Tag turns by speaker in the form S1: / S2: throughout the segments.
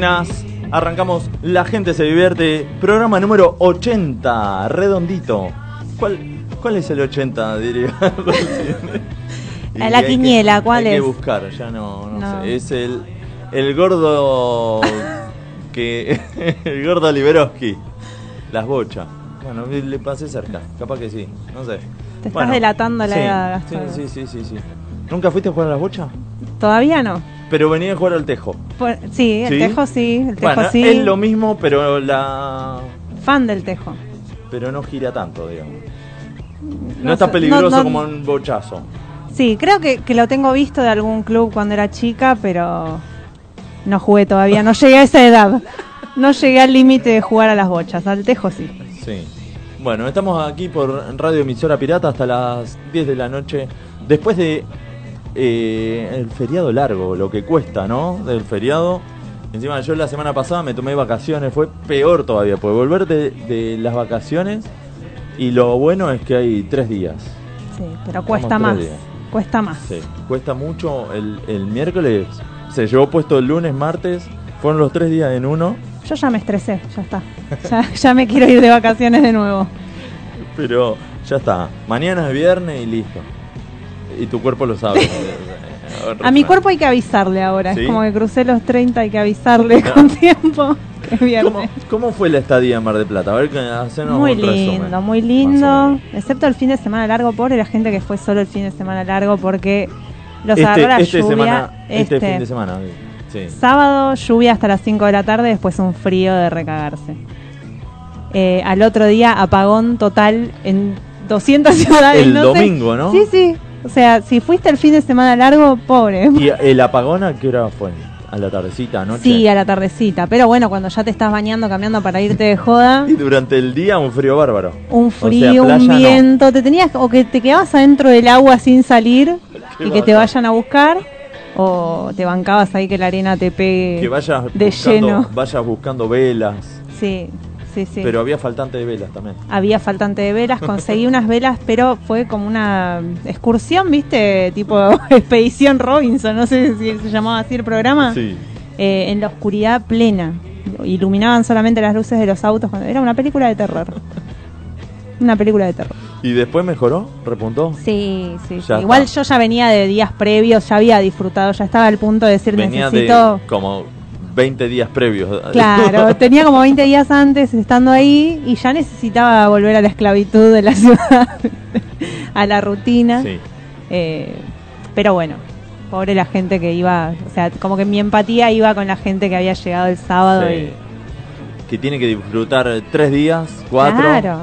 S1: Buenas. Arrancamos La gente se divierte, programa número 80, redondito. ¿Cuál, cuál es el 80, diría?
S2: La
S1: que-
S2: quiniela, ¿cuál
S1: hay que
S2: es?
S1: buscar, ya no, no,
S2: No.
S1: sé. Es el, el gordo que. el gordo Liberoski. Las bochas. Bueno, le pasé cerca, capaz que sí, no sé.
S2: Te estás delatando la
S1: sí,
S2: edad,
S1: Sí, sí, sí, sí, sí. ¿Nunca fuiste a jugar a las bochas?
S2: Todavía no.
S1: Pero venía a jugar al tejo.
S2: Por- sí, el
S1: ¿Sí?
S2: tejo sí, el tejo
S1: Bueno,
S2: sí.
S1: es lo mismo, pero la
S2: Fan del tejo.
S1: pero no gira tanto, digamos. No,
S2: No
S1: es tan peligroso
S2: no- no-
S1: como un bochazo.
S2: Sí, creo que, que lo tengo visto de algún club cuando era chica, pero no jugué todavía. No llegué a esa edad. No llegué al límite de jugar a las bochas. Al tejo sí.
S1: Sí. Bueno, estamos aquí por Radio Emisora Pirata hasta las 10 de la noche. Después de eh, el feriado largo, lo que cuesta, ¿no? Del feriado. Encima yo la semana pasada me tomé vacaciones, fue peor todavía, pues volver de, de las vacaciones y lo bueno es que hay tres días.
S2: Sí, pero cuesta más.
S1: días.
S2: Cuesta más.
S1: Sí, cuesta mucho. El, el miércoles se llevó puesto el lunes, martes, fueron los tres días en uno,
S2: Yo ya me estresé, ya está. Ya, ya me quiero ir de vacaciones de nuevo.
S1: pero ya está. Mañana es viernes y listo. Y tu cuerpo lo sabe.
S2: A mi cuerpo hay que avisarle ahora.
S1: ¿Sí?
S2: Es como que crucé los 30, hay que avisarle
S1: No.
S2: con tiempo.
S1: ¿Cómo, cómo fue la estadía en Mar del Plata? A ver,
S2: Muy
S1: un resumen.
S2: lindo, muy
S1: Más o
S2: lindo. Excepto el fin de semana largo, pobre la gente que fue solo el fin de semana largo porque los
S1: Este,
S2: agarró la
S1: este
S2: lluvia.
S1: semana, este,
S2: este.
S1: fin de semana. Sí.
S2: Sábado, lluvia hasta las 5 de la tarde, después un frío de recagarse. Eh, al otro día, apagón total en 200 ciudades.
S1: El
S2: no sé.
S1: domingo, ¿no?
S2: Sí, sí. O sea, si fuiste el fin de semana largo, pobre.
S1: ¿Y el apagón a qué hora fue? ¿A la tardecita, anoche?
S2: Sí, a la tardecita. Pero bueno, cuando ya te estás bañando, cambiando para irte de joda,
S1: Y durante el día un frío bárbaro.
S2: un
S1: O sea,
S2: frío, un
S1: no.
S2: viento, te tenías o que te quedabas adentro del agua sin salir
S1: Qué
S2: y que te vayan a buscar o te bancabas ahí que la arena te pegue
S1: Que vayas
S2: de
S1: buscando,
S2: lleno.
S1: vayas buscando velas.
S2: Sí, sí, sí.
S1: Pero había faltante de velas también.
S2: Había faltante de velas, conseguí unas velas, pero fue como una excursión, ¿viste? Tipo Expedición Robinson, no sé si se llamaba así el programa.
S1: Sí.
S2: Eh, en la oscuridad plena. Iluminaban solamente las luces de los autos. Era una película de terror. Una película de terror.
S1: ¿Y después mejoró? ¿Repuntó?
S2: Sí, sí. Igual yo ya venía de días previos, ya había disfrutado, ya estaba al punto de decir
S1: Venía
S2: necesito.
S1: de como 20 días previos.
S2: Claro, tenía como 20 días antes estando ahí y ya necesitaba volver a la esclavitud de la ciudad, a la rutina.
S1: Sí.
S2: Eh, pero bueno, pobre la gente que iba, o sea, como que mi empatía iba con la gente que había llegado el sábado
S1: Sí.
S2: y
S1: Que tiene que disfrutar tres días, cuatro.
S2: Claro.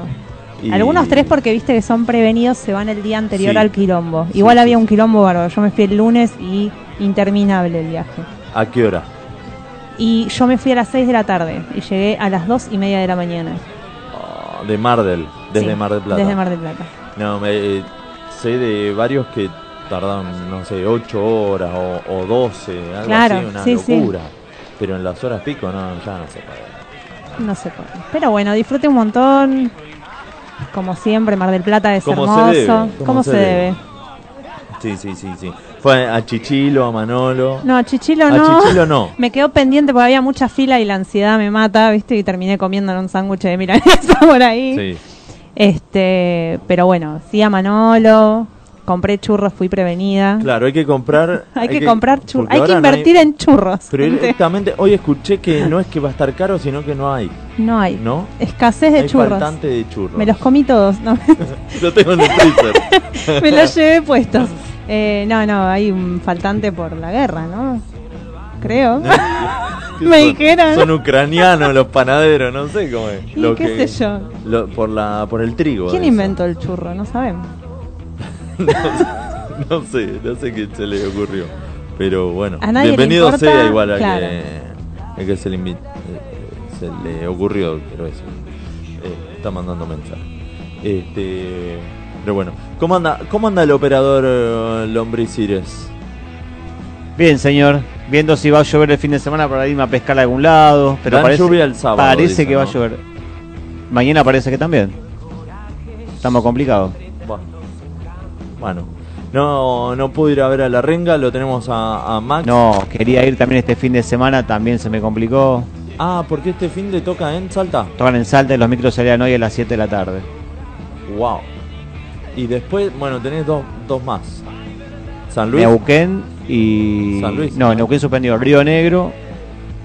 S1: y-
S2: Algunos tres porque viste que son prevenidos, se van el día anterior
S1: Sí.
S2: al quilombo. Igual había un quilombo bárbaro. Yo me fui el lunes y interminable el viaje.
S1: ¿A qué hora?
S2: Y yo me fui a las 6 de la tarde y llegué a las dos y media de la mañana.
S1: Ah, de Mar del, desde
S2: Sí,
S1: Mar del Plata.
S2: Desde Mar del Plata.
S1: No, me, eh, sé de varios que tardaron, no sé, 8 horas o, o 12, algo
S2: Claro,
S1: así, una
S2: sí, sí.
S1: locura. Pero en las horas pico, no, ya no se puede.
S2: No por qué. Pero bueno, disfruté un montón. Como siempre, Mar del Plata es hermoso.
S1: se debe,
S2: ¿Cómo
S1: se
S2: se,
S1: debe.
S2: debe?
S1: Sí, sí, sí, sí. Fue a Chichilo, a Manolo.
S2: No, a Chichilo
S1: a
S2: no.
S1: Chichilo no.
S2: Me quedó pendiente porque había mucha fila y la ansiedad me mata, ¿viste? Y terminé comiendo en un sándwich de milanesa por ahí.
S1: Sí.
S2: Este, pero bueno, sí a Manolo, compré churros, fui prevenida.
S1: Claro, hay que comprar.
S2: Hay, que, comprar churros, hay que
S1: no
S2: invertir en churros.
S1: Pero directamente, hoy escuché que no es que va a estar caro, sino que no hay.
S2: No hay.
S1: ¿No?
S2: Escasez de
S1: hay
S2: churros.
S1: de churros.
S2: Me los comí todos, no,
S1: Lo tengo en el freezer.
S2: me los llevé puestos. Eh, no, no, hay un faltante por la guerra, ¿no? Creo. Me
S1: son-
S2: dijeron.
S1: Son ucranianos los panaderos, no sé cómo es.
S2: Y
S1: Lo
S2: qué
S1: que-
S2: sé yo.
S1: lo- por, la, por el trigo.
S2: ¿Quién inventó el churro? No sabemos.
S1: no, sé, no sé qué se le ocurrió. Pero bueno,
S2: A nadie le
S1: bienvenido
S2: importa,
S1: sea igual a
S2: claro.
S1: que, a que se, le invi- eh, se le ocurrió, quiero decir. Eh, está mandando mensaje. Este, pero bueno, ¿cómo anda, cómo anda el operador eh, Lombricires?
S3: Bien, señor. Viendo si va a llover el fin de semana para irme a pescar a algún lado. Pero
S1: Dan
S3: parece,
S1: lluvia el sábado,
S3: Parece que va a llover. Mañana parece que también. Estamos complicados.
S1: Bueno, bueno, no, no pudo ir a ver a la renga, lo tenemos a, a Max.
S3: No, quería ir también este fin de semana, también se me complicó.
S1: Ah, porque este fin de toca en Salta.
S3: Tocan en Salta y los micros salían hoy a las 7 de la tarde.
S1: Wow. Y después, bueno, tenés dos, dos más. San Luis.
S3: Neuquén y...
S1: San Luis.
S3: No, Neuquén suspendido. Río Negro.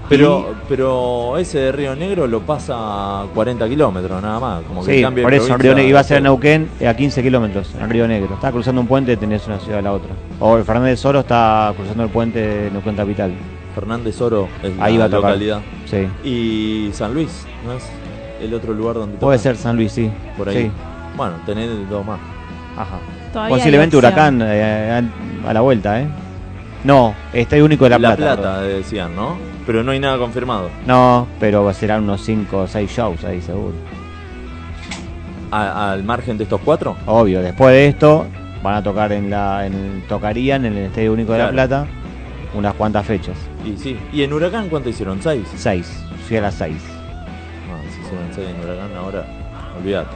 S1: Pero, pero ese de Río Negro lo pasa a 40 kilómetros nada más. Como que
S3: Sí,
S1: cambia
S3: por eso, Río Negro iba a ser. Neuquén a 15 kilómetros, en Río Negro. Estaba cruzando un puente y tenés una ciudad a la otra. O el Fernández Soro está cruzando el puente de Neuquén Capital.
S1: Fernández Oro es
S3: Ahí
S1: la
S3: va a tocar.
S1: localidad.
S3: Sí.
S1: Y San Luis, ¿no es el otro lugar donde
S3: Puede
S1: toca?
S3: ser San Luis, sí.
S1: Por ahí.
S3: Sí.
S1: Bueno, tenés dos más.
S3: Ajá.
S2: Todavía
S3: Posiblemente. Huracán eh, a, a la vuelta, ¿eh? No, está único de La,
S1: La
S3: Plata.
S1: Plata,
S3: perdón.
S1: decían, ¿no? Pero no hay nada confirmado.
S3: No, pero serán unos 5 o 6 shows ahí, seguro.
S1: A- al margen de estos cuatro.
S3: Obvio, después de esto van a tocar en la en, tocarían en el Estadio Único de. La Plata unas cuantas fechas.
S1: Y sí. ¿Y en Huracán cuánto hicieron? ¿Seis?
S3: 6, fui a las 6.
S1: Ah, si hicieron seis en Huracán ahora, olvídate.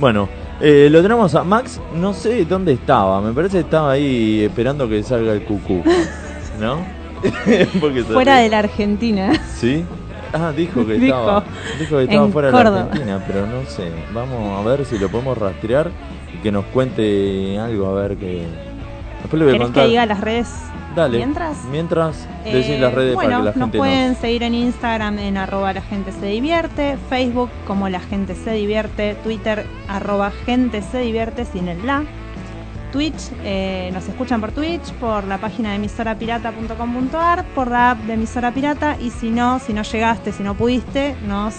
S1: Bueno, eh, lo tenemos a Max, no sé dónde estaba, me parece que estaba ahí esperando que salga el cucú. ¿No?
S2: Fuera de la Argentina.
S1: ¿Sí? Ah, dijo que
S2: Dijo,
S1: estaba, dijo que estaba fuera de la Argentina, pero no sé. Vamos a ver si lo podemos rastrear y que nos cuente algo, a ver que... Después le voy a
S2: ¿Querés
S1: contar.
S2: que diga las redes
S1: Dale.
S2: mientras?
S1: Mientras,
S2: Eh,
S1: decir las redes
S2: bueno,
S1: para que la
S2: nos
S1: gente
S2: pueden seguir en Instagram en arroba la gente se divierte, Facebook como la gente se divierte, Twitter arroba gente se divierte sin el la, Twitch, eh, nos escuchan por Twitch, por la página de emisorapirata.com.ar, por la app de emisora pirata y si no, si no llegaste, si no pudiste, nos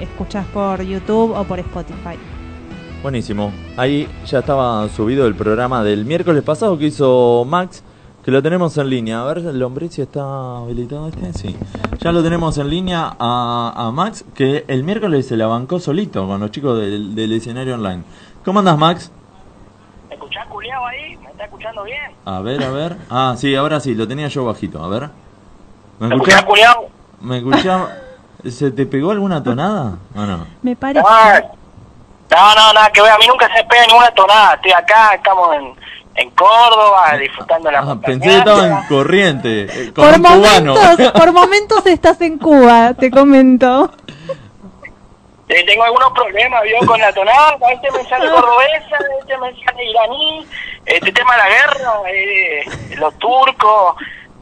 S2: escuchas por YouTube o por Spotify.
S1: Buenísimo. Ahí ya estaba subido el programa del miércoles pasado que hizo Max, que lo tenemos en línea. A ver, el hombre si está habilitado este. Sí. Ya lo tenemos en línea a, a Max, que el miércoles se la bancó solito con los chicos del, del escenario online. ¿Cómo andas, Max?
S4: ¿Me escuchás culiao ahí? ¿Me está escuchando bien?
S1: A ver, a ver. Ah, sí, ahora sí, lo tenía yo bajito. A ver. ¿Me
S4: ¿Me
S1: escuchás?
S4: culiao?
S1: ¿Me escuchás? ¿Se te pegó alguna tonada? ¿O no?
S2: Me parece.
S4: Ah, No, no, nada que ver. A mí nunca se me pega ninguna tonada. Estoy acá, estamos en, en Córdoba, disfrutando la
S1: Ah, pensé que estaba en corriente, eh, con
S2: Por
S1: cubano.
S2: momentos, por momentos estás en Cuba, te comento.
S4: Eh, tengo algunos problemas, vio, con la tonada. Veces me sale cordobesa, veces me sale iraní. Este tema de la guerra, eh, los turcos.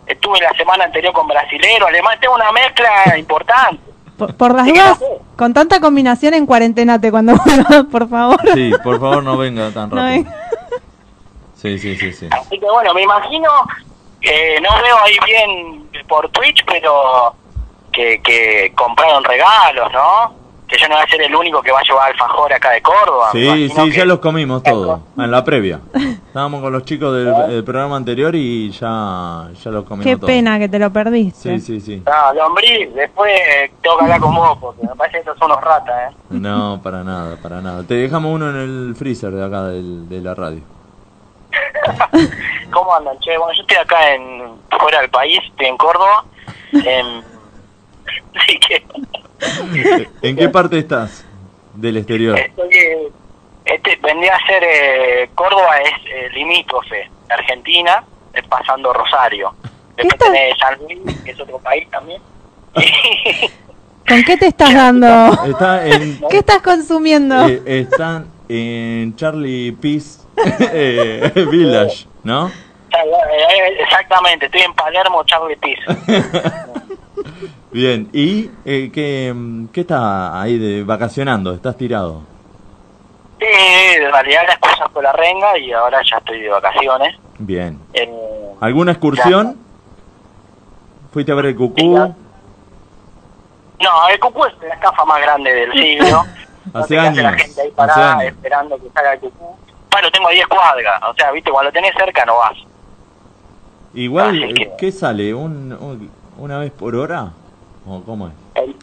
S4: Estuve la semana anterior con brasilero, alemán. Tengo una mezcla importante.
S2: Por, por las dudas, con tanta combinación en cuarentenate cuando vuelvas, por favor.
S1: Sí, por favor no venga tan
S2: No
S1: rápido.
S2: venga.
S1: Sí, sí, sí, sí.
S4: Así que bueno, me imagino, eh, no veo ahí bien por Twitch, pero que, que compraron regalos, ¿no? Que yo no voy a ser el único que va a llevar alfajor acá de Córdoba.
S1: Sí, sí,
S4: que-
S1: ya los comimos todos, en la previa. Estábamos con los chicos del, del programa anterior y ya, ya los comimos
S2: Qué
S1: todos.
S2: pena que te lo perdiste.
S1: Sí, sí, sí.
S4: No, lombriz, después eh, tengo que hablar con vos, porque me parece que estos son unos ratas, ¿eh?
S1: No, para nada, para nada. Te dejamos uno en el freezer de acá del- de la radio.
S4: ¿Cómo andan, che? Bueno, yo estoy acá en fuera del país, estoy en Córdoba. em, así que
S1: ¿En qué parte estás del exterior?
S4: estoy, eh, este, vendría a ser eh, Córdoba es eh, limítrofe, Argentina, es pasando Rosario. Después tenés San Luis, que es otro país también.
S2: ¿Con qué te estás dando?
S1: Está en,
S2: ¿Qué estás consumiendo?
S1: eh, están en Charlie Peace eh, Village, ¿no?
S4: Exactamente, estoy en Palermo, Charlie.
S1: Bien, ¿y eh, qué, qué está ahí de vacacionando? ¿Estás tirado?
S4: Sí, en realidad la excusa fue la renga y ahora ya estoy de vacaciones.
S1: Bien.
S4: Eh,
S1: ¿Alguna excursión? ¿Fuiste a ver el cucú?
S4: No, el cucú es la estafa más grande del siglo.
S1: Hace
S4: hace la
S1: años,
S4: gente ahí
S1: hace
S4: parada
S1: años.
S4: esperando que salga el cucú. Tengo 10 cuadras, o sea, viste, cuando lo tenés cerca no vas.
S1: Igual,
S4: Así que-
S1: eh, ¿qué sale? ¿Un, un- ¿Una vez por hora? ¿O cómo es?
S4: Eh,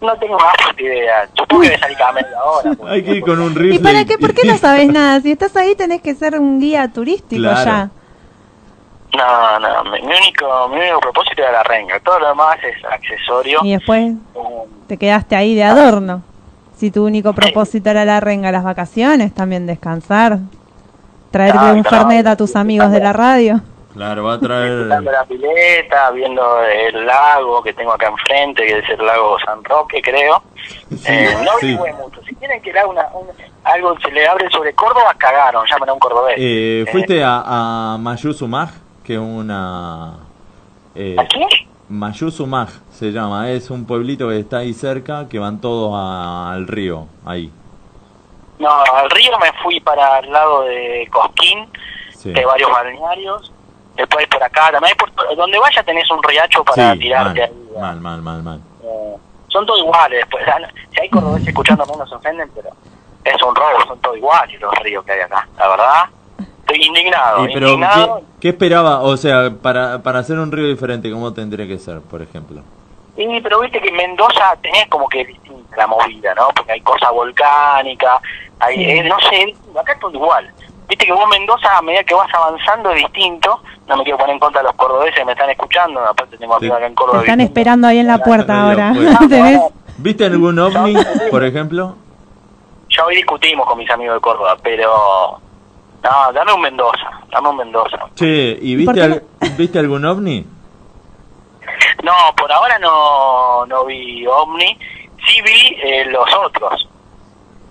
S4: No tengo más idea, supongo que salir cada media hora. porque-
S1: Hay que ir con un
S2: ¿Y
S1: rifle.
S2: para qué? ¿Por qué no sabes nada? Si estás ahí tenés que ser un guía turístico
S1: Claro.
S2: ya.
S4: No, no, mi, mi único, mi único propósito era la renga, todo lo demás es accesorio.
S2: Y después
S4: Eh,
S2: te quedaste ahí de adorno. Si tu único propósito era la renga, las vacaciones, también descansar. Traerle
S4: Ah,
S2: un
S4: claro.
S2: fernet a tus amigos de la radio.
S1: Claro, va a traer.
S4: La pileta, viendo el lago que tengo acá enfrente, que es el lago San Roque, creo. Eh, no
S1: sí.
S4: mucho. Si quieren que le haga una, un- algo se le abre sobre Córdoba, cagaron, llaman a un cordobés.
S1: Eh, ¿Fuiste a, a Mayuzumaj? Que es una. Eh,
S4: ¿A qué?
S1: Mayuzumaj se llama, es un pueblito que está ahí cerca que van todos a- al río, ahí.
S4: No, al río me fui para el lado de Cosquín,
S1: Sí.
S4: hay varios balnearios. Después por acá, también hay por, donde vaya tenés un riacho para
S1: Sí,
S4: tirarte
S1: mal,
S4: ahí.
S1: mal, mal, mal, mal.
S4: Eh, son todos iguales. Después, si hay cordobeses escuchando, no nos ofenden, pero es un robo, son todos iguales los ríos que hay acá. La verdad, estoy indignado.
S1: Y, pero,
S4: indignado.
S1: ¿qué, qué esperaba? O sea, para, para hacer un río diferente, ¿cómo tendría que ser, por ejemplo?
S4: Y, pero viste que en Mendoza tenés como que distinta la movida, ¿no? Porque hay cosas volcánicas, hay,
S2: Sí.
S4: eh, no sé, acá es todo igual. Viste que vos Mendoza, a medida que vas avanzando, es distinto. No me quiero poner en contra de los cordobeses que me están escuchando, aparte tengo amigos acá en
S2: Te
S4: Córdoba.
S2: están
S4: distintos.
S2: esperando ahí en la puerta ahora.
S1: ¿Viste algún ovni, por ejemplo?
S4: Ya hoy discutimos con mis amigos de Córdoba, pero... No, dame un Mendoza, dame un Mendoza.
S1: Che, ¿y
S2: ¿Y por
S1: viste, al- viste algún ovni?
S4: No, por ahora no, no vi OVNI, sí vi eh, los otros,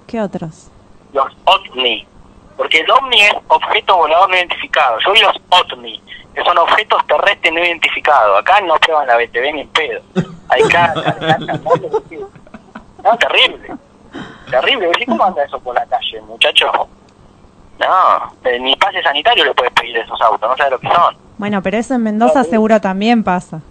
S2: ¿Qué otros?
S4: los OVNI, porque el OVNI es objeto volador no identificado, yo vi los OVNI, que son objetos terrestres no identificados, acá no prueban la BTV ni en pedo, hay acá, acá, acá, no, terrible, terrible, ¿Ves ¿cómo anda eso por la calle, muchacho? No, eh, ni pase sanitario le puedes pedir a esos autos, no sabes lo que son.
S2: Bueno, pero eso en Mendoza seguro también pasa.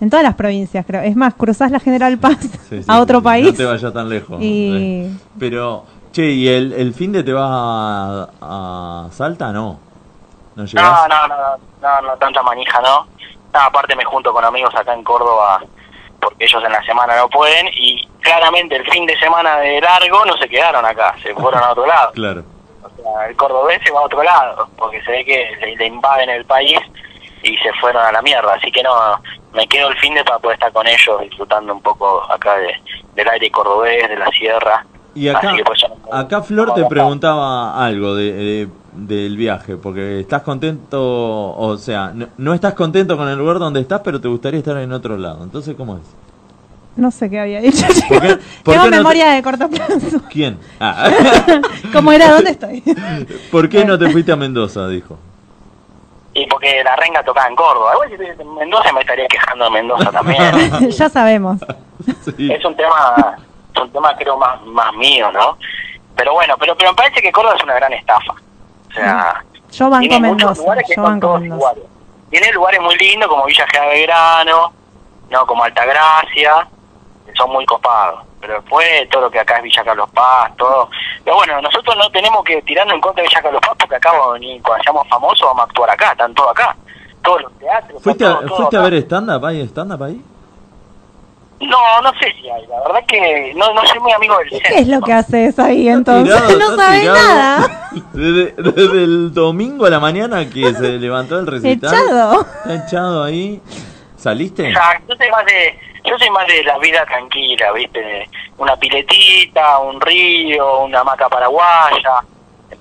S2: En todas las provincias, creo. Es más, cruzás la General Paz
S1: Sí, sí,
S2: a otro
S1: sí,
S2: país.
S1: No te vayas tan lejos.
S2: Y-
S1: Eh, Pero, che, ¿y el, el fin de te vas a, a Salta? No. ¿No llegás?
S4: No, no, no, no, no, no, tanta manija, no. No, aparte me junto con amigos acá en Córdoba porque ellos en la semana no pueden y claramente el fin de semana de largo no se quedaron acá, se fueron a otro lado.
S1: Claro.
S4: El cordobés se va a otro lado porque se ve que le, le invaden el país y se fueron a la mierda. Así que no, me quedo el fin de para poder estar con ellos disfrutando un poco acá de, del aire cordobés, de la sierra.
S1: Y acá,
S4: pues no-
S1: acá Flor
S4: no
S1: te preguntaba algo de, de- del viaje, porque estás contento, o sea, no, no estás contento con el lugar donde estás, pero te gustaría estar en otro lado. Entonces, ¿cómo es?
S2: No sé qué había dicho.
S1: ¿Por qué- por
S2: Tengo
S1: qué no te-
S2: memoria de corto plazo.
S1: ¿Quién? Ah.
S2: ¿Cómo era? ¿Dónde estoy?
S1: ¿Por qué no te fuiste a Mendoza? Dijo.
S4: Y porque la renga tocaba en Córdoba. Igual si estuviese en Mendoza me estaría quejando de Mendoza también.
S2: ya sabemos.
S1: Sí.
S4: es un tema, es un tema creo más, más mío, ¿no? Pero bueno, pero, pero me parece que Córdoba es una gran estafa. O sea,
S2: Yo banco
S4: tiene muchos
S2: Mendoza.
S4: lugares que
S2: Yo
S4: son
S2: banco
S4: todos
S2: Mendoza.
S4: iguales. Tiene lugares muy lindos como Villa General Belgrano, no como Altagracia, son muy copados. Pero después todo lo que acá es Villa Carlos Paz, todo. Pero bueno, nosotros no tenemos que tirarnos en contra de Villa Carlos Paz porque acá venir, cuando seamos famosos vamos a actuar acá, están todos acá. Todos los teatros.
S1: ¿Fuiste,
S4: todo-
S1: a,
S4: todo
S1: ¿fuiste a ver stand-up? ¿Hay stand-up ahí?
S4: No, no sé si hay. La verdad que no, no soy muy amigo del
S2: ¿Y
S4: centro.
S2: qué es lo que haces ahí entonces?
S1: Tirado,
S2: no sabes
S1: tirado.
S2: nada.
S1: Desde, desde el domingo a la mañana que se levantó el recital.
S2: Echado.
S1: Está echado ahí. ¿Saliste?
S4: Exacto, yo soy más de, yo soy más de la vida tranquila, ¿viste? Una piletita, un río, una hamaca paraguaya.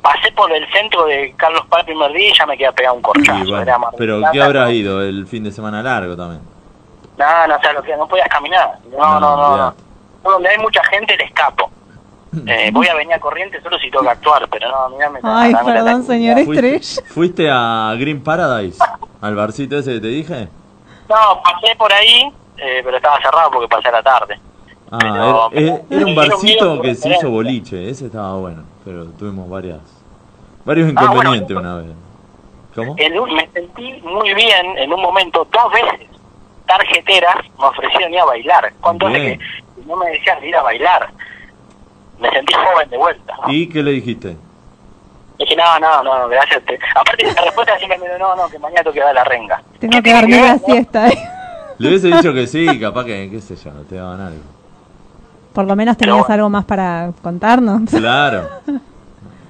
S4: Pasé por el centro de Carlos Paz el primer día y ya me quedé pegado un corchazo.
S1: Bueno, pero ¿qué habrás
S4: no-
S1: ido el fin de semana largo también?
S4: No, no, o sea, lo que no podías caminar.
S1: No,
S4: No, no, no. Donde hay mucha gente le escapo. Eh, voy a venir a corriente solo si tengo que actuar, pero no, mirame.
S2: Ay,
S4: dame la
S2: perdón, señor
S1: ¿Fuiste,
S2: Estrella.
S1: fuiste a Green Paradise? ¿Al barcito ese que te dije?
S4: No, pasé por ahí, eh, pero estaba cerrado porque pasé la tarde.
S1: Ah,
S4: Pero-
S1: era, era- era un barcito que se hizo boliche. Ese estaba bueno, pero tuvimos varias varios
S4: Ah, bueno,
S1: inconvenientes una vez. ¿Cómo?
S4: En un- me sentí muy bien en un momento, dos veces, tarjeteras me ofrecieron ir a bailar. ¿Cuánto hace que no me decías de ir a bailar? Me sentí joven de vuelta.
S1: ¿Y qué le dijiste?
S4: Dije, no, no, no, gracias. Te... Aparte, la respuesta siempre me dio, no, no, que mañana tengo que dar la renga.
S2: Tengo
S4: ¿Qué
S2: que dormir la siesta. eh.
S1: Le hubiese dicho que sí, capaz que, qué sé yo, te daban algo.
S2: Por lo menos tenías algo más para contarnos.
S1: Claro.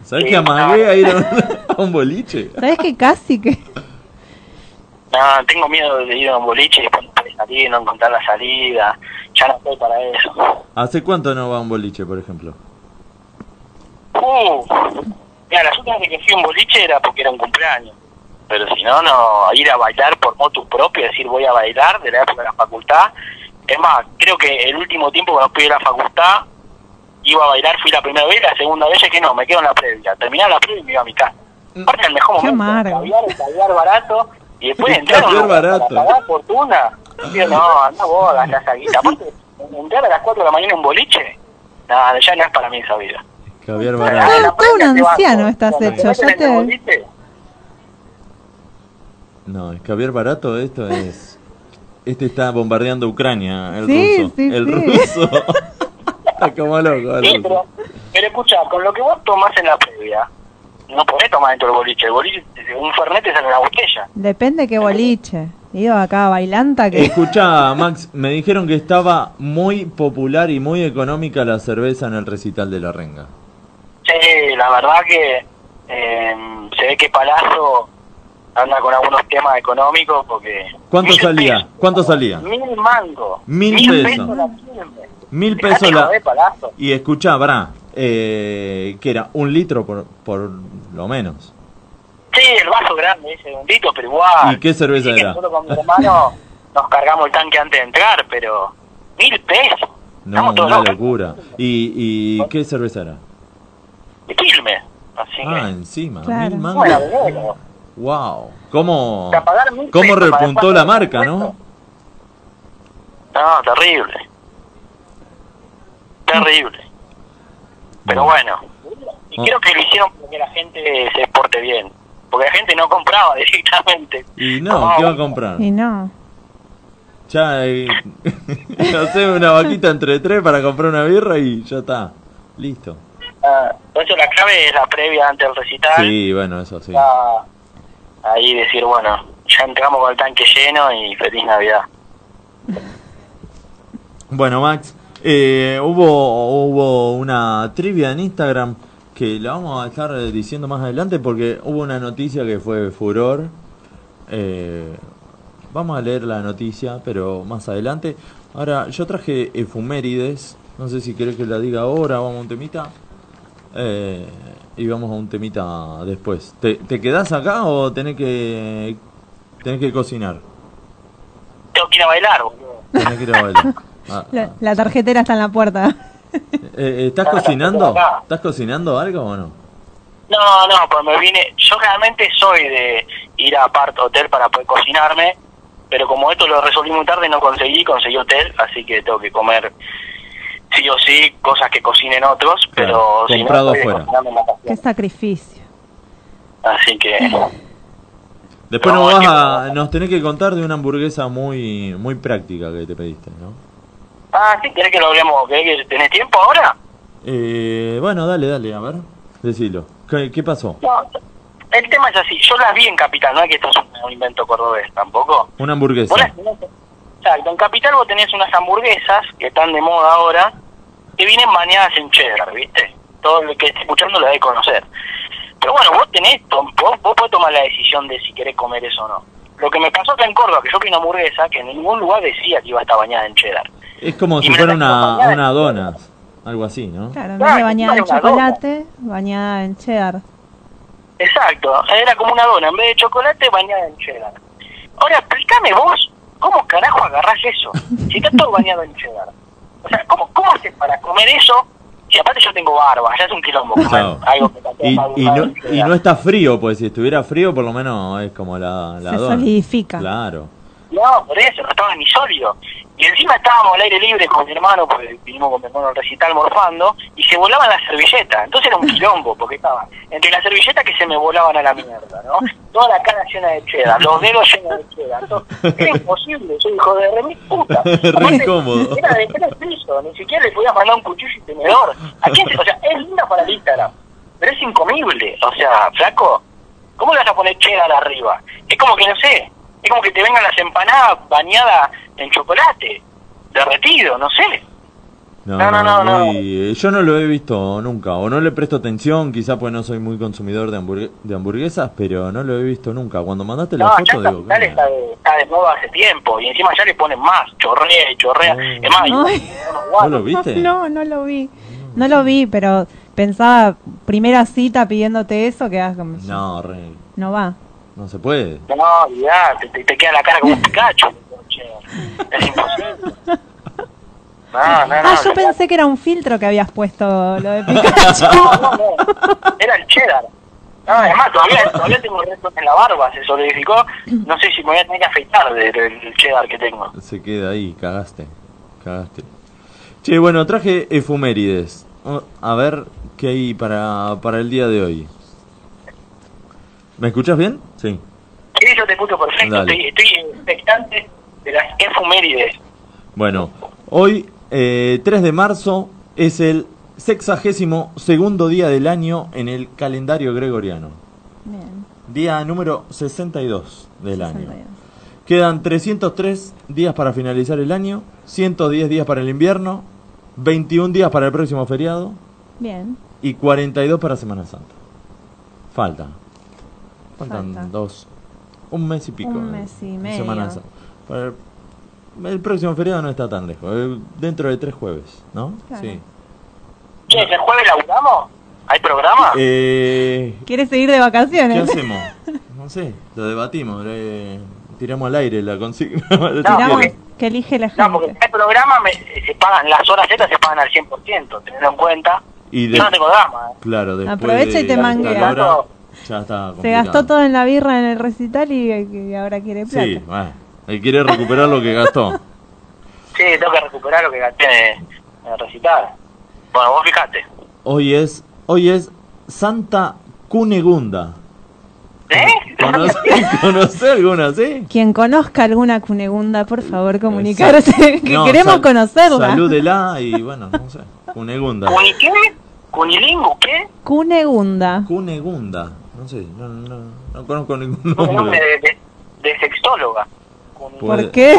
S1: ¿Sabes
S4: Sí,
S1: que amagué
S4: no.
S1: a ir a un, a un boliche?
S2: ¿Sabes que casi que?
S4: No, tengo miedo de ir a un boliche y después no salir, no encontrar la salida. Ya no estoy para eso.
S1: ¿Hace cuánto no va a un boliche, por ejemplo?
S4: Uh, Mira, las últimas veces que fui a un boliche era porque era un cumpleaños. Pero si no, no, ir a bailar por motu propio, decir voy a bailar de la época de la facultad. Es más, creo que el último tiempo cuando fui a la facultad, iba a bailar, fui la primera vez, la segunda vez es que no, me quedo en la previa. Terminé la previa y me iba a mi casa. Aparte el mejor
S2: Qué
S4: momento, caviar, caviar barato, y después entrar a
S1: barato.
S4: para pagar fortuna. No, anda vos, gastás esa guita. Aparte, entrar a las 4 de la mañana en un boliche, no, ya no es para mí esa vida.
S1: Caviar barato.
S4: La
S2: un anciano
S4: banco.
S2: estás hecho, ya te-
S1: No, es caviar barato, esto es. Este está bombardeando Ucrania, el
S2: Sí,
S1: ruso.
S2: sí,
S1: el
S2: sí.
S1: ruso. está como loco, el
S4: Sí,
S1: ruso.
S4: pero, pero escucha, con lo que vos tomás en la previa, no podés tomar dentro del boliche. El boliche, un fernet te sale una botella.
S2: Depende qué boliche. Digo acá bailanta que
S1: Escucha, Max, me dijeron que estaba muy popular y muy económica la cerveza en el recital de la renga.
S4: Sí, la verdad que eh, se ve que Palazzo anda con algunos temas económicos porque...
S1: ¿Cuánto
S4: Mil
S1: salía?
S4: pesos.
S1: ¿Cuánto salía?
S4: Mil mangos.
S1: Mil pesos.
S4: la.
S1: Mil
S4: Dejate
S1: pesos la...
S4: joder.
S1: Y escucha, Bra, eh, que era un litro por, por lo menos.
S4: Sí, el vaso grande, ese un litro, pero igual.
S1: ¿Y qué cerveza
S4: Sí,
S1: era?
S4: Nosotros con mi hermano nos cargamos el tanque antes de entrar, pero... Mil pesos.
S1: No, una
S4: locos.
S1: locura. ¿Y, ¿Y qué cerveza era?
S4: De Quilmes. Así
S1: Ah,
S4: que...
S1: encima,
S2: Claro.
S1: mil mangos.
S4: Bueno, bueno.
S1: Wow. ¿Cómo, cómo
S4: para
S1: repuntó la marca, no?
S4: No, terrible. Terrible. Pero bueno. Y
S1: Oh.
S4: creo que lo hicieron porque la gente se porte bien. Porque la gente no compraba directamente.
S1: Y no, ¿qué va a comprar?
S2: y no.
S1: Ya, eh, hacer una vaquita entre tres para comprar una birra y ya está. Listo.
S4: Ah, entonces la clave es la previa antes del recital.
S1: Sí, bueno, eso sí.
S4: Ya ahí decir, bueno, ya entramos con el tanque lleno y feliz Navidad.
S1: Bueno, Max, eh, hubo, hubo una trivia en Instagram que la vamos a estar diciendo más adelante porque hubo una noticia que fue furor. Eh, vamos a leer la noticia, pero más adelante. Ahora, yo traje efumérides. No sé si querés que la diga ahora, vamos a un temita. Eh, y vamos a un temita después. ¿Te, te quedás acá o tenés que, tenés que cocinar?
S4: Tengo que ir a bailar, boludo.
S1: Tenés que ir a bailar. Ah,
S2: La,
S1: ah.
S2: la tarjetera está en la puerta.
S1: Eh, eh, ¿Estás cocinando? ¿Estás cocinando algo o no?
S4: No, no, pues me vine. Yo realmente soy de ir a Part Hotel para poder cocinarme, pero como esto lo resolví muy tarde, no conseguí, conseguí hotel, así que tengo que comer sí o sí cosas que cocinen otros, pero si no, la
S2: Qué sacrificio.
S4: Así que.
S1: Después
S4: No,
S1: nos, vas
S4: que
S1: a,
S4: no.
S1: nos tenés que contar de una hamburguesa muy muy práctica que te pediste, ¿no?
S4: Ah, sí, ¿querés que lo hablemos? ¿Querés que tenés tiempo ahora?
S1: Eh, bueno, dale, dale, a ver, decilo. ¿Qué, qué pasó?
S4: No, el tema es así, yo las vi en Capital, no es que esto es un, un invento cordobés tampoco.
S1: Una hamburguesa.
S4: Exacto, en Capital vos tenés unas hamburguesas que están de moda ahora, que vienen bañadas en cheddar, ¿viste? Todo el que esté escuchando lo debe conocer. Pero bueno, vos tenés, vos, vos podés tomar la decisión de si querés comer eso o no. Lo que me pasó acá en Córdoba, que yo vi una hamburguesa que en ningún lugar decía que iba a estar bañada en cheddar.
S1: Es como
S4: Y
S1: si fuera una, una donas, algo así, ¿no?
S2: Claro, en vez de bañada en chocolate, bañada en cheddar.
S4: Exacto, era como una dona, en vez de chocolate bañada en cheddar. Ahora, explícame vos, ¿cómo carajo agarrás eso? Si está todo bañado en cheddar. O sea, ¿cómo, cómo haces para comer eso? Si aparte yo tengo barba, ya es un quilombo comer
S1: Chao.
S4: algo que
S1: Y, y, no, y no está frío, pues si estuviera frío por lo menos es como la, la
S2: Se
S1: dona.
S2: solidifica.
S1: Claro.
S4: No, por eso, no estaba ni sólido. Y encima estábamos al aire libre con mi hermano, porque vinimos con mi hermano al recital morfando, y se volaban las servilletas. Entonces era un quilombo, porque estaba entre las servilletas que se me volaban a la mierda, ¿no? Toda la cara llena de cheddar, los dedos llenos de cheddar. Entonces, era imposible, soy hijo de re mi puta. Aparte,
S1: incómodo.
S4: Era de tres pisos, ni siquiera le podías mandar un cuchillo y tenedor. ¿A quién se- O sea, es linda para el Instagram, pero es incomible. O sea, flaco, ¿cómo le vas a poner cheddar arriba? Es como que, no sé, es como que te vengan las empanadas bañadas en chocolate, derretido, no sé.
S1: No,
S4: No, no, no, no.
S1: muy- eh, Yo no lo he visto nunca, o no le presto atención, quizá pues no soy muy consumidor de, hamburgue- de hamburguesas, pero no lo he visto nunca. Cuando mandaste la
S4: No, ya
S1: foto,
S4: en
S1: digo,
S4: Capital
S1: ¿qué
S4: está de, está de moda hace tiempo, y encima ya le ponen más, chorrea y chorrea.
S1: Oh.
S4: Es más,
S1: ¿No lo viste?
S2: No, no lo vi. No lo vi, pero pensaba, primera cita pidiéndote eso, quedas como...
S1: No, re,
S2: No va.
S1: no se puede.
S4: No, ya, te, te, te queda la cara como un Pikachu. Es imposible. No, no, no.
S2: Ah, yo pensé que era un filtro que habías puesto lo de Pikachu.
S4: No, no, no. Era el cheddar. No, además, todavía, todavía tengo restos en la barba, se solidificó. No sé si me voy a tener que afeitar del, del cheddar que tengo.
S1: Se queda ahí, cagaste. Cagaste. Che, bueno, traje efumérides. Oh, A ver qué hay para, para el día de hoy. ¿Me escuchas bien? Sí.
S4: Sí, yo te escucho perfecto.
S1: Dale.
S4: Estoy, estoy expectante de las efumérides.
S1: Bueno, hoy, eh, 3 de marzo, es el sexagésimo segundo día del año en el calendario gregoriano.
S2: Bien.
S1: Día número 62 del año.
S2: 62.
S1: Quedan 303 días para finalizar el año, 110 días para el invierno, 21 días para el próximo feriado
S2: Bien.
S1: y 42 para Semana Santa. Falta. Faltan
S2: Falta.
S1: dos. Un mes y pico.
S2: Un mes y medio.
S1: Semana Santa. Para el, el próximo feriado no está tan lejos. eh, dentro de tres jueves, ¿no?
S2: Claro.
S1: Sí.
S4: Che, ¿el jueves laburamos? ¿Hay programa?
S1: Eh,
S2: ¿Quieres seguir de
S1: ¿Qué
S2: vacaciones?
S1: hacemos? No sé, lo debatimos. eh, tiramos al aire la consigna. Quieren.
S2: que elige la
S4: No, porque
S2: gente.
S4: si hay programa me, se pagan, las horas Z se pagan al 100%, teniendo en cuenta.
S1: Y de-
S4: Yo no tengo drama. ¿eh?
S1: Claro, después
S2: Aprovecha y te manguea.
S1: hora, ya está
S2: Se gastó todo en la birra en el recital y, y ahora quiere plata.
S1: Sí, bueno, él quiere recuperar lo que gastó.
S4: Sí, tengo que recuperar lo que gasté en el recital. Bueno, vos fijate.
S1: Hoy es, hoy es Santa Cunegunda.
S4: ¿Eh?
S1: ¿Conoce, conoce alguna, sí?
S2: Quien conozca alguna cunegunda, por favor, comunicarse, que
S1: No,
S2: queremos
S1: sal-
S2: conocerla.
S1: Salúdela y bueno, no sé. Cunegunda.
S4: ¿Cuni qué?
S2: Cunegunda.
S1: Cunegunda. No sé, no, no, no conozco ningún
S4: Un nombre
S1: nombre.
S4: de, de, de sextóloga.
S1: Puede-
S2: ¿Por qué?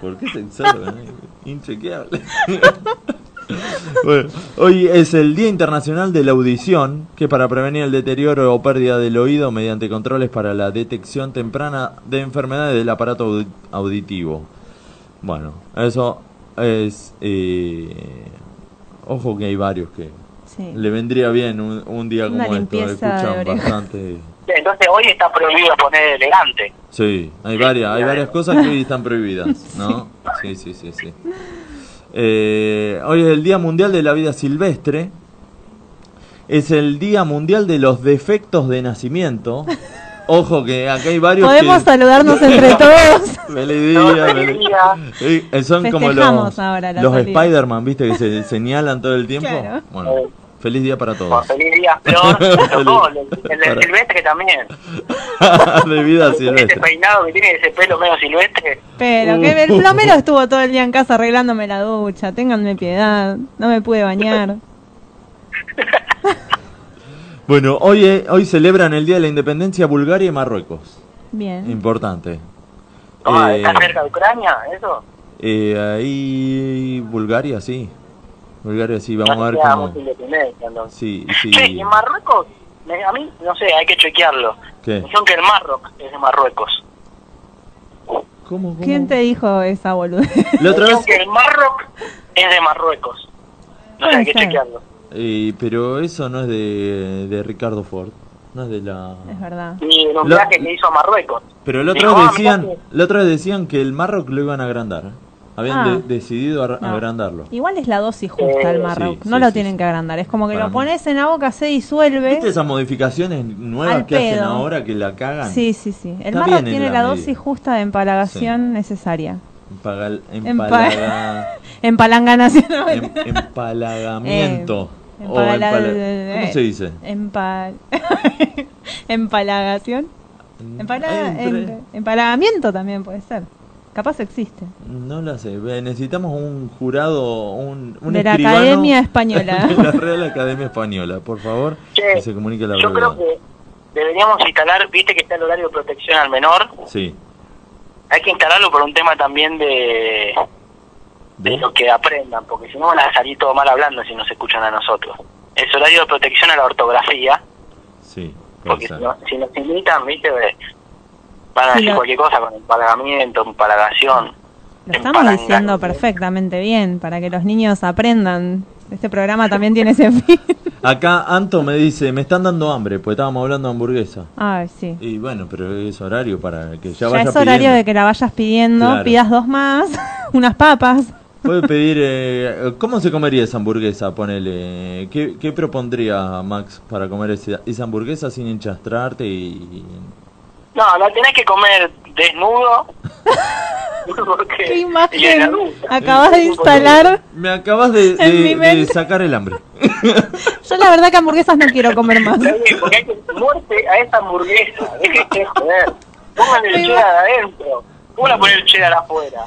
S1: ¿Por qué eh? Inchequeable. bueno, hoy es el Día Internacional de la Audición, que para prevenir el deterioro o pérdida del oído mediante controles para la detección temprana de enfermedades del aparato audi- auditivo. Bueno, eso es... eh, ojo que hay varios que
S2: Sí.
S1: le vendría bien un, un día
S2: Una
S1: como
S2: de
S1: Escuchan
S2: oreja.
S4: Entonces hoy está prohibido poner elegante.
S1: Sí, hay varias, hay varias cosas que hoy están prohibidas, ¿no? Sí, sí, sí, sí. Eh, hoy es el Día Mundial de la Vida Silvestre. Es el Día Mundial de los Defectos de Nacimiento. Ojo que acá hay varios
S2: Podemos
S1: que...
S2: saludarnos entre todos.
S1: Feliz día,
S4: feliz día.
S1: Eh, Son como los, los. Spider-Man, ¿viste? Que se señalan todo el tiempo.
S2: Claro.
S1: Bueno, feliz día para
S4: Bueno,
S1: todos.
S4: feliz día. Pero no, el, el del silvestre también.
S1: de vida
S4: Ese
S1: silvestre.
S4: peinado que tiene ese pelo medio silvestre.
S2: Pero que el plomero estuvo todo el día en casa arreglándome la ducha. Ténganme piedad. No me pude bañar.
S1: Bueno, hoy, eh, hoy celebran el Día de la Independencia Bulgaria y Marruecos.
S2: Bien.
S1: Importante.
S4: Ah,
S1: Eh,
S4: ¿Está cerca de Ucrania eso?
S1: eh, ahí Bulgaria sí. Bulgaria sí, vamos
S4: No
S1: a ver cómo.
S4: independencia.
S1: Sí, sí.
S4: Che, y en Marruecos, a mí, no sé, hay que chequearlo.
S1: ¿Qué?
S4: Dijeron que el Marroc es de Marruecos.
S1: ¿Cómo, cómo?
S2: ¿Quién te dijo esa boludez?
S1: La otra
S4: Dijeron
S1: vez.
S4: que el Marroc es de Marruecos. No sé, hay que
S2: ser.
S4: chequearlo.
S1: Eh, pero eso no es de, de Ricardo Ford. No es de la.
S2: Es verdad.
S4: Un
S1: Lo-
S4: viaje que hizo a Marruecos.
S1: Pero la otra
S4: Dijo,
S1: vez
S4: ah,
S1: decían, la otra vez decían que el Marroc lo iban a agrandar. Habían
S2: Ah.
S1: de- decidido
S2: No.
S1: agrandarlo.
S2: Igual es la dosis justa el
S4: Eh,
S2: Marroc.
S1: sí,
S2: no
S1: sí,
S2: lo
S1: sí,
S2: tienen que agrandar. Es como que
S1: Para
S2: lo
S1: mí.
S2: pones en la boca, se disuelve.
S1: ¿Viste esas modificaciones nuevas
S2: Al
S1: que hacen ahora que la cagan?
S2: Sí, sí, sí. El Marroc tiene
S1: la
S2: dosis justa de empalagación necesaria.
S1: Empagal-
S2: Empa-
S1: empalaga-
S2: Empalanganación.
S1: em- empalagamiento.
S2: Eh,
S1: O
S2: empala-
S1: empala-
S2: eh,
S1: ¿Cómo se dice?
S2: Empal... Empalagación. Empala-
S1: Hay entre-
S2: em- Empalagamiento también puede ser. Capaz existe.
S1: No lo sé. Necesitamos un jurado, un, un
S2: De la
S1: escribano
S2: Academia Española.
S1: de la Real Academia Española, por favor,
S4: Che,
S1: que se comunique la
S4: Yo
S1: verdad.
S4: creo que deberíamos instalar, viste que está el horario de protección al menor.
S1: Sí.
S4: Hay que instalarlo por un tema también de, de
S1: ¿De?
S4: lo que aprendan, porque si no van a salir todo mal hablando si nos escuchan a nosotros. Es horario de protección a la ortografía,
S1: Sí.
S4: porque si, no- si nos imitan, viste, van a decir
S2: lo-
S4: cualquier cosa con empalagamiento, empalagación.
S2: Lo estamos diciendo perfectamente bien para que los niños aprendan Este programa también tiene ese fin.
S1: Acá Anto me dice, me están dando hambre, pues estábamos hablando de hamburguesa.
S2: Ay, sí.
S1: Y bueno, pero es horario para que ya,
S2: Ya
S1: vaya
S2: es horario
S1: pidiendo.
S2: de que la vayas pidiendo,
S1: Claro.
S2: pidas dos más, unas papas.
S1: Puede pedir, eh, ¿cómo se comería esa hamburguesa? Ponele, ¿qué, qué propondría Max para comer ese- esa hamburguesa sin enchastrarte y...
S4: No, la tenés que comer desnudo. Porque-
S2: Qué imagen acabas de instalar.
S1: Me acabas de, sacar el hambre.
S2: Yo la verdad que hamburguesas no quiero comer más.
S4: Porque hay que muerte a esa hamburguesa. Déjate de joder. Póngale el cheddar adentro. ¿Cómo la poner el cheddar afuera?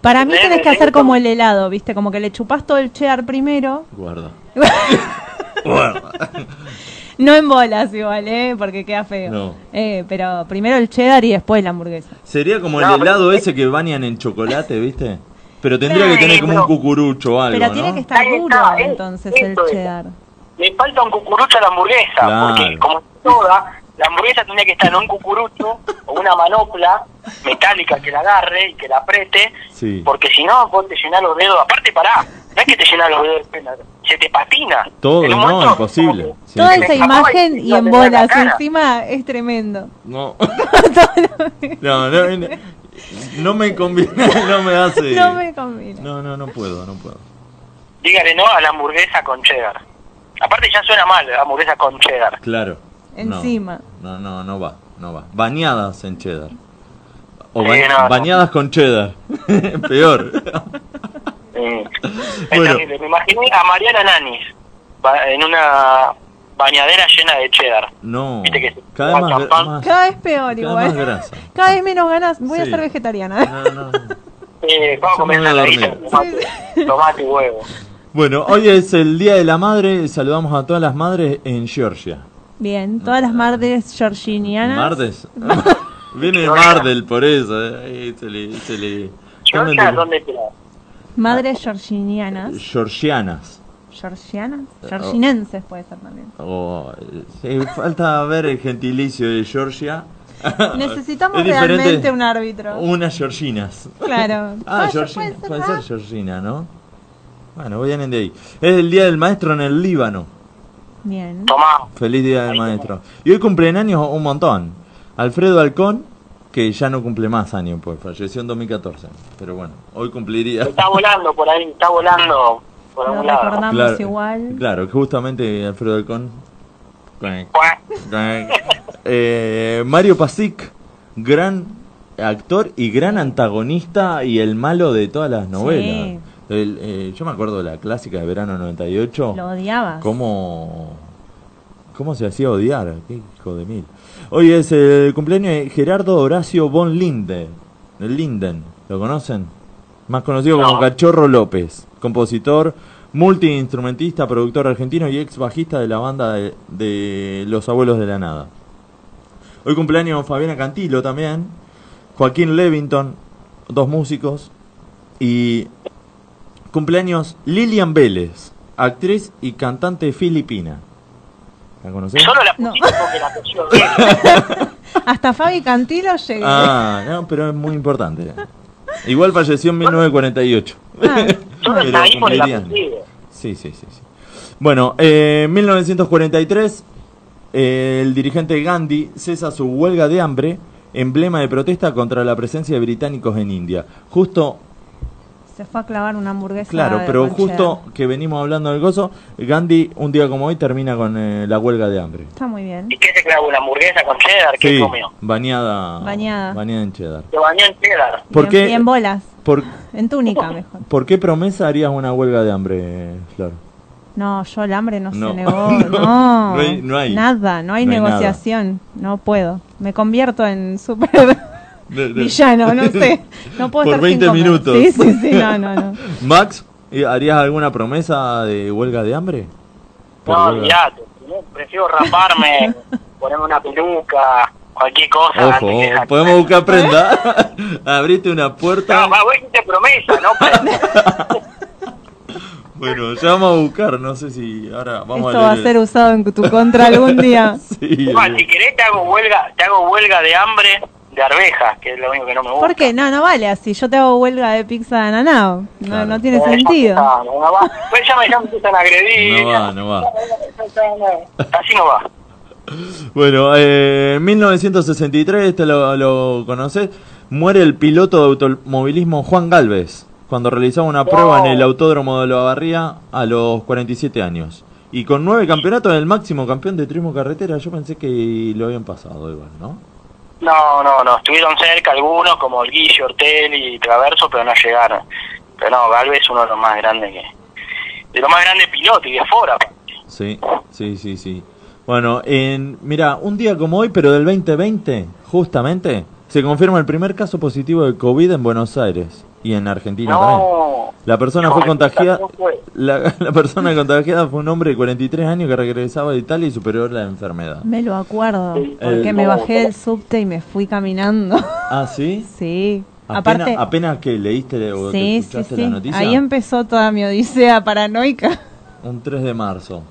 S2: Para mí tenés que hacer como el helado, ¿viste? Como que le chupás todo el cheddar primero.
S1: Guarda. Guarda.
S2: No en bolas igual, ¿eh? Porque queda feo.
S1: No.
S2: Eh, pero primero el cheddar y después la hamburguesa.
S1: Sería como
S4: No,
S1: el
S4: pero-
S1: helado ese que bañan en chocolate, ¿viste? Pero tendría que tener como un cucurucho o algo,
S2: pero tiene
S1: ¿no?
S2: que estar
S4: Ahí
S2: duro
S4: está, eh,
S2: entonces el
S4: eso es.
S2: cheddar.
S4: Le falta un cucurucho a la hamburguesa.
S1: Claro.
S4: Porque como toda, la hamburguesa tendría que estar en un cucurucho o una manopla metálica que la agarre y que la apriete.
S1: Sí.
S4: Porque si no, vos te llenás los dedos. Aparte, pará. No es que te llenas los dedos, se te patina.
S1: Todo,
S4: En un
S1: no,
S4: momento,
S1: imposible.
S4: como que
S1: Sí,
S2: Toda
S1: sí.
S2: esa imagen
S4: y
S2: en bolas encima es tremendo.
S1: No. no, no, no, no me conviene, no me hace...
S2: No me combina.
S1: No, no, no puedo, no puedo.
S4: Dígale no a la hamburguesa con cheddar. Aparte ya suena mal la hamburguesa con cheddar.
S1: Claro.
S2: Encima.
S1: No, no, no va, no va. Bañadas en cheddar. O ba-
S4: no.
S1: bañadas con cheddar. Peor.
S4: Es
S1: Bueno.
S4: terrible. Me imaginé a Mariana Nanis en una bañadera llena de cheddar.
S1: No.
S4: Viste que se
S1: Cada vez
S4: toma
S1: más, gra-
S4: champán.
S1: más-
S2: Cada vez peor
S1: cada
S2: igual.
S1: más grasa.
S2: Cada vez menos ganas. Voy a ser vegetariana.
S1: No, no.
S4: Eh, vamos a comer tomate, tomate y huevo.
S1: Bueno, hoy es el Día de la Madre. Saludamos a todas las madres en Georgia.
S2: Bien, todas las madres georginianas.
S1: ¿Mardes? Viene de Mardel por eso. eh. Ahí se le. Se le
S4: Georgia, ¿dónde queda?
S2: Madres georginianas.
S1: Georgianas.
S2: ¿Georgianas?
S1: Oh.
S2: Georginenses puede ser también.
S1: Oh, sí, falta ver el gentilicio de Georgia.
S2: Necesitamos realmente un árbitro.
S1: Unas georginas.
S2: Claro.
S1: Ah, Georgina.
S2: puede ser,
S1: Puede
S2: ah.
S1: ser georgina, ¿no? Bueno, vienen de ahí. Es el Día del Maestro en el Líbano.
S2: Bien.
S4: Tomá.
S1: Feliz Día del
S4: Ahí
S1: Maestro. Y hoy cumplen años un montón. Alfredo Alcón, que ya no cumple más años, pues falleció en 2014. Pero bueno, hoy cumpliría.
S4: Está volando por ahí, está volando por
S2: Lo
S4: algún lado.
S2: recordamos
S1: Claro,
S2: igual.
S1: Claro, que justamente Alfredo Alcón. Eh, Mario Pasic, gran actor y gran antagonista y el malo de todas las novelas. El, eh, yo me acuerdo de la clásica de verano 98.
S2: Lo odiabas.
S1: ¿Cómo, ¿Cómo se hacía odiar? Qué hijo de mil. Hoy es el cumpleaños de Gerardo Horacio von Linden. Linden, ¿lo conocen? Más conocido como. Cachorro López, compositor, multiinstrumentista, productor argentino y ex bajista de la banda de, de Los Abuelos de la Nada. Hoy cumpleaños Fabiana Cantilo también, Joaquín Levington, dos músicos, y cumpleaños Lilian Vélez, actriz y cantante filipina. ¿La conocés?
S4: Solo la
S2: No.
S4: pusiste porque la apellido bien.
S2: Hasta Fabi Cantilo llegué.
S1: Ah, no, pero es muy importante. Igual falleció en 1948.
S2: Ah.
S4: Solo
S1: Pero
S4: está ahí por el apellido.
S1: Sí, sí, sí. sí. Bueno, eh, en 1943, eh, el dirigente Gandhi cesa su huelga de hambre, emblema de protesta contra la presencia de británicos en India. Justo,
S2: Se fue a clavar una hamburguesa.
S1: claro, pero justo que venimos hablando del gozo, Gandhi un día como hoy termina con eh, la huelga de hambre.
S2: Está muy bien.
S4: ¿Y qué se clavó? ¿Una hamburguesa con cheddar? ¿Qué
S1: Sí,
S4: comió?
S1: bañada,
S2: Bañada.
S1: bañada en cheddar.
S4: Se bañó en cheddar.
S1: ¿Por qué?
S2: bien bolas.
S1: ¿Por,
S2: En túnica mejor.
S1: ¿Por qué promesa harías una huelga de hambre, Flor?
S2: No, yo el hambre no,
S1: No.
S2: se negó.
S1: No,
S2: No,
S1: no hay- no hay.
S2: Nada, no hay
S1: No hay
S2: negociación. No puedo. Me convierto en super
S1: De- de-
S2: villano, no sé. No puedo
S1: Por
S2: estar
S1: 20
S2: sin comer.
S1: minutos.
S2: Sí, sí, sí, no, no, no.
S1: Max, ¿y ¿harías alguna promesa de huelga de hambre? Por
S4: No,
S1: huelga.
S4: olvidate. Prefiero raparme, ponerme una peluca, cualquier cosa.
S1: Ojo,
S4: antes que esa-
S1: podemos buscar prenda. Abriste una puerta.
S4: No, vos hiciste promesa, ¿no?
S1: Bueno, ya vamos a buscar. No sé si ahora vamos
S2: Esto
S1: a
S2: va a
S1: leer.
S2: ser usado en tu contra algún día.
S1: Sí,
S4: si querés te hago huelga, te hago huelga de hambre de arvejas, que es lo único que no me gusta.
S2: ¿Por qué? No, no vale así. Yo te hago huelga de pizza de ananao. No,
S1: Claro.
S2: no tiene
S4: Eh,
S2: sentido.
S4: está, no va. Pues ya me, ya me empiezan a agredir.
S1: No va, no va.
S4: Así no va.
S1: Bueno, eh, en 1963, este lo, lo conoces, muere el piloto de automovilismo Juan Galvez cuando realizaba una prueba en el autódromo de La Barría a los 47 años. Y con nueve campeonatos, el máximo campeón de turismo carretera, yo pensé que lo habían pasado igual, ¿no?
S4: No, no, no. Estuvieron cerca algunos, como el Guille, Ortel y Traverso, pero no llegaron. Pero no, Galvez es uno de los más grandes que... De los más grandes pilotos y de fora.
S1: Sí, sí, sí, sí. Bueno, en, mira, un día como hoy, pero del 2020, justamente, se confirma el primer caso positivo de COVID en Buenos Aires y en Argentina también.
S4: No.
S1: La persona
S4: No,
S1: fue contagiada.
S4: no fue.
S1: La, la persona contagiada fue un hombre de 43 años que regresaba de Italia y superó la enfermedad.
S2: Me lo acuerdo.
S4: Sí,
S2: Porque
S1: eh,
S2: me bajé del subte y me fui caminando.
S1: Ah, sí.
S2: sí.
S1: Apenas,
S2: Aparte,
S1: apenas que leíste o
S2: sí, sí,
S1: escuchaste
S2: sí.
S1: la noticia.
S2: Ahí empezó toda mi odisea paranoica.
S1: Un 3 de marzo.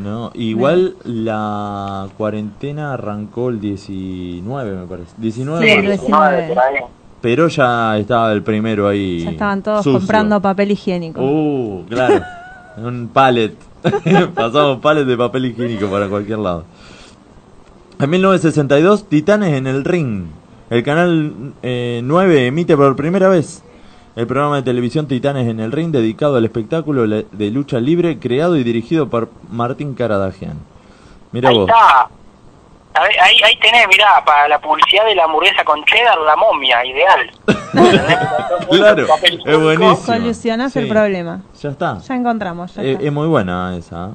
S1: No, igual la cuarentena arrancó el 19, me parece. 19
S2: Sí,
S1: de
S2: el
S1: marzo.
S2: 19.
S1: Pero ya estaba el primero ahí.
S2: Ya estaban todos
S1: sucio.
S2: comprando papel higiénico.
S1: Uh, claro. un pallet. Pasamos pallet de papel higiénico para cualquier lado. En 1962, Titanes en el Ring. El canal eh, 9 emite por primera vez el programa de televisión Titanes en el Ring dedicado al espectáculo de lucha libre creado y dirigido por Martín Caradagian. Mira vos.
S4: está. A ver, ahí, ahí tenés, mirá, para la publicidad de la hamburguesa con cheddar, la momia, ideal.
S1: Claro, es buenísimo.
S2: Solucionás el
S1: Sí.
S2: problema.
S1: Ya está.
S2: Ya encontramos. Ya
S1: Eh,
S2: está.
S1: es muy buena esa.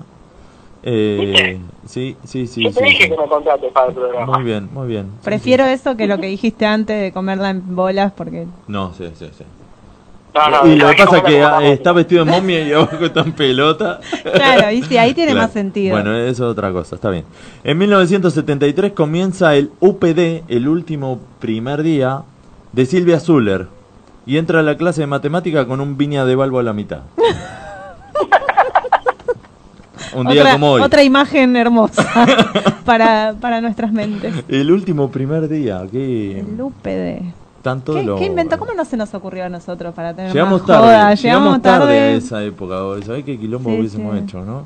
S1: Eh, sí, sí, sí.
S4: Yo te
S1: sí,
S4: dije
S1: sí.
S4: que me contrates para el programa.
S1: Muy bien, muy bien. Sí,
S2: Prefiero eso que lo que dijiste antes de comerla en bolas porque...
S1: No, sí, sí, sí.
S4: No, no,
S1: y lo que pasa es que está vestido de momia y abajo está en pelota.
S2: Claro, y sí, ahí tiene
S1: Claro.
S2: más sentido.
S1: Bueno, eso es otra cosa, está bien. En 1973 comienza el UPD, el último primer día, de Silvia Zuller. Y entra a la clase de matemática con un viña de balbo a la mitad. un día
S2: otra,
S1: como hoy.
S2: otra imagen hermosa para, para nuestras mentes.
S1: El último primer día, que
S2: El UPD.
S1: Tanto
S2: ¿Qué,
S1: lo...
S2: qué inventó? ¿Cómo no se nos ocurrió a nosotros para tener
S1: Llegamos
S2: más
S1: tarde,
S2: joda?
S1: llegamos tarde a esa época, ¿sabés qué quilombo
S2: Sí,
S1: hubiésemos
S2: sí.
S1: hecho, no?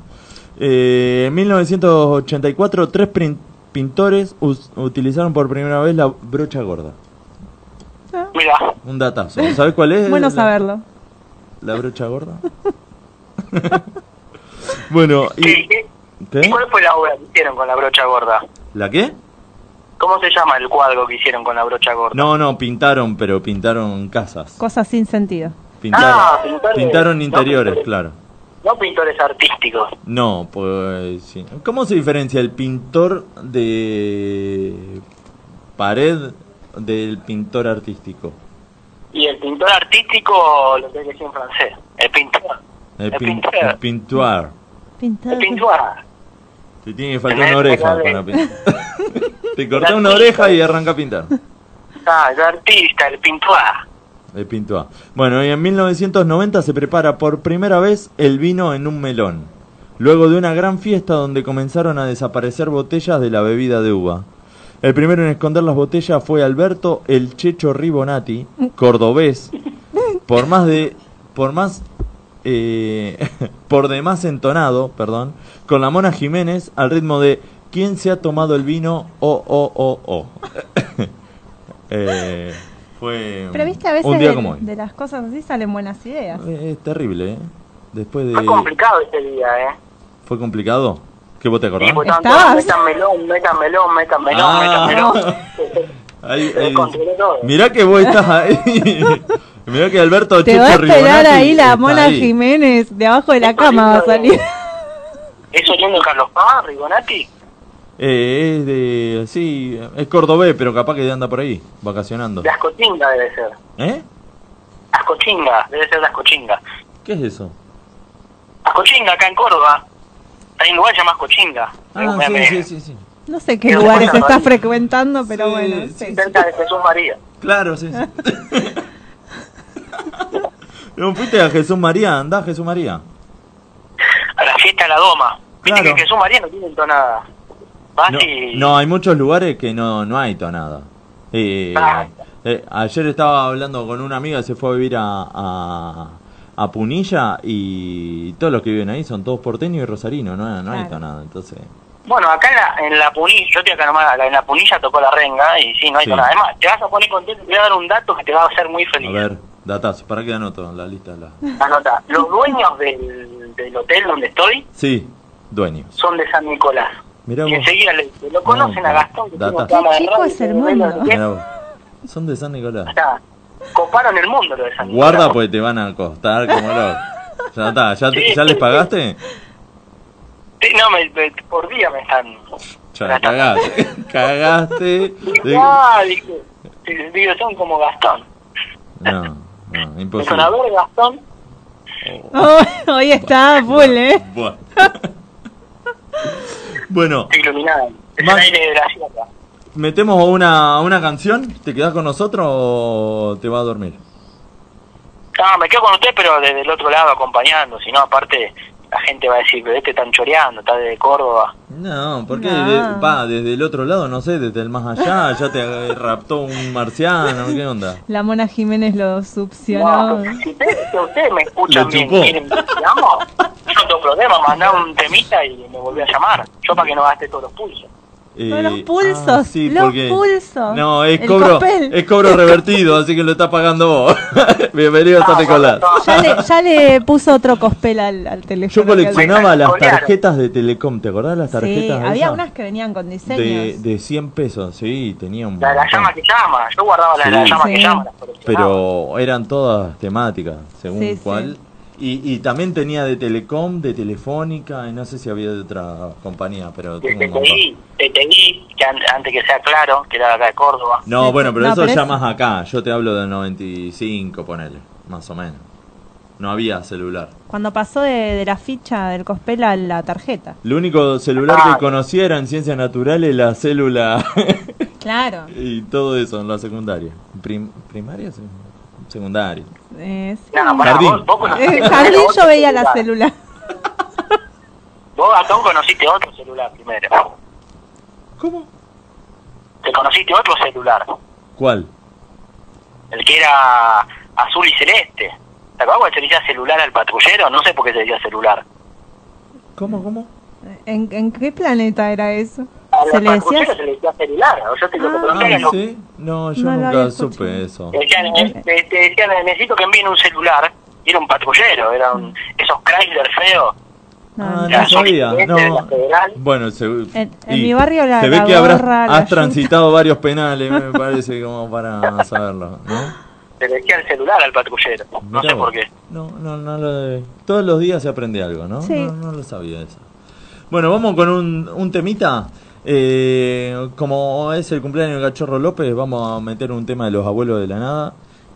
S1: Eh, en 1984, tres prin- pintores utilizaron por primera vez la brocha gorda.
S4: Mira,
S1: Un datazo. ¿Sabes cuál es?
S2: Bueno
S1: la,
S2: saberlo.
S1: La brocha gorda. bueno,
S4: ¿qué,
S1: y...
S4: qué-
S1: ¿Qué?
S4: ¿cuál fue la obra que hicieron con la brocha gorda?
S1: ¿La qué?
S4: ¿Cómo se llama el cuadro que hicieron con la brocha gorda?
S1: No, no, pintaron, pero pintaron casas.
S2: Cosas sin sentido.
S1: Pintaron,
S4: Ah, pintores.
S1: pintaron
S4: No,
S1: interiores,
S4: pintores.
S1: claro.
S4: No pintores artísticos.
S1: No, pues sí. ¿Cómo se diferencia el pintor de pared del pintor artístico?
S4: Y el pintor artístico, lo que decir en francés. El pintor.
S1: El,
S4: El
S1: pin-
S4: pintor.
S1: el pintuar.
S2: Pintar.
S4: El pintor.
S1: Te tiene que faltar una oreja para pintar. Te cortas
S4: El
S1: una oreja y arranca a pintar.
S4: Ah, el artista, el pintor.
S1: El pintuar. Bueno, y en 1990 se prepara por primera vez el vino en un melón. Luego de una gran fiesta donde comenzaron a desaparecer botellas de la bebida de uva. El primero en esconder las botellas fue Alberto el Checho Ribonati, cordobés, por más de, por más, eh, por demás entonado, perdón, con la Mona Jiménez al ritmo de ¿Quién se ha tomado el vino? Oh, oh, oh, oh. Eh, fue
S2: Pero viste, a veces
S1: un día
S2: de,
S1: como hoy.
S2: de las cosas así salen buenas ideas.
S1: Eh, Es terrible, ¿eh? Después de...
S4: Fue complicado este día, ¿eh?
S1: ¿Fue complicado? ¿Qué vos te acordás?
S4: Sí, pues
S2: ¿Estabas?
S4: todos, metan melón, metan melón, metan melón,
S1: Ah.
S4: metan melón.
S1: Ahí- ahí- mirá que vos estás ahí. Mirá que Alberto
S2: Te va a esperar
S1: Ribonati
S2: ahí la Mona
S1: ahí.
S2: Jiménez, de abajo de la cama va a salir.
S4: ¿Es oriundo de Carlos Paz, Rigonati?
S1: Eh, es de... Sí, es cordobés, pero capaz que anda por ahí, vacacionando.
S4: De Ascochinga debe ser.
S1: ¿Eh?
S4: Ascochinga, debe ser de Ascochinga.
S1: ¿Qué es eso?
S4: Ascochinga, acá en Córdoba. Hay un lugar llamado Ascochinga.
S1: Ah, sí,
S4: me-
S1: sí, sí, sí.
S2: No sé qué lugares estás frecuentando, pero
S1: Sí,
S2: bueno.
S1: sí,
S2: sí.
S4: Cerca de Jesús María.
S1: Claro, sí, sí. ¿No fuiste a Jesús María? ¿Andá a Jesús María?
S4: A la fiesta de la Doma. Viste
S1: Claro.
S4: que Jesús María no tiene entonada. Vas
S1: No,
S4: y...
S1: no, hay muchos lugares que no, no hay tonada. Eh,
S4: Ah.
S1: eh, ayer estaba hablando con una amiga que se fue a vivir a, a, a Punilla y todos los que viven ahí son todos porteños y rosarinos, no, no hay
S2: Claro.
S1: nada. Entonces,
S4: Bueno, acá en la, en la Punilla, yo estoy acá nomás, en la Punilla tocó la renga y sí, no hay
S1: Sí.
S4: nada. Además, te vas a poner contento, te voy a dar un dato que te va a hacer muy feliz.
S1: a ver, datazo, para que anoto la lista. La...
S4: Anota, los dueños del, del hotel donde estoy
S1: Sí, dueños.
S4: son de San Nicolás.
S1: Mirá
S4: y enseguida le, lo conocen
S1: No,
S4: a Gastón, que tiene
S2: Qué chico es el mundo.
S4: qué.
S1: Son de San Nicolás.
S4: O sea, coparon el mundo lo de San Nicolás.
S1: Guarda pues te van a costar como loco. Ya está, ¿ya, te-
S4: Sí,
S1: ya
S4: sí,
S1: les pagaste?
S4: Sí, no, me, me- por día me están...
S1: Ya
S4: me están-
S1: cagaste. Cagaste. De-
S4: Ah, digo, son como Gastón.
S1: No, no, imposible.
S4: Gastón.
S2: Oh, hoy está full, ¿eh?
S1: Buah. bueno,
S4: Estoy iluminada. Es
S1: Más-
S4: el aire de la sierra.
S1: ¿metemos una, una canción? ¿Te quedás con nosotros o te vas a dormir?
S4: No, me quedo con usted, pero desde el otro lado acompañando. Si no, aparte, la gente va a decir, pero este están choreando, está desde Córdoba.
S1: No, porque
S2: No.
S1: de- va desde el otro lado, no sé, desde el más allá, ya te raptó un marciano, ¿qué onda?
S2: La Mona Jiménez lo succionó.
S4: Si ustedes, si me escuchan bien,
S1: chupó.
S4: quieren que sigamos, yo no tengo problema, mandar un temita y me volví a llamar. Yo para que no gaste todos los pulsos.
S1: Eh,
S2: los pulsos, los pulsos.
S1: No, es cobro,
S2: copel.
S1: es cobro revertido, así que lo está pagando vos. Bienvenido a
S4: Ah,
S1: San Nicolás.
S4: no,
S2: Ya le, ya le puso otro cospel al, al teléfono.
S1: Yo coleccionaba las tarjetas de Telecom, ¿te acordás las
S2: Sí,
S1: tarjetas?
S2: había
S1: esas?
S2: unas que venían con
S1: de,
S2: diseños.
S1: de 100 pesos, sí, tenía un
S4: La de la llama que llama, yo guardaba la de la
S1: Sí.
S4: llama
S2: Sí.
S4: que llama. las.
S1: Pero eran todas temáticas, según
S2: Sí, sí.
S1: cuál. Y, y también tenía de Telecom, de Telefónica, y no sé si había de otra compañía, pero
S4: De. TTI, TTI, que an- antes que sea claro, que era de acá de Córdoba.
S1: No, bueno, pero
S2: no,
S1: eso
S2: pero
S1: ya
S2: es-
S1: más acá. Yo te hablo del 95, ponele, más o menos. No había celular.
S2: Cuando pasó de, de la ficha del cospel a la tarjeta.
S1: El único celular
S4: Ah.
S1: que conocía era en ciencias naturales, la célula
S2: Claro.
S1: y todo eso en la secundaria. Prim- ¿Primaria? Sí. Secundaria.
S2: Eh, sí.
S4: No, pará,
S1: Jardín.
S4: vos, vos conociste
S2: En jardín yo
S4: otro
S2: veía la
S4: celular.
S2: celular.
S4: Vos, Gastón, conociste otro celular primero.
S1: ¿Cómo?
S4: Te conociste otro celular,
S1: ¿Cuál?
S4: el que era azul y celeste. ¿Te acuerdas cuando se le decía celular al patrullero? No sé por qué se decía celular.
S1: ¿Cómo, cómo?
S2: ¿En, en qué planeta era eso?
S4: Al
S2: ¿Se le
S4: patrullero
S2: decía?
S4: se le decía celular. O yo te lo que
S2: Ah.
S1: No, yo
S2: No
S1: nunca supe eso.
S4: Te decían, eh, te, te decían, necesito que envíen un celular. Y era un patrullero, era un, esos Chrysler feos.
S2: No,
S1: Ah,
S2: no.
S1: no sabía. No.
S4: la.
S1: Bueno, se,
S2: En- mi barrio la-
S1: se ve
S2: la
S1: que habrás,
S2: la
S1: has transitado varios penales, me parece, como para saberlo, ¿no?
S4: Se le decía el celular al patrullero. No
S1: Mirá
S4: sé
S1: vos.
S4: por qué.
S1: No, no, no lo Todos los días se aprende algo, ¿no?
S2: Sí.
S1: No, no lo sabía eso. Bueno, vamos con un, un temita. Eh, como es el cumpleaños de Cachorro López, vamos a meter un tema de los abuelos de la nada.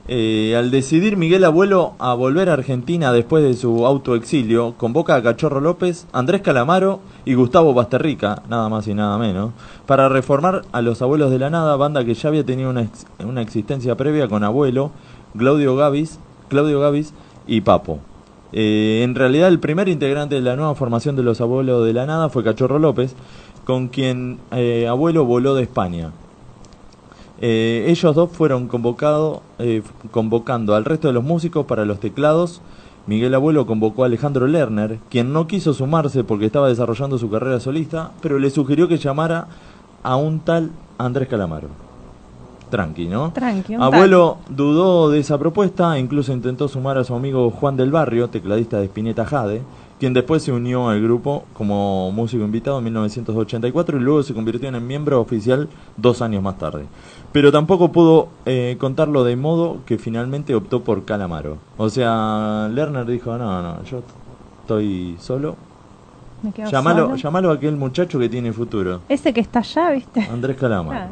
S1: Eh, al decidir Miguel Abuelo a volver a Argentina después de su autoexilio, convoca a Cachorro López, Andrés Calamaro y Gustavo Basterrica, nada más y nada menos, para reformar a los abuelos de la nada, banda que ya había tenido una, una existencia previa con Abuelo, Claudio Gavis, Claudio y Papo. Eh, en realidad el primer integrante de la nueva formación de los abuelos de la nada fue Cachorro López, con quien eh, Abuelo voló de España. Eh, ellos dos fueron convocados, eh, convocando al resto de los músicos para los teclados. Miguel Abuelo convocó a Alejandro Lerner, quien no quiso sumarse porque estaba desarrollando su carrera solista, pero le sugirió que llamara a un tal Andrés Calamaro. Tranqui, ¿no?
S2: Tranqui,
S1: Abuelo dudó de esa propuesta incluso intentó sumar a su amigo Juan del Barrio, tecladista de Spinetta Jade, quien después se unió al grupo como músico invitado en 1984 y luego se convirtió en miembro oficial dos años más tarde. Pero tampoco pudo eh, contarlo de modo que finalmente optó por Calamaro. O sea, Lerner dijo, no, no, yo estoy solo.
S2: Me quedo
S1: Llamalo,
S2: solo.
S1: llamalo a aquel muchacho que tiene futuro.
S2: Ese que está allá, ¿viste?
S1: Andrés Calamaro.
S2: Ah.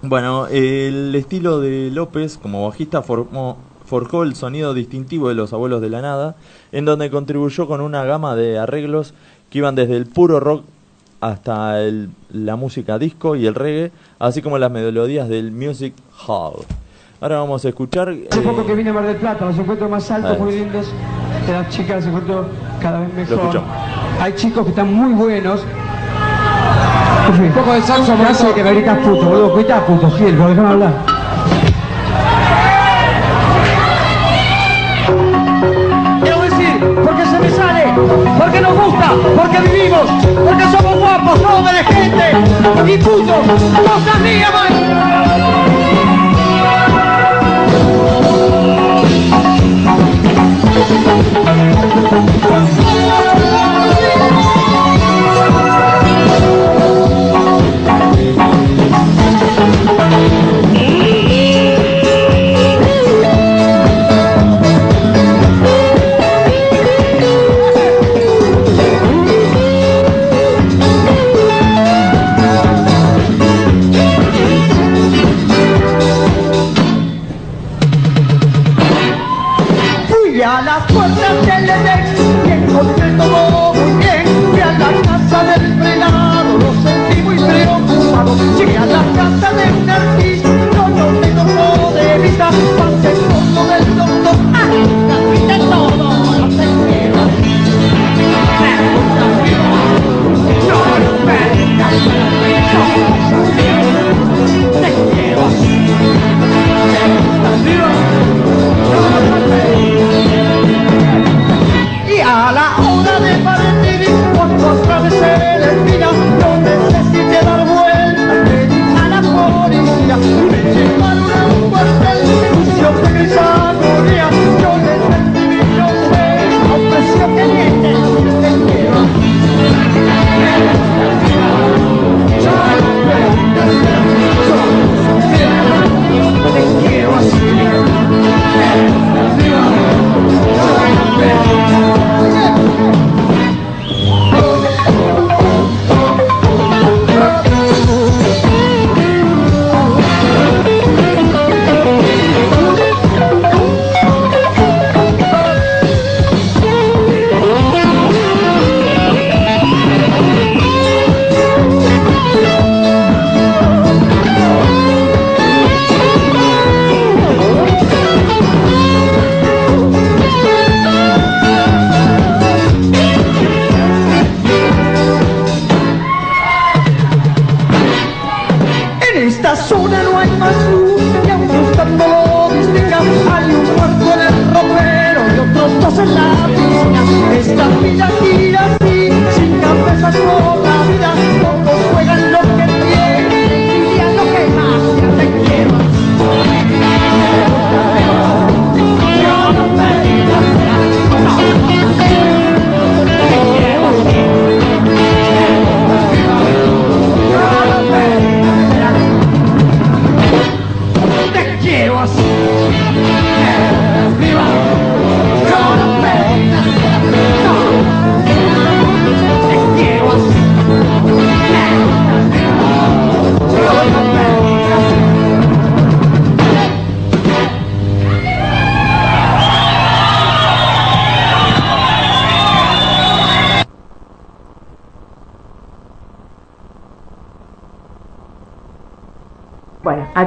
S1: Bueno, el estilo de López como bajista formó, forjó el sonido distintivo de los abuelos de la nada, en donde contribuyó con una gama de arreglos que iban desde el puro rock hasta el- la música disco y el reggae, así como las melodías del music hall. Ahora vamos a escuchar...
S5: Hace poco
S1: eh,
S5: que vine a Mar del Plata, los encuentro más altos, muy lindos. De las chicas los encuentro cada vez mejor.
S1: escuchamos.
S5: Hay chicos que están muy buenos. Un poco de saxo, me hace que me gritas puto, boludo. Cuita puto, sí, pero déjame hablar. Porque nos gusta, porque vivimos, porque somos guapos, jóvenes, gente y puto. ¡Cosas mías, man!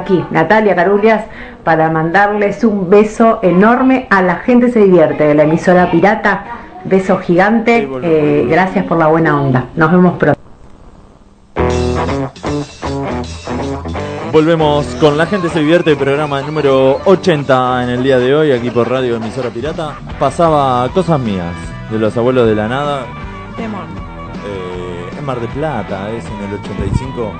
S6: Aquí Natalia Carulias para mandarles un beso enorme a la gente se divierte de la emisora pirata. Beso gigante. eh, gracias por la buena onda. Nos vemos pronto.
S1: Volvemos con La Gente se divierte, programa número 80 en el día de hoy, aquí por Radio Emisora Pirata. Pasaba Cosas Mías, de los abuelos de la nada,
S2: Temón.
S1: eh, en Mar de Plata, es en el 85.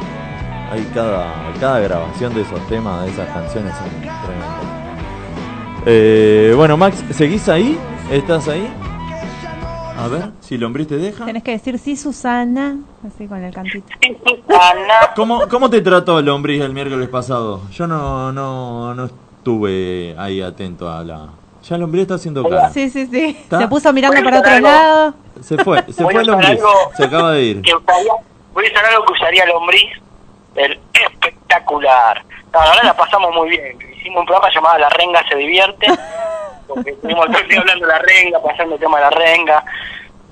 S1: Hay cada, cada grabación de esos temas, de esas canciones, son tremendas. Eh, bueno, Max, ¿seguís ahí? ¿Estás ahí? A ver, si Lombriz te deja.
S2: Tenés que decir sí, Susana, así con el cantito.
S4: Susana,
S1: ¿Cómo, ¿Cómo te trató el Lombriz el miércoles pasado? Yo no, no, no estuve ahí atento a la... Ya el Lombriz está haciendo cara.
S2: Sí, sí, sí.
S1: ¿Está?
S2: Se puso mirando para otro
S4: algo.
S2: lado.
S1: Se fue, se
S4: Voy
S1: fue Lombriz. Se acaba de ir.
S4: que usaría, voy a usar algo que usaría Lombriz, el espectacular. No, la verdad la pasamos muy bien. Hicimos un programa llamado La Renga se divierte, porque estuvimos todo el día hablando de la renga, pasando el tema de la renga.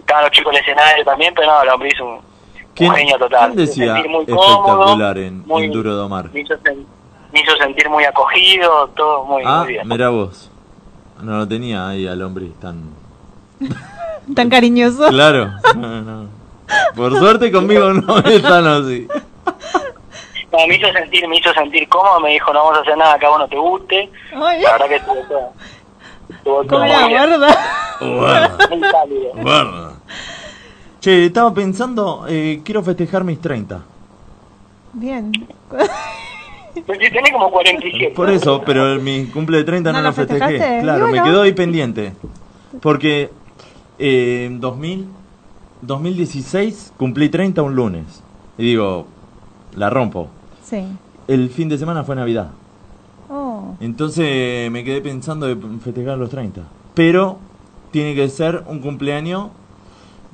S4: Estaban los chicos en el escenario también, pero no, Lombriz un, un
S1: ¿Quién,
S4: genio total.
S1: quién
S4: hizo
S1: decía
S4: sentir muy
S1: espectacular
S4: cómodo,
S1: en,
S4: muy-
S1: en Duro Domar?
S4: Me hizo, me hizo sentir muy acogido, todo muy,
S1: Ah,
S4: muy bien.
S1: mira vos. No lo tenía ahí al Lombriz tan...
S2: Tan cariñoso.
S1: Claro. No, no. Por suerte conmigo no están así.
S4: No, me hizo sentir, me hizo sentir cómodo, me dijo no vamos a hacer nada que a vos no te guste.
S2: Ay,
S4: La verdad que estuvo todo. Estuvo todo
S2: la.
S1: Guarda. Che, estaba pensando, eh, quiero festejar mis 30.
S2: Bien.
S4: Porque tenés como 47.
S1: Por eso, pero mi cumple de 30 no,
S2: ¿No
S1: lo festejé.
S2: festejaste?
S1: Claro, me quedó ahí pendiente. Porque eh, en 2000, 2016 cumplí 30 un lunes. Y digo, la rompo.
S2: Sí.
S1: El fin de semana fue Navidad.
S2: Oh.
S1: Entonces me quedé pensando de festejar los 30. Pero tiene que ser un cumpleaños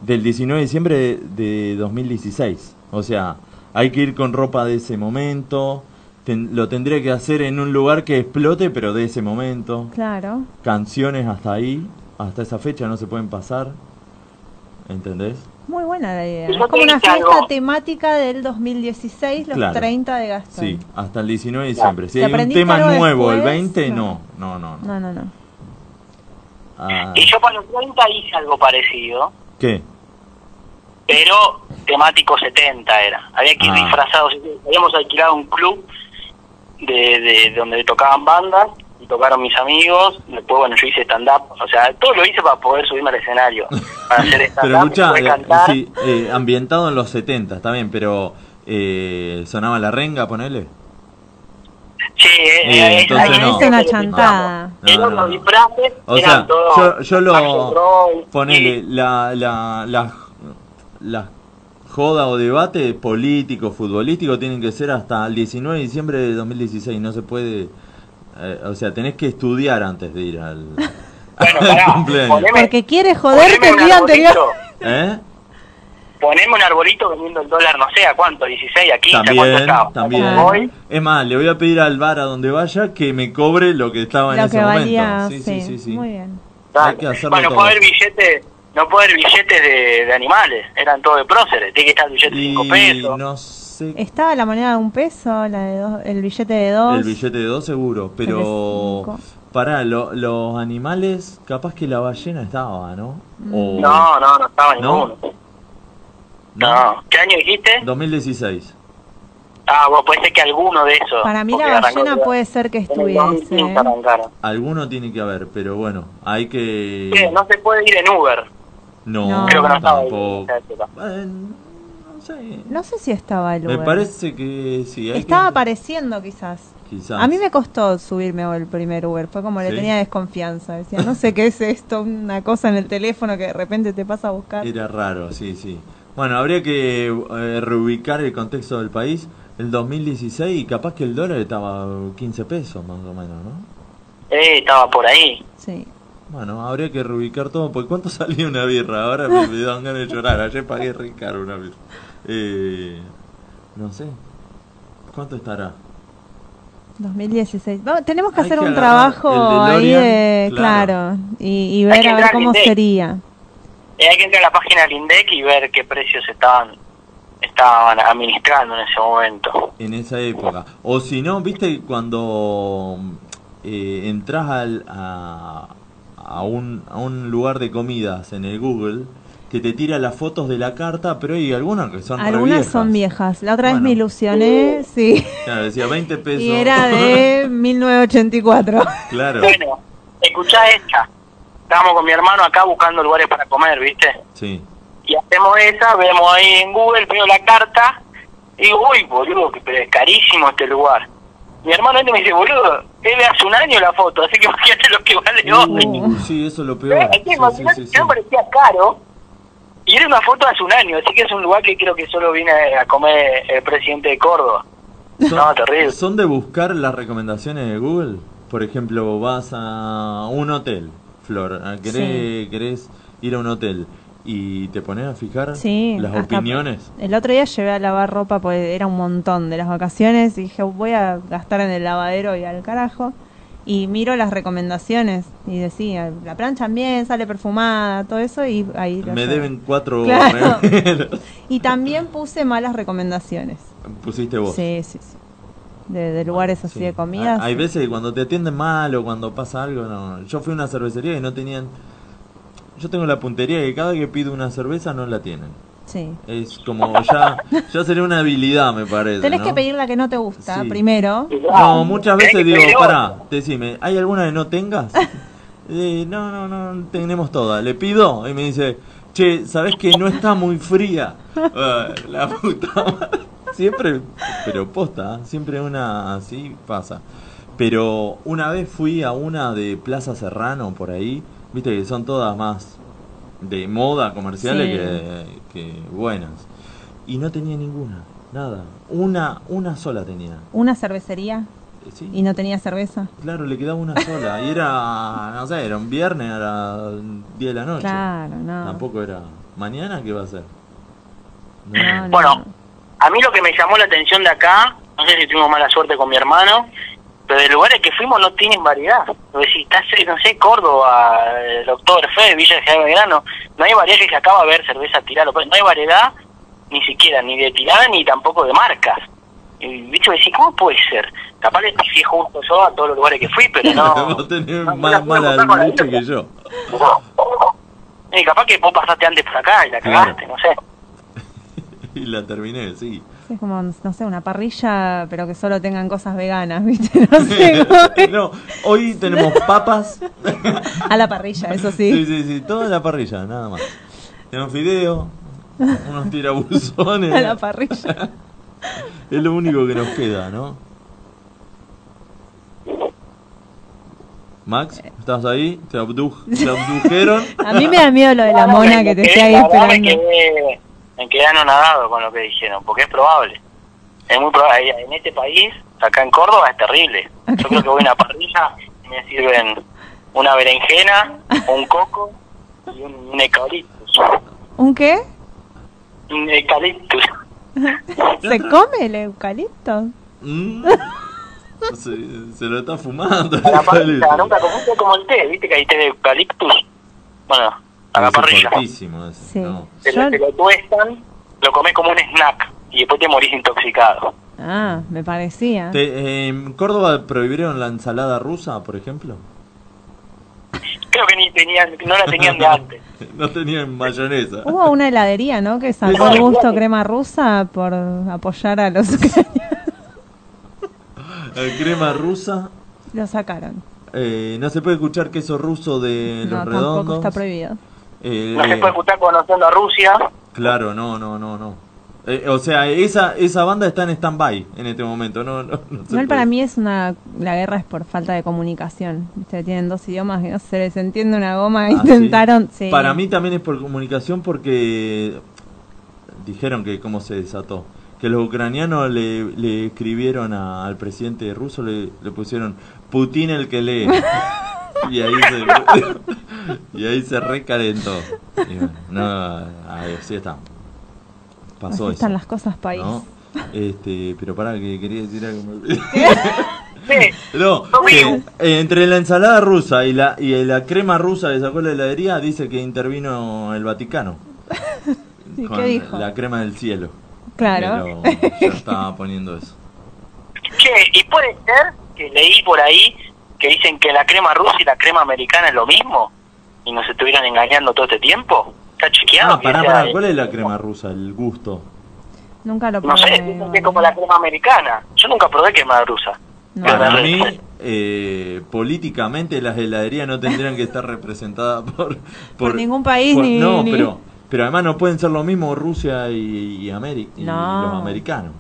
S1: del 19 de diciembre de, de 2016. O sea, hay que ir con ropa de ese momento. Ten- lo tendré que hacer en un lugar que explote, pero de ese momento.
S2: Claro.
S1: Canciones hasta ahí, hasta esa fecha no se pueden pasar. ¿Entendés?
S2: Muy buena la idea. Es como una fiesta
S4: algo.
S2: temática del 2016, los
S1: Claro.
S2: 30 de Gastón.
S1: Sí, hasta el 19 de diciembre. Si
S2: ¿Te
S1: hay un tema nuevo el
S2: después?
S1: 20,
S2: No.
S1: no, no, no. no.
S2: No, no, no.
S1: Ah,
S4: Y yo para los 30 hice algo parecido,
S1: ¿Qué?
S4: pero temático 70 era. Había que ir
S1: Ah.
S4: disfrazados. Habíamos alquilado un club de, de donde tocaban bandas tocaron mis amigos. Después, bueno, yo hice stand-up. O sea, todo lo hice para poder subirme al escenario. Para hacer
S1: Pero
S4: stand-up,
S1: escuchá,
S4: poder
S1: eh,
S4: cantar.
S1: sí, eh, ambientado en los 70, está bien, pero eh, sonaba la renga, ponele.
S4: Sí, eh,
S1: Eh, entonces
S4: ahí
S1: no.
S2: Una chantada.
S1: No, no,
S4: los
S1: no.
S4: disfraces,
S1: O sea, yo, yo lo. Ponele, la, la, la, la joda o debate político, futbolístico, tienen que ser hasta el 19 de diciembre de 2016. No se puede. Eh, o sea, tenés que estudiar antes de ir al,
S4: Bueno,
S1: al
S4: pará,
S1: cumpleaños.
S4: poneme-
S2: Porque quiere joderte el día anterior.
S1: ¿Eh?
S4: Poneme un arbolito vendiendo el dólar, no sé a cuánto, 16, a 15, a cuánto
S1: También, también.
S4: Hoy,
S1: Es más, le voy a pedir al bar a donde vaya que me cobre lo que estaba en
S2: Lo
S1: ese
S2: que
S1: momento.
S2: valía,
S1: sí,
S2: sí,
S1: sí, sí, sí.
S2: Muy bien.
S1: Hay que hacerlo
S4: bueno,
S1: todo.
S4: puede haber billetes, no puede haber billetes de, de animales, eran todos de próceres, tiene que estar el billete de 5
S1: Y
S4: pesos.
S1: no sé.
S2: Estaba la moneda de un peso, la de dos, el billete de dos.
S1: El billete de dos seguro, pero pará, lo- los animales, capaz que la ballena estaba, ¿no? O-
S4: No, no, no estaba
S1: ¿No?
S4: ninguno. No. ¿Qué año dijiste?
S1: 2016.
S4: Ah, vos puede ser que alguno de esos.
S2: Para mí la ballena puede ser que estuviese.
S4: 2015 arrancaron.
S1: Alguno tiene que haber, pero bueno, hay que...
S4: Sí, no se puede ir en Uber.
S1: No,
S2: No.
S4: Creo que no estaba ahí
S1: sé.
S2: No sé si estaba el
S1: Me
S2: Uber.
S1: parece que sí. hay
S2: Estaba
S1: que-
S2: apareciendo quizás.
S1: Quizás.
S2: A mí me costó subirme al primer Uber, fue como le
S1: ¿Sí?
S2: tenía desconfianza. Decía, no sé qué es esto, una cosa en el teléfono que de repente te pasa a buscar.
S1: Era raro, sí, sí. Bueno, habría que eh, reubicar el contexto del país. El 2016 y capaz que el dólar estaba 15 pesos más o menos, ¿no?
S4: Eh, estaba por ahí.
S2: Sí.
S1: Bueno, habría que reubicar todo. porque ¿Cuánto salía una birra? Ahora me, me dan ganas de llorar. Ayer pagué re caro una birra. Eh, no sé. ¿Cuánto estará?
S2: 2016. Vamos, tenemos que
S1: Hay
S2: hacer
S1: que
S2: un trabajo ahí de,
S1: claro.
S2: claro, y, ver a ver cómo sería.
S4: Eh, hay que entrar a la página del INDEC y ver qué precios estaban estaban administrando en ese momento.
S1: En esa época. O si no, viste, cuando eh, entras al, a, a, un, a un lugar de comidas en el Google, que te tira las fotos de la carta, pero hay algunas que son
S2: Algunas
S1: viejas.
S2: son viejas. La otra vez
S1: Bueno.
S2: me ilusioné, sí.
S1: Claro, decía 20 pesos.
S2: Y era de 1984.
S1: claro,
S4: Bueno, escuchá esta. Estábamos con mi hermano acá buscando lugares para comer, ¿viste?
S1: sí.
S4: Y hacemos esa, vemos ahí en Google, veo la carta, y digo, uy, boludo, que- pero es carísimo este lugar. Mi hermano este me dice, boludo, es de hace un año la foto, así que imagínate lo que vale hoy.
S1: Uh, sí, eso es lo peor.
S4: ¿Eh?
S1: Sí, sí, sí, sí.
S4: parecía caro. Y era una foto hace un año, así que es un lugar que creo que solo viene a comer el presidente de Córdoba. No, terrible.
S1: ¿Son de buscar las recomendaciones de Google? Por ejemplo, vas a un hotel, Flor, querés, querés ir a un hotel y te pones a fijar
S2: Sí.
S1: las opiniones.
S2: El otro día llevé a lavar ropa porque era un montón de las vacaciones y dije, voy a gastar en el lavadero y al carajo. Y miro las recomendaciones y decía, la planchan bien, sale perfumada, todo eso y ahí
S1: Me deben cuatro
S2: Claro. Y también puse malas recomendaciones.
S1: Pusiste vos.
S2: Sí, sí, sí. De, de lugares así
S1: Sí.
S2: de comida.
S1: Hay
S2: sí.
S1: veces que cuando te atienden mal o cuando pasa algo, no. Yo fui a una cervecería y no tenían. Yo tengo la puntería que cada que pido una cerveza no la tienen.
S2: Sí.
S1: Es como ya, ya sería una habilidad, me parece.
S2: Tenés
S1: ¿no?
S2: que pedir la que no te gusta
S1: Sí.
S2: primero.
S1: No, muchas veces digo, pará, decime, ¿hay alguna que no tengas? Eh, no, no, no, tenemos todas. Le pido y me dice, che, ¿sabes que no está muy fría? Ah, la puta madre. Siempre, pero posta, ¿eh? siempre una así pasa. Pero una vez fui a una de Plaza Serrano por ahí, viste que son todas más de moda comerciales
S2: Sí.
S1: que, que buenas. Y no tenía ninguna, nada. Una, una sola tenía.
S2: Una cervecería
S1: Eh, Sí.
S2: y no tenía cerveza.
S1: Claro, le quedaba una sola. Y era, no sé, era un viernes a las 10 de la noche.
S2: Claro, no.
S1: Tampoco era. ¿Mañana qué va a ser?
S2: No, no,
S4: Bueno,
S2: no.
S4: a mí lo que me llamó la atención de acá, no sé si tuvimos mala suerte con mi hermano, pero de lugares que fuimos no tienen variedad. Decir, estás, no sé, Córdoba, el Doctor Fe, Villa de General Belgrano, no hay variedad que se acaba de ver cerveza tirada, no hay variedad ni siquiera, ni de tirada ni tampoco de marcas. Y bicho, decís, ¿cómo puede ser? Capaz le pifié justo yo a todos los lugares que fui, pero no.
S1: Vos tenés
S4: no,
S1: más mala leche que yo.
S4: Eh, capaz que vos pasaste antes por acá y la
S1: Claro.
S4: cagaste, no sé.
S1: Y la terminé, sí.
S2: Es como, no sé, una parrilla, pero que solo tengan cosas veganas, ¿viste? No sé.
S1: no, hoy tenemos papas.
S2: A la parrilla, eso
S1: Sí,
S2: sí.
S1: sí, sí, toda la parrilla, nada más. Tenemos fideo, unos tirabuzones.
S2: A la parrilla.
S1: Es lo único que nos queda, ¿no? Max, ¿estás ahí? ¿Te, abdu- te abdujeron?
S2: A mí me da miedo lo de la mona que te esté ahí esperando.
S4: Quedé, me quedé anonadado con lo que dijeron, porque es probable. Es muy probable. En este país, acá en Córdoba, es terrible. Yo creo que voy a una parrilla y me sirven una berenjena, un coco y un, un eucaliptus.
S2: ¿Un qué?
S4: Un eucaliptus.
S2: ¿Se come el eucalipto?
S1: Mm. Se, se lo está fumando.
S4: A la parrilla, nunca comiste como el té, ¿viste que hay té de eucaliptus? Bueno, a la parrilla.
S2: Sí.
S1: ¿no?
S4: Te
S2: Yo-
S4: lo, te lo tuestan, lo comes como un snack y después te morís intoxicado.
S2: Ah, me parecía.
S1: Te- ¿En Córdoba prohibieron la ensalada rusa, por ejemplo?
S4: Creo que ni tenían, no la tenían de antes.
S1: no tenían mayonesa.
S2: Hubo una heladería, ¿no? Que sacó el gusto crema rusa por apoyar a los ucranianos.
S1: La crema rusa.
S2: Lo sacaron.
S1: Eh, no se puede escuchar queso ruso de
S2: No,
S1: los
S2: tampoco
S1: redondos.
S2: está prohibido.
S1: Eh,
S4: No se puede escuchar conociendo a Rusia.
S1: Claro, no, no, no, no. Eh, o sea, esa esa banda está en stand-by en este momento. No, no, no se
S2: Igual para mí es una. La guerra es por falta de comunicación. ¿Viste? Tienen dos idiomas que no se les entiende una goma.
S1: Ah,
S2: Intentaron.
S1: ¿sí?
S2: sí.
S1: Para mí también es por comunicación porque dijeron que cómo se desató. Que los ucranianos le, le escribieron a- al presidente ruso, le, le pusieron Putin el que lee. y ahí se, y ahí se recalentó. Y bueno, no, ahí, así está. Pasó
S2: Así están
S1: eso.
S2: las cosas, país.
S1: ¿no? Este, pero para que quería decir algo. No, que, eh, entre la ensalada rusa y la y la crema rusa que sacó la heladería dice que intervino el Vaticano.
S2: ¿Y
S1: con
S2: qué dijo?
S1: La crema del cielo.
S2: Claro.
S1: Pero ya estaba poniendo eso.
S4: Che, y puede ser que leí por ahí que dicen que la crema rusa y la crema americana es lo mismo y nos estuvieron engañando todo este tiempo. ¿Está chequeado?
S1: Ah, pará, pará, ¿cuál es la crema rusa? El gusto.
S2: Nunca lo
S4: No sé,
S2: probé,
S4: dicen que
S2: igual.
S4: es como la crema americana. Yo nunca probé crema rusa.
S2: No.
S1: Para mí, eh, políticamente las heladerías no tendrían que estar representadas por...
S2: Por ningún país ni-
S1: No,
S2: ni-
S1: pero, pero además no pueden ser lo mismo Rusia y, y, Ameri- y
S2: No.
S1: los americanos.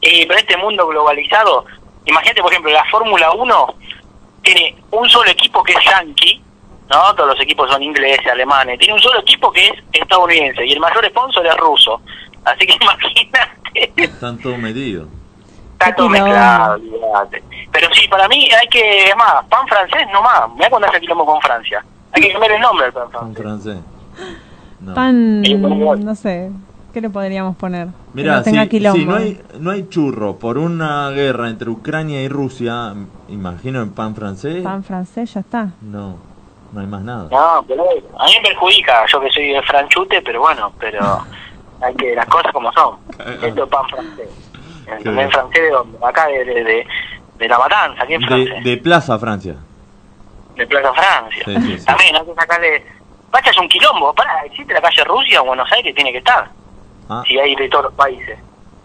S4: Y pero este mundo globalizado, imagínate, por ejemplo, la Fórmula 1 tiene un solo equipo que es Yankee, ¿no? Todos los equipos son ingleses, alemanes. Tiene un solo equipo que es estadounidense y el mayor sponsor es ruso. Así que imagínate,
S1: Están todos medidos.
S4: está todo mezclado, olvídate. Pero sí, para mí hay que, es más, pan francés no más. Mira cuando hace quilombo con Francia. Hay que cambiar el nombre al pan
S1: Pan
S4: francés.
S1: francés. No.
S2: Pan. No sé. ¿Qué le podríamos poner? Que
S1: Mira,
S2: no
S1: si, no, hay, no hay churro por una guerra entre Ucrania y Rusia, imagino en pan francés,
S2: Pan francés, ya está.
S1: no, no hay más nada.
S4: No, pero a mí me perjudica, yo que soy de franchute, pero bueno, pero hay que las cosas como son. Esto es pan francés. ¿Entendés? francés de dónde? Acá de, de, de, de la matanza, aquí en
S1: De,
S4: Francia.
S1: de Plaza Francia.
S4: De Plaza Francia.
S1: Sí, sí, sí.
S4: También hay que sacarle Pacha es un quilombo. Pará, existe la calle Rusia o Buenos Aires, tiene que estar.
S1: Ah,
S4: Si hay de todos los países.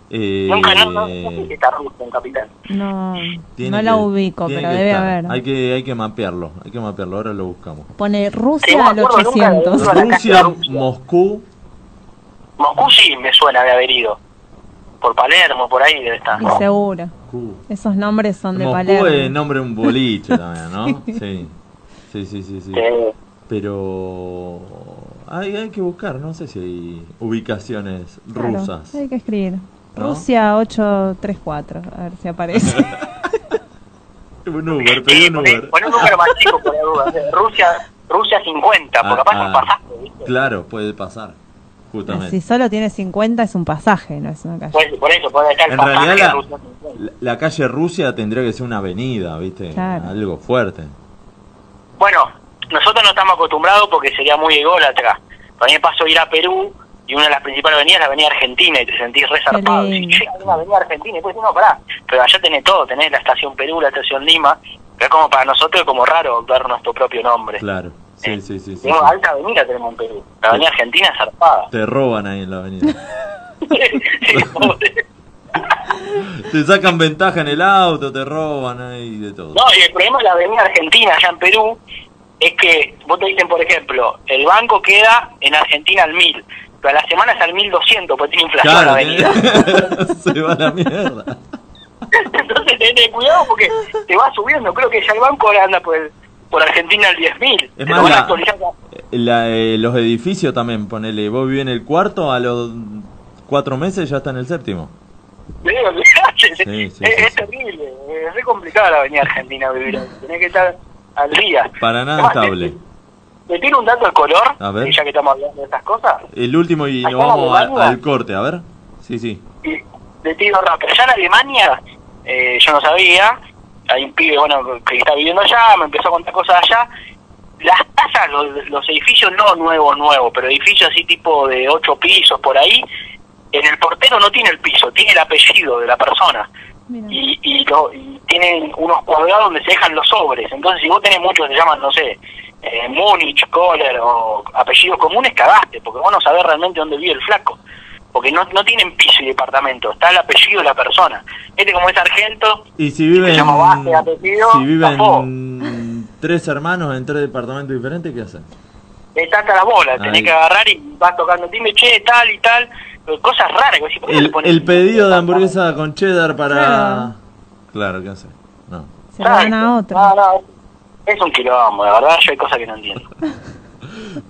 S1: eh,
S4: Nunca, no, no, no sé si está Rusia en capital.
S2: No,
S1: tiene
S2: no la ubico, pero debe
S1: estar.
S2: haber.
S1: Hay que, hay que mapearlo, hay que mapearlo, ahora lo buscamos.
S2: Pone Rusia
S4: no
S2: al
S4: me acuerdo nunca de
S2: 800.
S4: Hola,
S1: Rusia,
S4: Rusia.
S1: Moscú,
S4: Moscú sí me suena de haber ido. Por Palermo, por ahí debe estar.
S2: Y seguro.
S1: Moscú.
S2: Esos nombres son de
S1: Moscú
S2: Palermo.
S1: es nombre de un boliche también, ¿no? Sí. Sí, sí, sí, sí.
S4: Eh,
S1: Pero hay, hay que buscar, no sé si hay ubicaciones
S2: Claro,
S1: rusas.
S2: Hay que escribir.
S1: ¿No?
S2: Rusia 834, a ver si aparece.
S1: Un Uber, pedí un Uber.
S4: poné un número más chico por la duda. Rusia, Rusia 50, porque
S1: Ah,
S4: capaz es un
S1: ah,
S4: pasaje, ¿viste?
S1: Claro, puede pasar, justamente.
S2: si solo tiene 50 es un pasaje, no es una calle.
S4: Por, por eso, puede estar el
S1: En
S4: pasaje
S1: realidad la,
S4: Rusia 50.
S1: la- la calle Rusia tendría que ser una avenida, ¿viste?
S2: Claro.
S1: Algo fuerte.
S4: Bueno, nosotros no estamos acostumbrados porque sería muy ególatra. A mí me pasó ir a Perú y una de las principales avenidas es la avenida Argentina y te sentís resarpado. Y a una avenida Argentina y pues no, pará. Pero allá tenés todo, tenés la estación Perú, la estación Lima. Pero es como para nosotros es como raro dar nuestro propio nombre.
S1: Claro. Sí,
S4: Eh,
S1: sí, sí. sí,
S4: Tenemos
S1: sí.
S4: alta avenida tenemos en Perú. La avenida Argentina es zarpada.
S1: Te roban ahí en la avenida. Te sacan ventaja en el auto, te roban ahí de todo.
S4: No, y el problema de la avenida Argentina allá en Perú es que vos te dicen, por ejemplo, el banco queda en Argentina al 1000, pero a la semana es al 1200 porque tiene inflación la
S1: Claro,
S4: avenida.
S1: se va a la mierda.
S4: Entonces tenés cuidado porque te va subiendo. Creo que ya el banco ahora anda por, el- por Argentina al 10.000.
S1: Es más, la-
S4: actualizar.
S1: La, eh, los edificios también, ponele, vos vivís en el cuarto, a los cuatro meses ya está en el séptimo.
S4: Sí.
S1: Sí,
S4: es,
S1: sí,
S4: es
S1: sí.
S4: terrible. Es re complicada la avenida Argentina vivir. Tenés que estar al día.
S1: Para nada
S4: Además,
S1: estable.
S4: ¿Te, te tiro un dato de color?
S1: A ver.
S4: Ya que estamos hablando de estas cosas.
S1: El último y nos vamos a- al corte, a ver. Sí, sí.
S4: Le tiro rápido. Allá en Alemania, eh, yo no sabía, hay un pibe bueno que está viviendo allá, me empezó a contar cosas allá. Las casas, los, los edificios no nuevos, nuevos, pero edificios así tipo de ocho pisos por ahí, en el portero no tiene el piso, tiene el apellido de la persona.
S2: Mira.
S4: Y, y, lo- y tienen unos cuadrados donde se dejan los sobres. Entonces, si vos tenés muchos que se llaman, no sé, eh, Múnich, Kohler o apellidos comunes, cagaste, porque vos no sabés realmente dónde vive el flaco. Porque no, no tienen piso y departamento, está el apellido de la persona. Este, como es sargento,
S1: Y si viven,
S4: Se llama base, apellido,
S1: si viven tres hermanos en tres departamentos diferentes, ¿qué hacen?
S4: Está hasta la bola,
S1: Ahí.
S4: tenés que agarrar y vas tocando, dime, che, tal y tal, cosas raras. que vos decís, ¿por qué no le
S1: El, el pedido de hamburguesa con cheddar para...
S2: Claro.
S1: Claro, ¿qué hace? No.
S2: Se lo dan a otro.
S4: No, no, es un quilombo, la verdad, yo hay cosas que no entiendo.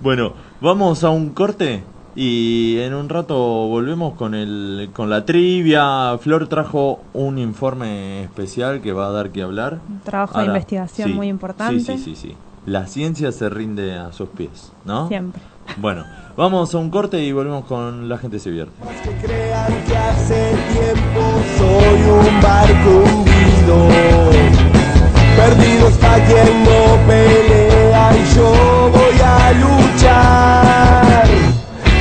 S1: Bueno, vamos a un corte y en un rato volvemos con el con la trivia. Flor trajo un informe especial que va a dar que hablar.
S2: Un trabajo de investigación
S1: sí,
S2: muy importante.
S1: Sí, sí, sí, sí. La ciencia se rinde a sus pies, ¿no?
S2: Siempre.
S1: Bueno, vamos a un corte y volvemos con La gente se vierte.
S7: que crean que hace tiempo soy un barco hundido Perdido está quien no pelea y yo voy a luchar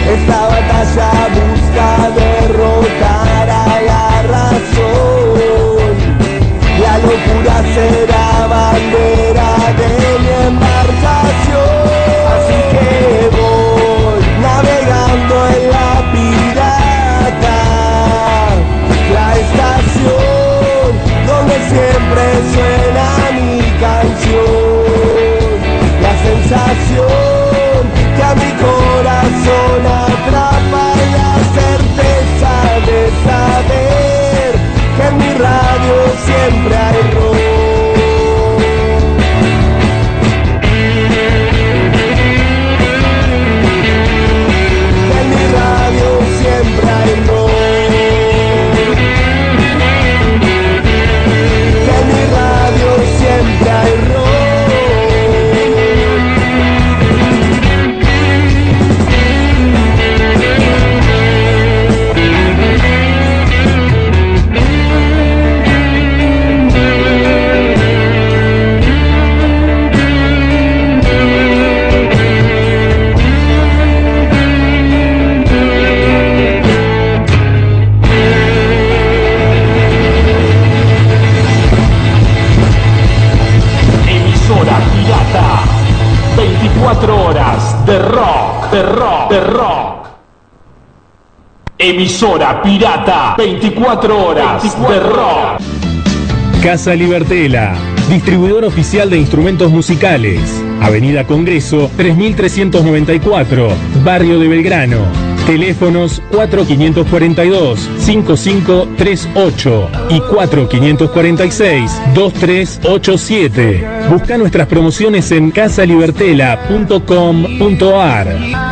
S7: Esta batalla busca derrotar a la razón La locura será bandera Así que voy navegando en la pirata. La estación donde siempre suena mi canción. La sensación que a mi corazón atrapa Y la certeza de saber Que en mi radio siempre hay ropa
S8: 24 horas de rock, de rock, de rock. Emisora Pirata, 24 horas de rock.
S9: Casa Libertela, distribuidor oficial de instrumentos musicales. Avenida Congreso, 3394, Barrio de Belgrano. Teléfonos 4542-5538 y 4546-2387. Busca nuestras promociones en casalibertela.com.ar.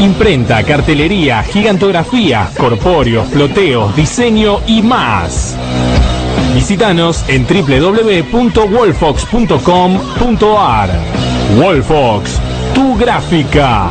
S9: Imprenta, cartelería, gigantografía, corpóreos, ploteos, diseño y más. Visítanos en www.wolfox.com.ar. Wolfox, tu gráfica.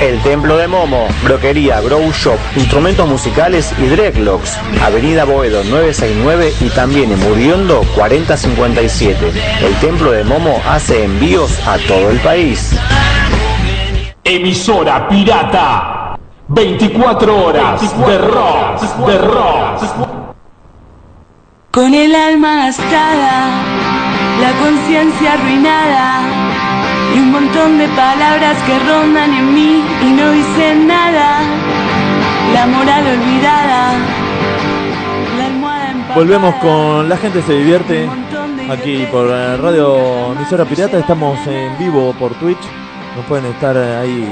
S10: El Templo de Momo, Broquería, Grow Shop, Instrumentos Musicales y Dreadlocks, Avenida Boedo 969 y también en Muriondo 4057. El Templo de Momo hace envíos a todo el país.
S8: Emisora pirata, 24 horas de rock, de rock.
S11: Con el alma gastada, la conciencia arruinada y un montón de palabras que rondan en mí y no dicen nada. La moral olvidada, la almohada empapada.
S1: Volvemos con La gente se divierte aquí por Radio Emisora Pirata. Estamos en vivo por Twitch. Nos pueden estar ahí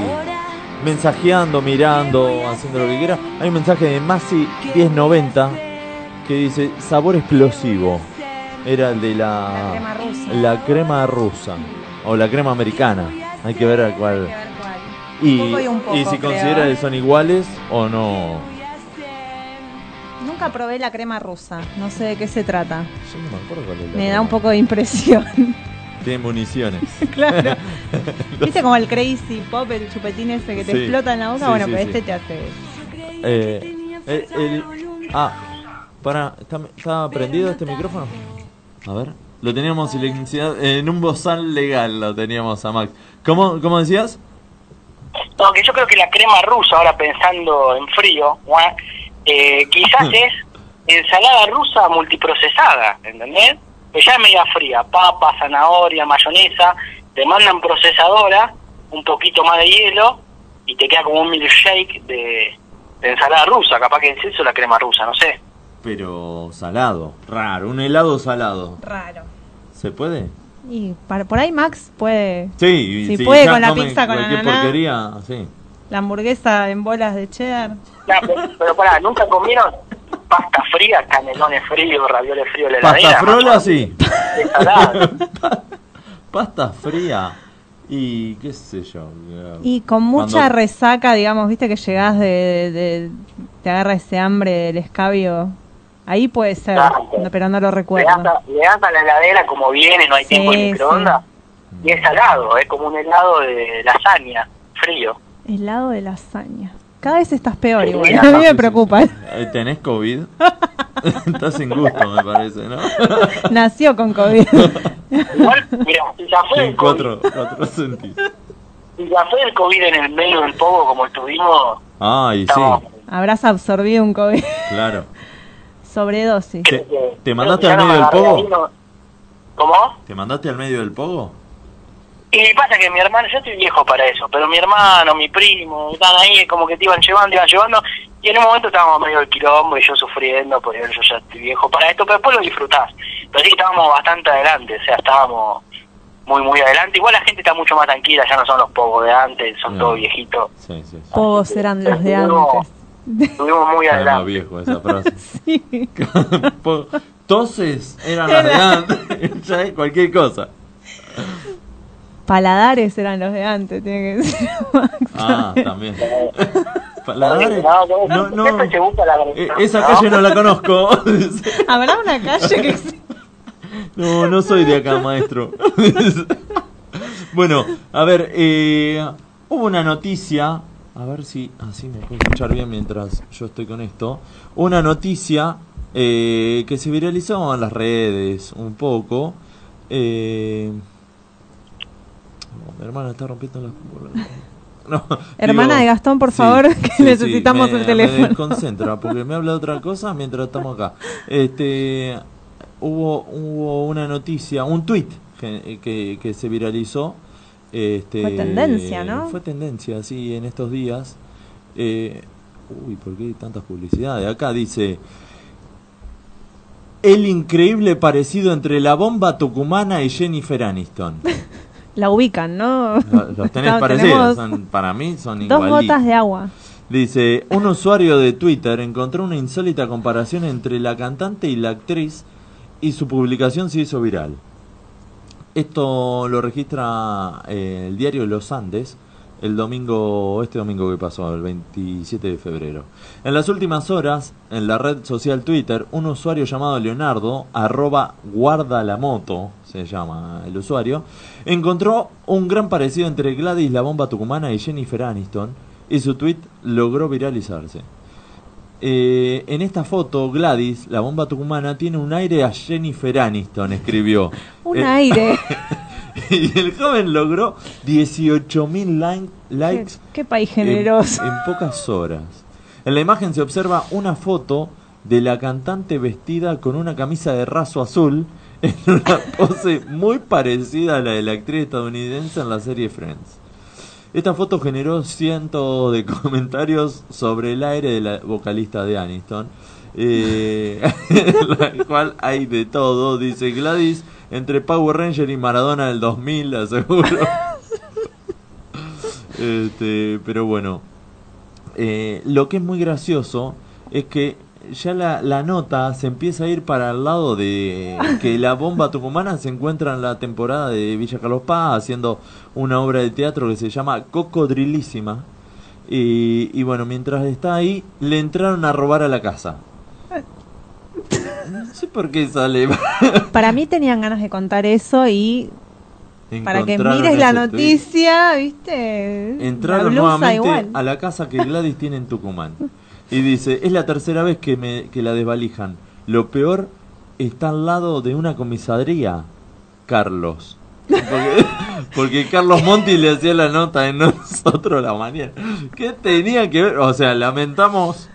S1: mensajeando, mirando, haciendo lo que quieran. Hay un mensaje de Masi 1090 que dice sabor explosivo. Era el de la,
S2: crema rusa.
S1: la crema rusa o la crema americana. Hay que ver a cuál. Y,
S2: Un poco y un poco,
S1: y si
S2: creo.
S1: considera que son iguales o no.
S2: Nunca probé la crema rusa, no sé de qué se trata.
S1: Yo no me acuerdo cuál es la
S2: Me da
S1: crema.
S2: un poco de impresión.
S1: Tiene municiones.
S2: claro. ¿Viste como el crazy pop, el chupetín ese que te
S1: Sí.
S2: explota en la boca?
S1: Sí,
S2: bueno,
S1: sí,
S2: pero este te hace.
S1: Eh, eh, el- ah, para, ¿está, está prendido este micrófono? A ver, lo teníamos silenciado, en un bozal legal lo teníamos a Max. ¿Cómo, cómo decías?
S4: No, que yo creo que la crema rusa, ahora pensando en frío, eh, quizás es ensalada rusa multiprocesada, ¿entendés? Que ya es media fría, papa, zanahoria, mayonesa, te mandan procesadora, un poquito más de hielo y te queda como un milkshake de, de ensalada rusa, capaz que es eso la crema rusa, no sé.
S1: Pero salado, raro, un helado salado.
S2: Raro.
S1: ¿Se puede?
S2: Y para- por ahí Max puede.
S1: Sí,
S2: Si
S1: sí,
S2: puede
S1: ya
S2: con la pizza con ananá.
S1: porquería, sí.
S2: La hamburguesa en bolas de cheddar.
S4: No, pero, pero pará, ¿nunca comieron pasta fría, canelones fríos, ravioles fríos en la
S1: Pasta frola, sí. Pasta fría y qué sé yo.
S2: Y con mucha
S1: Cuando-
S2: resaca, digamos, viste que llegás de, de- de- Te agarra ese hambre del escabio. Ahí puede ser, no, pero no lo
S4: Le das,
S2: recuerdo.
S4: a, le das a la heladera como viene, no hay tiempo en
S2: Sí,
S4: microondas. Y es salado, es como un helado de lasaña, frío.
S2: Helado de lasaña. Cada vez estás peor igual.
S4: Sí,
S2: A mí
S4: sí,
S2: me
S4: sí,
S2: preocupa.
S1: Eh, ¿Tenés COVID? Estás sin gusto, me parece, ¿no?
S2: Nació con COVID.
S4: Igual, mira, si ya fue
S1: En
S4: el COVID,
S1: cuatro,
S4: si ya fue el COVID en el medio del pogo como estuvimos,
S1: Ay, sí.
S2: Habrás absorbido un COVID.
S1: claro.
S2: Sobredosis.
S1: ¿Te, te mandaste al medio
S4: me
S1: del pogo?
S4: ¿Cómo?
S1: ¿Te mandaste al medio del pogo?
S4: Y pasa que mi hermano, yo estoy viejo para eso, pero mi hermano, mi primo, están ahí como que te iban llevando, te iban llevando, y en un momento estábamos medio del quilombo y yo sufriendo, porque yo ya estoy viejo para esto, pero después lo disfrutás. Pero sí estábamos bastante adelante, o sea, estábamos muy, muy adelante. Igual la gente está mucho más tranquila, ya no son los pocos de antes, son
S1: No.
S4: todos viejitos.
S1: Sí, sí. sí.
S2: Pogos eran los de antes.
S4: Estuvimos muy
S1: más
S4: adelante.
S1: viejo esa frase.
S2: Sí.
S1: Toses eran las de antes. ya es cualquier cosa.
S2: Paladares eran los de antes, tiene que ser.
S1: Ah, también. Paladares.
S4: No, no,
S1: No, Eh, esa calle no la conozco.
S2: Habrá una calle que
S1: No, no soy de acá, maestro. bueno, a ver, eh, hubo una noticia. A ver si así me puedo escuchar bien mientras yo estoy con esto. Una noticia eh, que se viralizó en las redes un poco. Eh, mi hermana está rompiendo las. No,
S2: Hermana
S1: digo,
S2: de Gastón, por
S1: sí,
S2: favor, que
S1: sí, sí,
S2: necesitamos
S1: me-
S2: el teléfono.
S1: Me desconcentra porque me habla de otra cosa mientras estamos acá. Este, hubo, hubo una noticia, un tweet que, que, que se viralizó. Este,
S2: Fue tendencia, ¿no?
S1: Fue tendencia, sí, en estos días. Eh, uy, ¿por qué hay tantas publicidades? Acá dice. El increíble parecido entre la bomba tucumana y Jennifer Aniston.
S2: La ubican, ¿no?
S1: Los tenés
S2: No,
S1: parecidos, son- para mí son
S2: Dos
S1: igualitos.
S2: gotas de agua.
S1: Dice, un usuario de Twitter encontró una insólita comparación entre la cantante y la actriz y su publicación se hizo viral. Esto lo registra eh, el diario Los Andes el domingo, este domingo que pasó, el 27 de febrero. En las últimas horas, en la red social Twitter, un usuario llamado Leonardo, arroba guarda la moto, se llama el usuario, encontró un gran parecido entre Gladys la bomba tucumana y Jennifer Aniston y su tweet logró viralizarse. Eh, en esta foto, Gladys, la bomba tucumana, tiene un aire a Jennifer Aniston, escribió.
S2: Un
S1: Eh,
S2: aire.
S1: y el joven logró 18.000 likes
S2: Qué, qué país
S1: en,
S2: generoso.
S1: en pocas horas. En la imagen se observa una foto de la cantante vestida con una camisa de raso azul en una pose muy parecida a la de la actriz estadounidense en la serie Friends. Esta foto generó cientos de comentarios sobre el aire de la vocalista de Aniston, eh, la cual hay de todo, dice Gladys, entre Power Ranger y Maradona del 2000, aseguro. Este, pero bueno, eh, lo que es muy gracioso es que ya la, la nota se empieza a ir para el lado de que la bomba tucumana se encuentra en la temporada de Villa Carlos Paz haciendo una obra de teatro que se llama Cocodrilísima. Y, y bueno, mientras está ahí, le entraron a robar a la casa. No sé por qué sale.
S2: Para mí tenían ganas de contar eso y para que mires la
S1: tweet.
S2: noticia, ¿viste?
S1: Entraron nuevamente
S2: igual.
S1: a la casa que Gladys tiene en Tucumán. Y dice, es la tercera vez que, me, que la desvalijan. Lo peor está al lado de una comisaría, Carlos. Porque, porque Carlos Monti le hacía la nota en nosotros la mañana. ¿Qué tenía que ver? O sea, lamentamos,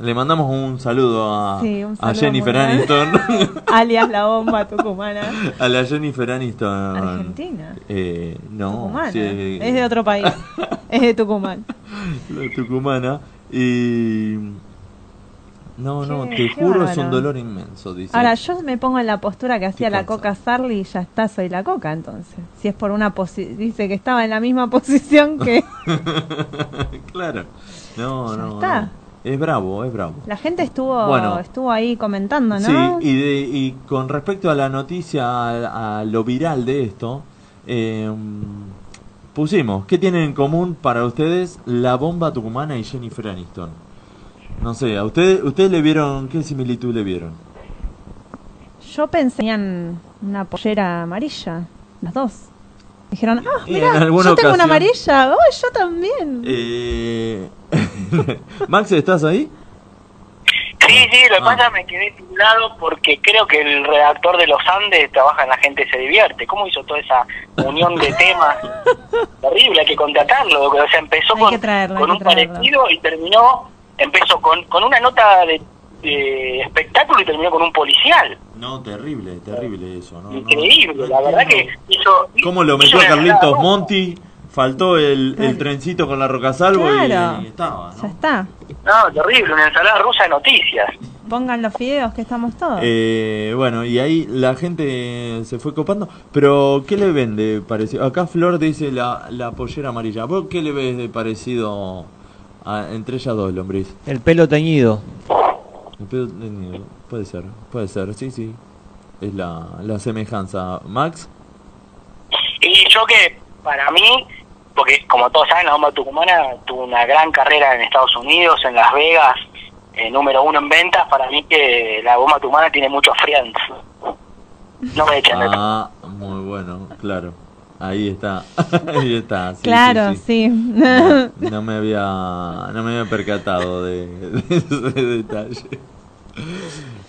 S1: le mandamos un saludo a,
S2: Sí, un
S1: a Jennifer. Aniston.
S2: Alias la bomba tucumana.
S1: a la Jennifer Aniston.
S2: Argentina.
S1: Eh, no, sí,
S2: Es de otro país. es de Tucumán.
S1: la tucumana y no no te juro es un dolor inmenso dice
S2: Ahora, yo me pongo en la postura que hacía la? Coca Sarli y ya está, soy la Coca entonces. Si es por una posición, dice que estaba en la misma posición que
S1: claro no no,
S2: está.
S1: no. es bravo es bravo
S2: la gente estuvo
S1: Bueno.
S2: estuvo ahí comentando, ¿no?
S1: sí y de, y con respecto a la noticia a, a lo viral de esto eh, pusimos qué tienen en común para ustedes la bomba tucumana y Jennifer Aniston No sé, ¿a ustedes ustedes le vieron qué similitud le vieron?
S2: Yo pensé en una pollera amarilla, las dos. Dijeron, ah, mira, yo tengo una amarilla, oh, yo también.
S1: Eh... Max, ¿estás ahí?
S4: Sí, sí, lo que
S1: Ah.
S4: pasa me quedé titulado porque creo que el redactor de Los Andes trabaja en La Gente Se Divierte. ¿Cómo hizo toda esa unión de temas? Terrible, hay que contratarlo. O sea, empezó
S2: Hay
S4: con,
S2: traerlo,
S4: un
S2: traerlo.
S4: parecido y terminó, empezó con, con una nota de, de espectáculo y terminó con un policial.
S1: No, terrible, terrible eso, ¿no?
S4: Increíble,
S1: no
S4: la verdad que hizo...
S1: ¿Cómo lo metió
S4: una
S1: Carlitos Monti? Faltó el, el trencito con la Roca Salvo y-
S2: Claro.
S1: y, estaba, ¿no?
S2: Ya está.
S4: No, terrible, una ensalada rusa de noticias.
S2: Pongan los fideos que estamos todos.
S1: Eh, bueno, y ahí la gente se fue copando. Pero, ¿qué le ven de parecido? Acá Flor dice la, la pollera amarilla. ¿Vos qué le ves de parecido a- entre ellas dos, lombriz?
S3: El pelo teñido.
S1: El pedo teñido. Puede ser, puede ser, sí, sí. Es la, la semejanza. Max,
S4: Y yo que, para mí, porque como todos saben, la bomba tucumana tuvo una gran carrera en Estados Unidos, en Las Vegas, eh, número uno en ventas, para mí que la bomba tucumana tiene muchos friends. No me echen de
S1: Ah, muy bueno, claro. Ahí está. Ahí está. sí,
S2: claro,
S1: sí,
S2: sí.
S1: No, no me había no me había percatado de, de ese detalle.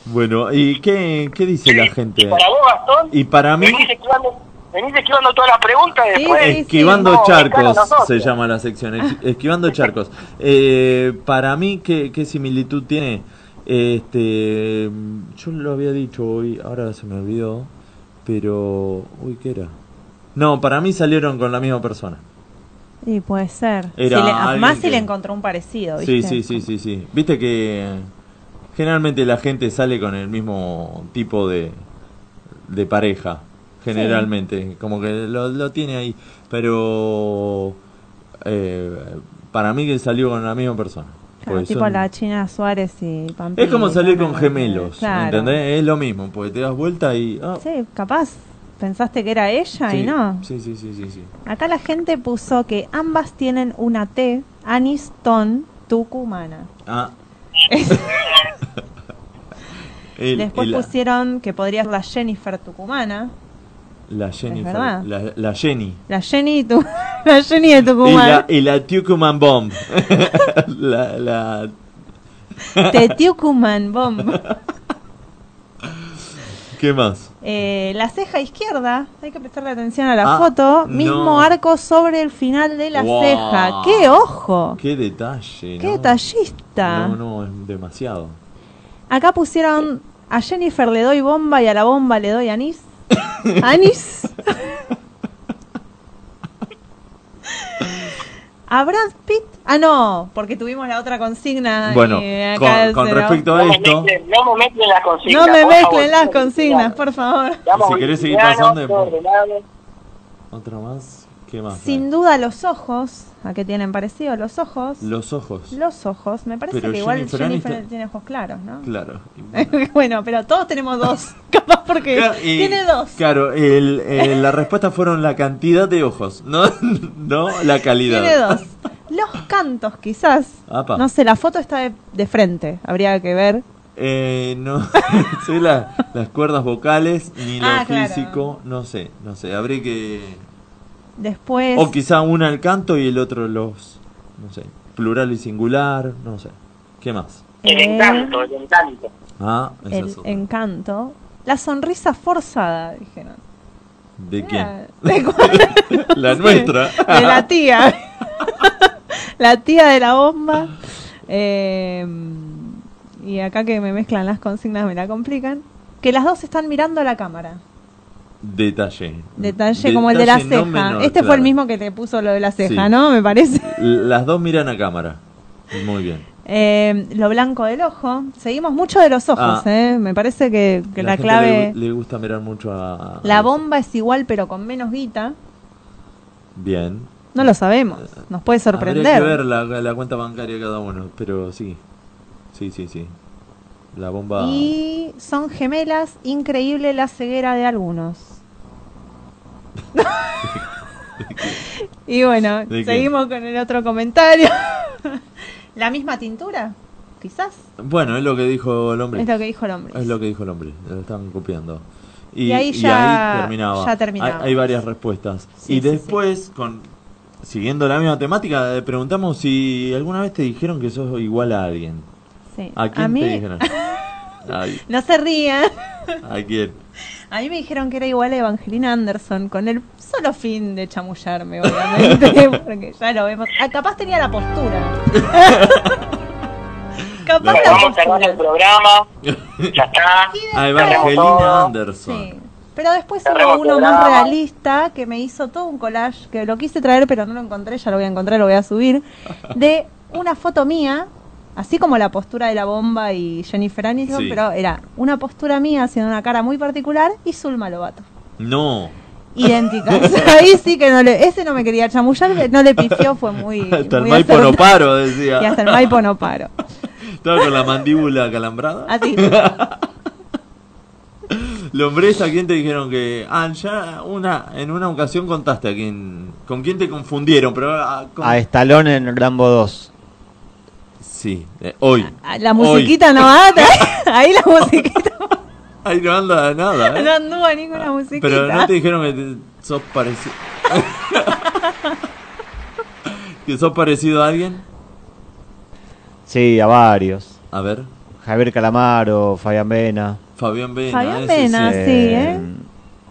S1: Bueno, ¿y qué, qué dice la gente?
S4: Para vos, Gastón,
S1: Y para mí,
S4: venís esquivando, venís esquivando todas las preguntas y después...
S1: Esquivando
S4: no,
S1: charcos se llama la sección. Esquivando charcos. Eh, para mí, ¿qué, qué similitud tiene? Este, yo lo había dicho hoy, ahora se me olvidó. Pero, uy, ¿qué era? No, para mí salieron con la misma persona.
S2: Y puede ser.
S1: Era
S2: Si le- más si le encontró un parecido,
S1: Sí,
S2: ¿viste?
S1: sí, sí, sí, sí. Viste que generalmente la gente sale con el mismo tipo de, de pareja. Generalmente, como que lo, lo tiene ahí. Pero eh, para mí que salió con la misma persona.
S2: Claro, tipo
S1: son-
S2: la China Suárez y Pampita.
S1: Es como salir con gemelos,
S2: Claro.
S1: ¿entendés? Es lo mismo, porque te das vuelta y... ah,
S2: Sí, capaz pensaste que era ella y no.
S1: Sí, sí, sí, sí, sí.
S2: Acá la gente puso que ambas tienen una T, Aniston tucumana.
S1: Ah. El-
S2: Después
S1: el-
S2: pusieron que podría ser la Jennifer tucumana.
S1: La Jennifer, la, la Jenny.
S2: La Jenny, tu- la Jenny de
S1: Y
S2: Tucumán.
S1: la, y la Tucumán Bomb. la, la...
S2: Tucumán, bomb.
S1: ¿Qué más?
S2: Eh, la ceja izquierda, hay que prestarle atención a la
S1: Ah,
S2: foto.
S1: no.
S2: Mismo arco sobre el final de la
S1: Wow.
S2: ceja. ¡Qué ojo!
S1: Qué detalle.
S2: ¡Qué
S1: ¿no?
S2: detallista!
S1: No, no, es demasiado.
S2: Acá pusieron a Jennifer le doy bomba y a la bomba le doy anís. ¿Anís? ¿A Brad Pitt? Ah, no, porque tuvimos la otra consigna.
S1: Bueno,
S2: y acá
S1: con, con respecto a
S4: No me
S1: esto,
S4: mezclen- no me mezclen las consignas.
S2: No me
S4: por favor.
S2: mezclen las consignas, por favor.
S1: Si querés seguir pasando, después. otra más. ¿Qué más?
S2: Sin duda los ojos, ¿a qué tienen parecido los ojos?
S1: Los ojos.
S2: Los ojos, me parece
S1: Pero
S2: que igual
S1: Jennifer
S2: tiene ojos claros, ¿no?
S1: Claro.
S2: bueno, pero todos tenemos dos, capaz porque
S1: Claro,
S2: tiene dos.
S1: Claro, el, el- la respuesta fueron la cantidad de ojos, no, no la calidad.
S2: Tiene dos. Los cantos, quizás.
S1: Apa.
S2: No sé, la foto está de, de frente, habría que ver.
S1: Eh, no sé la- las cuerdas vocales ni lo
S2: Ah, claro.
S1: físico, no sé, no sé, habría que...
S2: Después,
S1: O quizá una el canto y el otro los, no sé, plural y singular, no sé. ¿Qué más?
S4: El
S2: Eh.
S4: encanto, el encanto.
S1: Ah, esa
S2: el
S1: es otra.
S2: encanto. La sonrisa forzada, dijeron.
S1: ¿De
S2: Mira,
S1: quién?
S2: ¿de cuál?
S1: La nuestra.
S2: De la tía. la tía de la bomba. Eh, y acá que me mezclan las consignas me la complican. Que las dos están mirando a la cámara.
S1: Detalle.
S2: Detalle como el de la
S1: Detalle
S2: ceja.
S1: no menor,
S2: este fue
S1: claro.
S2: el mismo que te puso lo de la ceja,
S1: Sí.
S2: ¿no? Me parece.
S1: Las dos miran a cámara. Muy bien.
S2: Eh, lo blanco del ojo. Seguimos mucho de los ojos,
S1: Ah.
S2: ¿eh? Me parece que, que la,
S1: gente
S2: clave...
S1: Le, le gusta mirar mucho a...
S2: La bomba es igual pero con menos guita.
S1: Bien.
S2: No lo sabemos. Nos puede sorprender.
S1: Habría que ver la, la cuenta bancaria de cada uno, pero sí. Sí, sí, sí. La bomba...
S2: Y son gemelas, increíble la ceguera de algunos. y bueno, seguimos con el otro comentario. ¿La misma tintura? quizás.
S1: Bueno, es lo que dijo el hombre.
S2: Es lo que dijo el hombre.
S1: Es lo que dijo el hombre. Lo estaban copiando. Y,
S2: Y ahí
S1: y
S2: ya-
S1: ahí terminaba.
S2: ya terminaba.
S1: Hay, hay varias respuestas.
S2: Sí,
S1: y
S2: sí,
S1: después, con siguiendo la misma temática, eh, preguntamos si alguna vez te dijeron que sos igual a alguien.
S2: Sí.
S1: ¿A quién
S2: mí,
S1: te dijeron? Ay,
S2: no se rían.
S1: ¿A quién?
S2: A mí me dijeron que era igual a Evangelina Anderson, con el solo fin de chamullarme, obviamente, porque ya lo vemos. Ah, capaz tenía la postura. capaz
S4: Bueno,
S2: la
S4: vamos a cerrar el
S2: postura.
S4: programa. Ya está.
S1: A Evangelina. Anderson.
S2: Sí. Pero después hubo uno más realista que me hizo todo un collage, que lo quise traer pero no lo encontré, ya lo voy a encontrar, lo voy a subir, de una foto mía, así como la postura de la bomba y Jennifer Aniston,
S1: Sí.
S2: pero era una postura mía haciendo una cara muy particular y Zulma Lobato.
S1: No.
S2: Idénticas. Ahí sí que no le, ese no me quería chamullar, no le pifió, fue muy...
S1: Hasta el Maipo no paro, decía.
S2: Y hasta el Maipo no paro.
S1: Estaba con la mandíbula acalambrada.
S2: Así.
S1: Lombrez, ¿a quién te dijeron que.? Ah, ya una, en una ocasión contaste a quién. ¿Con quién te confundieron? Pero. ah, con-
S3: A Stallone en Rambo 2.
S1: Sí, eh, hoy.
S2: La musiquita no anda, ahí la musiquita
S1: Ahí no anda nada, ¿eh?
S2: no anduvo ninguna musiquita.
S1: Pero no te dijeron que te- sos parecido. ¿Que sos parecido a alguien?
S3: Sí, a varios.
S1: A ver.
S3: Javier Calamaro, Fabián Vena.
S1: Fabián Vena.
S2: Fabián Vena, sí, ¿eh?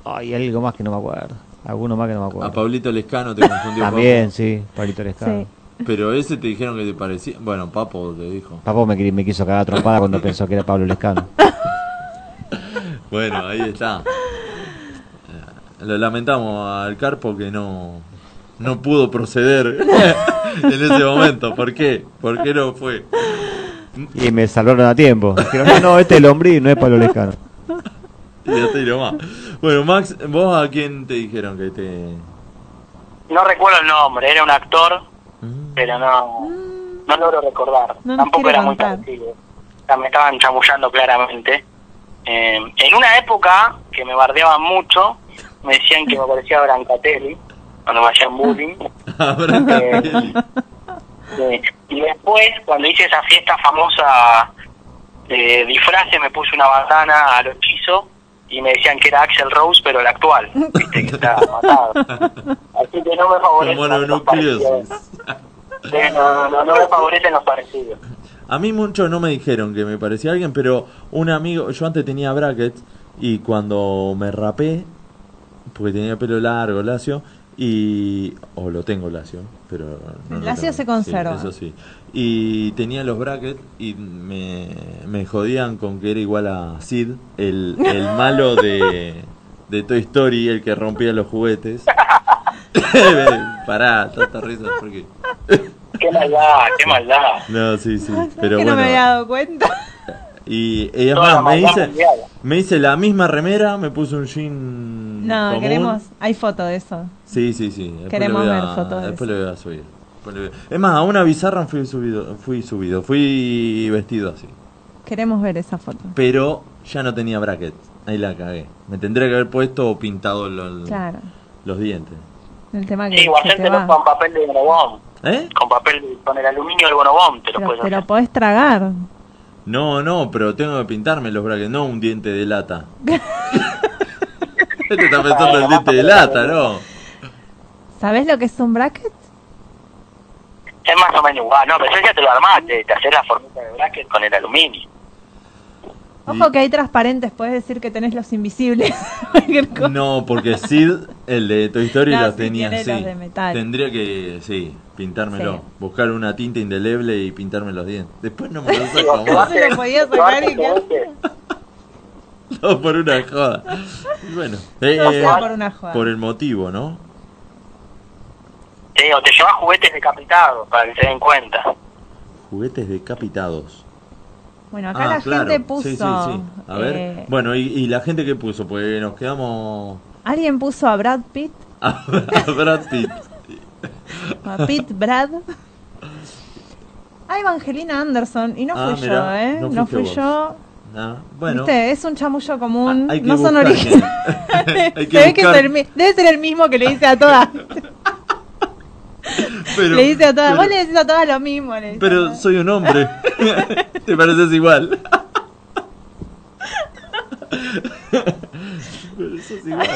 S3: Ay, algo más que no me acuerdo. Alguno más que no me acuerdo.
S1: A Pablito Lescano te confundió.
S3: También, sí, Pablito Lescano.
S2: Sí.
S1: Pero ese te dijeron que te parecía. Bueno, Papo te dijo.
S3: Papo me, quiso cagar trompada cuando pensó que era Pablo Lescano.
S1: Bueno, ahí está. Eh, Lo lamentamos al Carpo que no, no pudo proceder en ese momento. ¿Por qué? ¿Por qué no fue?
S3: Y me salvaron a tiempo. Dijeron, no, no, este es el hombre no es Pablo Lescano.
S1: Y ya te más. Bueno, Max, ¿vos a quién te dijeron que te.?
S4: No recuerdo el nombre, era un actor, pero no, no logro recordar.
S2: No
S4: Tampoco era muy parecido. O sea, me estaban chamullando claramente. Eh, en una época que me bardeaban mucho, me decían que me parecía a Brancatelli, cuando me hacían bullying. Eh, sí. Y después, cuando hice esa fiesta famosa de disfraces, me puse una bandana al hechizo y me decían que era Axel Rose, pero el actual. Viste que está matado. Así que no me favorecen los parecidos. Sí, no, no, no me favorecen los parecidos.
S1: A mí muchos no me dijeron que me parecía alguien, pero un amigo, yo antes tenía brackets y cuando me rapé, porque tenía pelo largo, lacio, y... o lo tengo lacio, pero... no
S2: El
S1: lo
S2: lacio
S1: tengo.
S2: se conserva.
S1: Sí, eso sí. Y tenía los brackets y me, me jodían con que era igual a Sid, el, el malo de, de Toy Story, el que rompía los juguetes. Pará, tanta risa, porque...
S4: Qué maldad, qué maldad.
S1: No, sí, sí,
S2: ¿Sabes
S1: pero
S2: que
S1: bueno.
S2: no me había dado cuenta?
S1: Y ella
S4: Toda la
S1: más, me hice, me hice la misma remera, me puse un jean.
S2: No,
S1: común.
S2: queremos. Hay foto de eso.
S1: Sí, sí, sí. Después
S2: Queremos ver fotos de
S1: Después le voy a subir. Es más, a una bizarra fui subido, fui subido, fui vestido así.
S2: Queremos ver esa foto.
S1: Pero ya no tenía bracket. Ahí la cagué. Me tendría que haber puesto o pintado lo-
S2: Claro.
S1: los dientes.
S2: El tema que
S4: Sí, igual
S2: te
S4: te
S2: va.
S4: con papel de bonobón.
S1: ¿Eh?
S4: Con papel, con el aluminio del bonobón te lo
S2: Pero
S4: puedes
S2: te
S4: hacer.
S2: lo podés tragar.
S1: No, no, pero tengo que pintarme los brackets, no un diente de lata. este está pensando en el diente de lata, ¿no?
S2: ¿Sabés lo que es un bracket?
S4: Es más o menos igual, no, pero eso ya te lo armaste, te haces la formita de bracket con el aluminio.
S2: Ojo que hay transparentes, puedes decir que tenés los invisibles.
S1: No, porque Sid, el de Toy Story,
S2: No,
S1: los
S2: sí,
S1: tenía así. Tendría que, sí, pintármelo.
S2: Sí.
S1: Buscar una tinta indeleble y pintarme los dientes. Después no me lo saco más.
S2: se lo podía sacar y qué
S1: No, por una joda. Bueno, eh,
S2: sea por una joda.
S1: por el motivo, ¿no?
S4: Sí, o te llevas juguetes decapitados para que se den cuenta.
S1: Juguetes decapitados.
S2: Bueno, acá
S1: Ah,
S2: la
S1: claro.
S2: gente puso.
S1: Sí, sí, sí. A ver.
S2: eh,
S1: Bueno, y, y la gente que puso, pues nos quedamos
S2: Alguien puso a Brad Pitt,
S1: a Brad Pitt.
S2: a Pitt Brad. A Evangelina Anderson, y no
S1: Ah,
S2: fui
S1: mirá,
S2: yo, ¿eh?
S1: no
S2: No, fui
S1: vos.
S2: yo.
S1: Ah, bueno.
S2: Viste, es un chamullo común,
S1: Hay que
S2: no son originales. Debe ser el mismo que le dice a todas.
S1: Pero-
S2: le dice a todas,
S1: pero-
S2: vos le decís a todas lo mismo. le dice.
S1: Pero soy un hombre. Te pareces igual. Pero sos igual.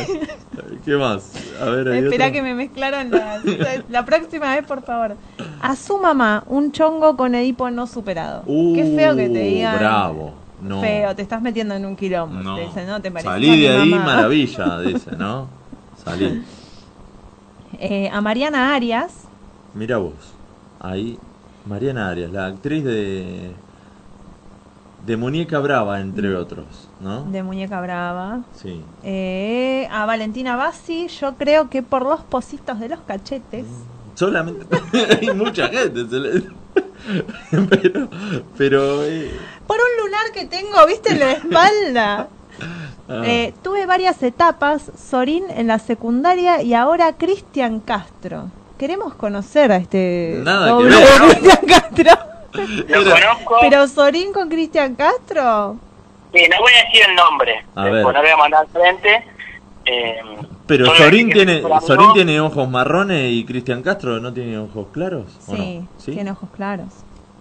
S1: ¿Qué más? A ver,
S2: Espera que me mezclaron las. La próxima vez, por favor. A su mamá, un chongo con Edipo no superado. Qué feo que te
S1: Uh,
S2: digan.
S1: Bravo. No.
S2: Feo, te estás metiendo en un quilombo.
S1: No.
S2: Te dicen, no te pareces
S1: Salí de ahí,
S2: mamá.
S1: maravilla, dice, ¿no? Salí.
S2: Eh, a Mariana Arias,
S1: Mira vos. Ahí, Mariana Arias, la actriz de. de Muñeca Brava, entre otros, ¿no?
S2: de Muñeca Brava.
S1: Sí.
S2: Eh, a Valentina Bassi, yo creo que por los positos de los cachetes.
S1: Solamente. hay mucha gente. pero. pero eh,
S2: Por un lunar que tengo, viste, en la espalda.
S1: ah,
S2: Eh, tuve varias etapas, Sorín en la secundaria y ahora Cristian Castro. Queremos conocer a este
S1: Nada que
S2: doble
S1: ver.
S2: de Cristian Castro.
S4: Lo conozco.
S2: Pero Sorín con Cristian Castro.
S4: Sí, no voy a decir el nombre.
S1: A ver.
S4: pues no voy a mandar al frente. Eh,
S1: pero Sorín
S4: que
S1: tiene. Sorín tiene ojos marrones y Cristian Castro no tiene ojos claros. ¿o
S2: Sí,
S1: no? ¿Sí?
S2: tiene ojos claros.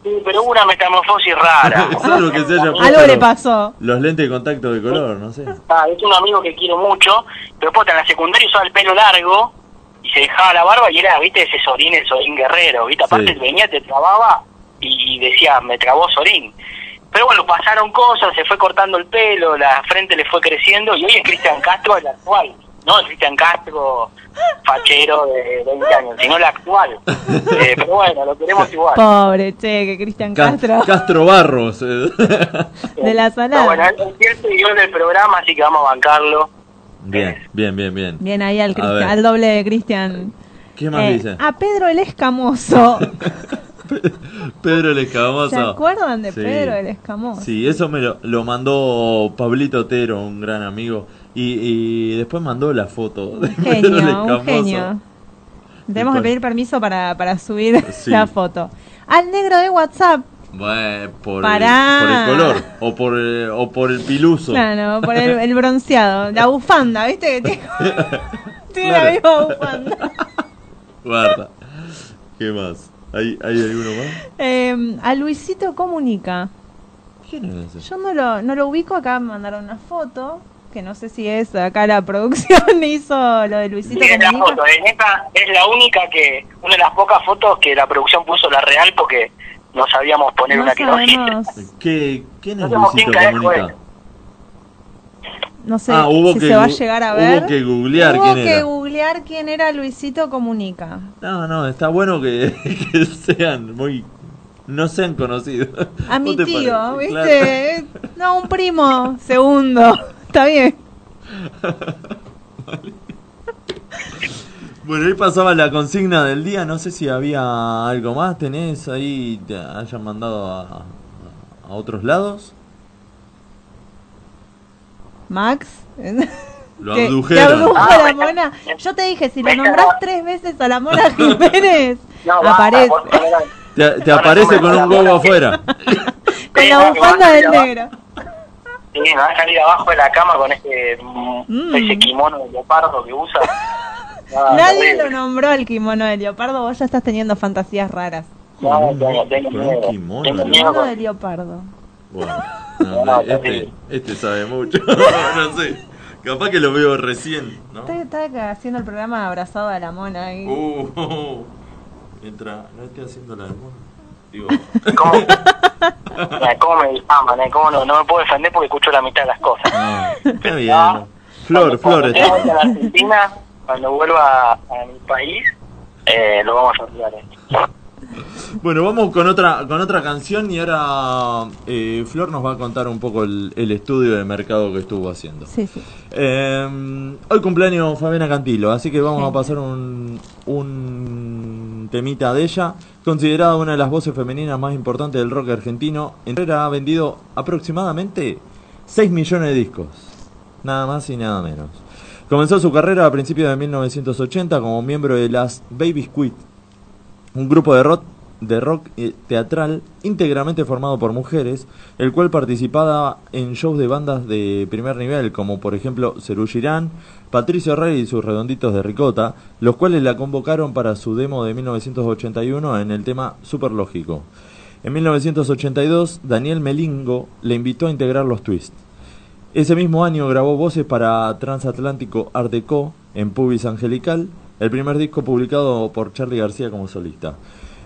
S4: Sí, pero hubo una metamorfosis rara.
S1: Salvo que se haya puesto
S2: Algo le
S1: los-
S2: pasó.
S1: Los lentes de contacto de color, no sé.
S4: Ah, es un amigo que quiero mucho, pero puta, en la secundaria usaba el pelo largo y se dejaba la barba y era, viste, ese Sorín, el Sorín guerrero, viste, aparte
S1: Sí.
S4: venía, te trababa y decía, me trabó Sorín. Pero bueno, pasaron cosas, se fue cortando el pelo, la frente le fue creciendo y hoy es Cristian Castro el actual, no el Cristian Castro fachero de 20 años, sino el actual. Eh, pero bueno, lo queremos igual.
S2: Pobre, che, que Cristian
S1: Ca-
S2: Castro
S1: Castro Barros. eh.
S2: de la
S4: Pero bueno,
S2: salada.
S4: es cierto y yo del programa, así que vamos a bancarlo.
S1: Bien, bien, bien, bien.
S2: Bien ahí al, doble de Cristian.
S1: ¿Qué más
S2: Eh,
S1: dice?
S2: A Pedro el Escamoso.
S1: Pedro el
S2: ¿Se
S1: Escamoso.
S2: acuerdan de
S1: Sí.
S2: Pedro el Escamoso?
S1: Sí, eso me lo, lo mandó Pablito Otero, un gran amigo. Y, y después mandó la foto de Pedro el
S2: Genio, un
S1: Escamoso.
S2: genio. Tenemos que pedir permiso para, para subir
S1: Sí.
S2: la foto. Al negro de WhatsApp,
S1: Bueno, por, el, por el color o por el, o por el piluso.
S2: claro, por el, el bronceado, la bufanda, ¿viste? Que tiene, tiene la misma bufanda.
S1: Guarda. ¿Qué más? ¿Hay, ¿Hay alguno más?
S2: Eh, a Luisito Comunica.
S1: ¿Quién es ese?
S2: Yo no lo, no lo ubico, acá me mandaron una foto, que no sé si es acá la producción hizo lo de Luisito
S4: Sí, es la
S2: Comunica.
S4: foto, en esta es la única que, una de las pocas fotos que la producción puso la real porque no sabíamos poner
S2: No
S4: una
S2: sabemos,
S1: ¿Qué, ¿Quién es
S4: No sabemos
S1: Luisito
S4: quién carajo
S1: Comunica?
S2: no sé
S1: Ah, hubo
S2: si
S1: que
S2: se va a llegar a ver.
S1: Hubo que googlear
S2: Hubo
S1: quién
S2: que
S1: era.
S2: googlear quién era Luisito Comunica.
S1: No, no, está bueno que, que sean muy. No sean conocidos.
S2: A mi
S1: ¿No te
S2: tío,
S1: parece?
S2: ¿viste? No, un primo, segundo. Está bien.
S1: Bueno, ahí pasaba la consigna del día. No sé si había algo más. ¿Tenés ahí? ¿Te hayan mandado a, a otros lados?
S2: Max.
S1: Lo abdujeron.
S2: te abdujo
S4: Ah,
S2: la
S4: me-
S2: mona. Yo te dije, si lo nombrás tres veces a la mona Jiménez,
S4: No,
S2: aparece.
S1: Te, te aparece con un gogo afuera.
S2: Con la bufanda del negro.
S4: Sí, me va a salir abajo de la cama con ese, mm,
S2: Mm.
S4: ese kimono de leopardo que usa. No,
S2: Nadie lo nombró el kimono de leopardo. Vos ya estás teniendo fantasías raras.
S4: No, tengo, tengo miedo.
S1: kimono,
S4: Tengo
S1: ¿no?
S4: miedo.
S2: Kimono de leopardo.
S1: Bueno, no,
S4: No,
S1: este, este sabe mucho. no sé. Capaz que lo veo recién, ¿no?
S2: Está, haciendo el programa abrazado a la mona. ahí.
S1: Uh, mientras no esté haciendo la del mono. Digo,
S4: ¿Cómo, ¿Cómo me difaman? eh? ¿Cómo no, no me puedo defender porque escucho la mitad de las cosas?
S1: ah, está bien. Flor, Flor,
S4: Cuando
S1: está.
S4: Argentina, cuando vuelva a, mi país, eh, lo vamos a olvidar. eh.
S1: Bueno, vamos con otra con otra canción y ahora eh, Flor nos va a contar un poco el, el estudio de mercado que estuvo haciendo.
S2: Sí, sí.
S1: Eh, hoy cumpleaños Fabiana Cantilo, así que vamos
S2: Sí.
S1: a pasar un, un temita de ella, considerada una de las voces femeninas más importantes del rock argentino. En carrera ha vendido aproximadamente 6 millones de discos, nada más y nada menos. Comenzó su carrera a principios de 1980 como miembro de las Baby Squid, un grupo de rock de rock eh, teatral íntegramente formado por mujeres, el cual participaba en shows de bandas de primer nivel, como por ejemplo Cerú Girán, Patricio Rey y sus Redonditos de Ricota, los cuales la convocaron para su demo de 1981 en el tema Superlógico. En 1982, Daniel Melingo le invitó a integrar los Twists. Ese mismo año grabó voces para Transatlántico Art Deco en Pubis Angelical, el primer disco publicado por Charlie García como solista.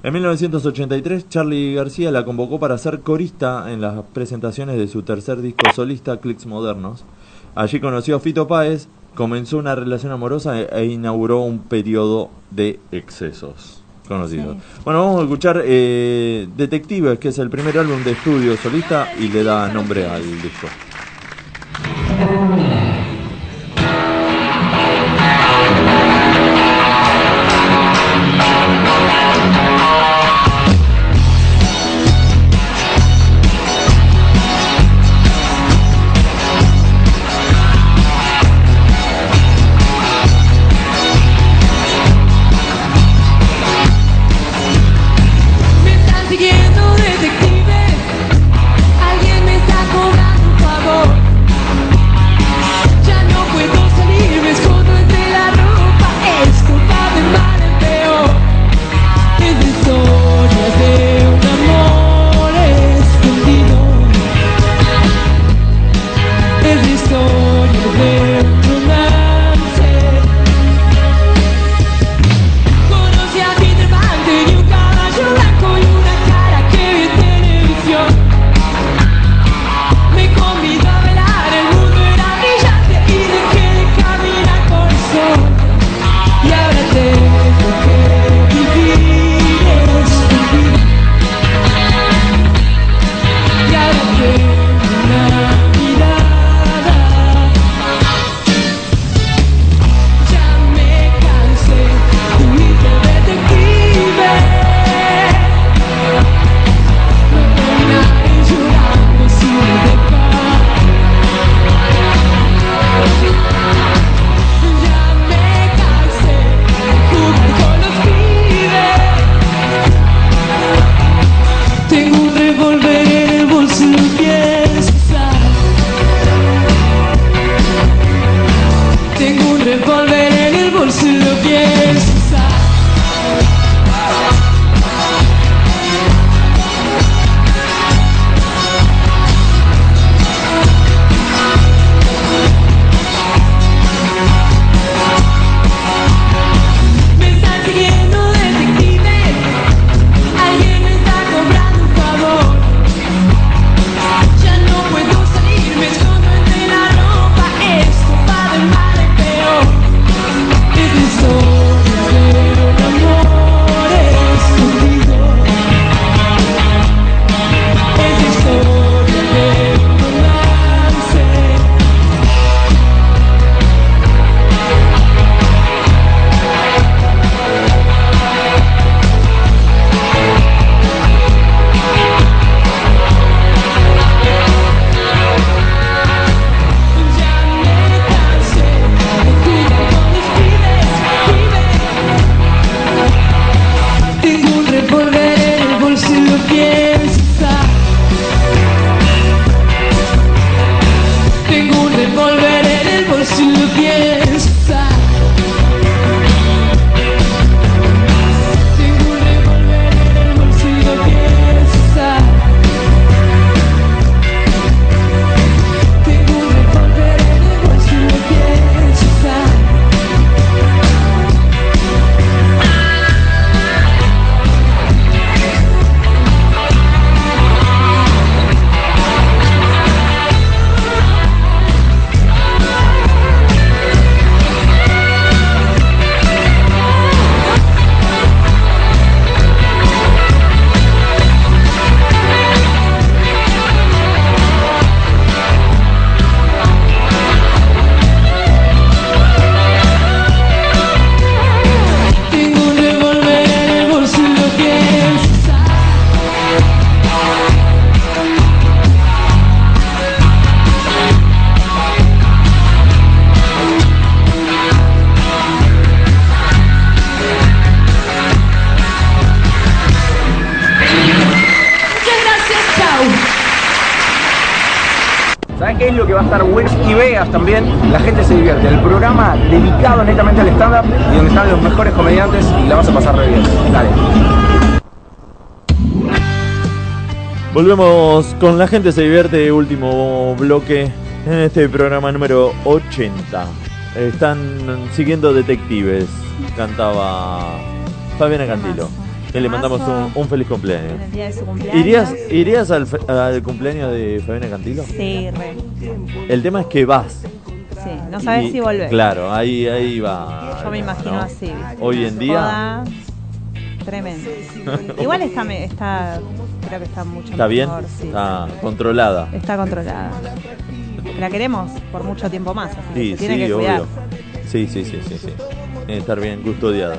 S1: En 1983, Charlie García la convocó para ser corista en las presentaciones de su tercer disco solista, Clicks Modernos. Allí conoció a Fito Páez, comenzó una relación amorosa e, e inauguró un periodo de excesos conocidos. Bueno, vamos a escuchar eh, Detectives, que es el primer álbum de estudio solista y le da nombre al disco.
S11: Me Es de y la
S12: vas a pasar re bien. Dale.
S1: Volvemos con la gente se divierte, último bloque en este programa número 80. Están siguiendo detectives, cantaba Fabiana Cantilo. Que le mandamos un, un feliz cumpleaños.
S2: En el día de su cumpleaños.
S1: ¿Irías, irías al cumpleaños de Fabiana Cantilo?
S2: Sí, re.
S1: El tema es que vas.
S2: Sí, no sabes si volver.
S1: Claro, ahí, ahí va.
S2: Yo me imagino
S1: ¿no?
S2: así. ¿viste?
S1: Hoy en día.
S2: Tremendo. Igual está, está, creo que está mucho
S1: ¿Está bien?
S2: sí.
S1: Está controlada.
S2: Está controlada. La queremos por mucho tiempo más, así que se tiene
S1: sí,
S2: que cuidar.
S1: obvio. Sí, sí, sí, sí, sí. Tiene que estar bien custodiada.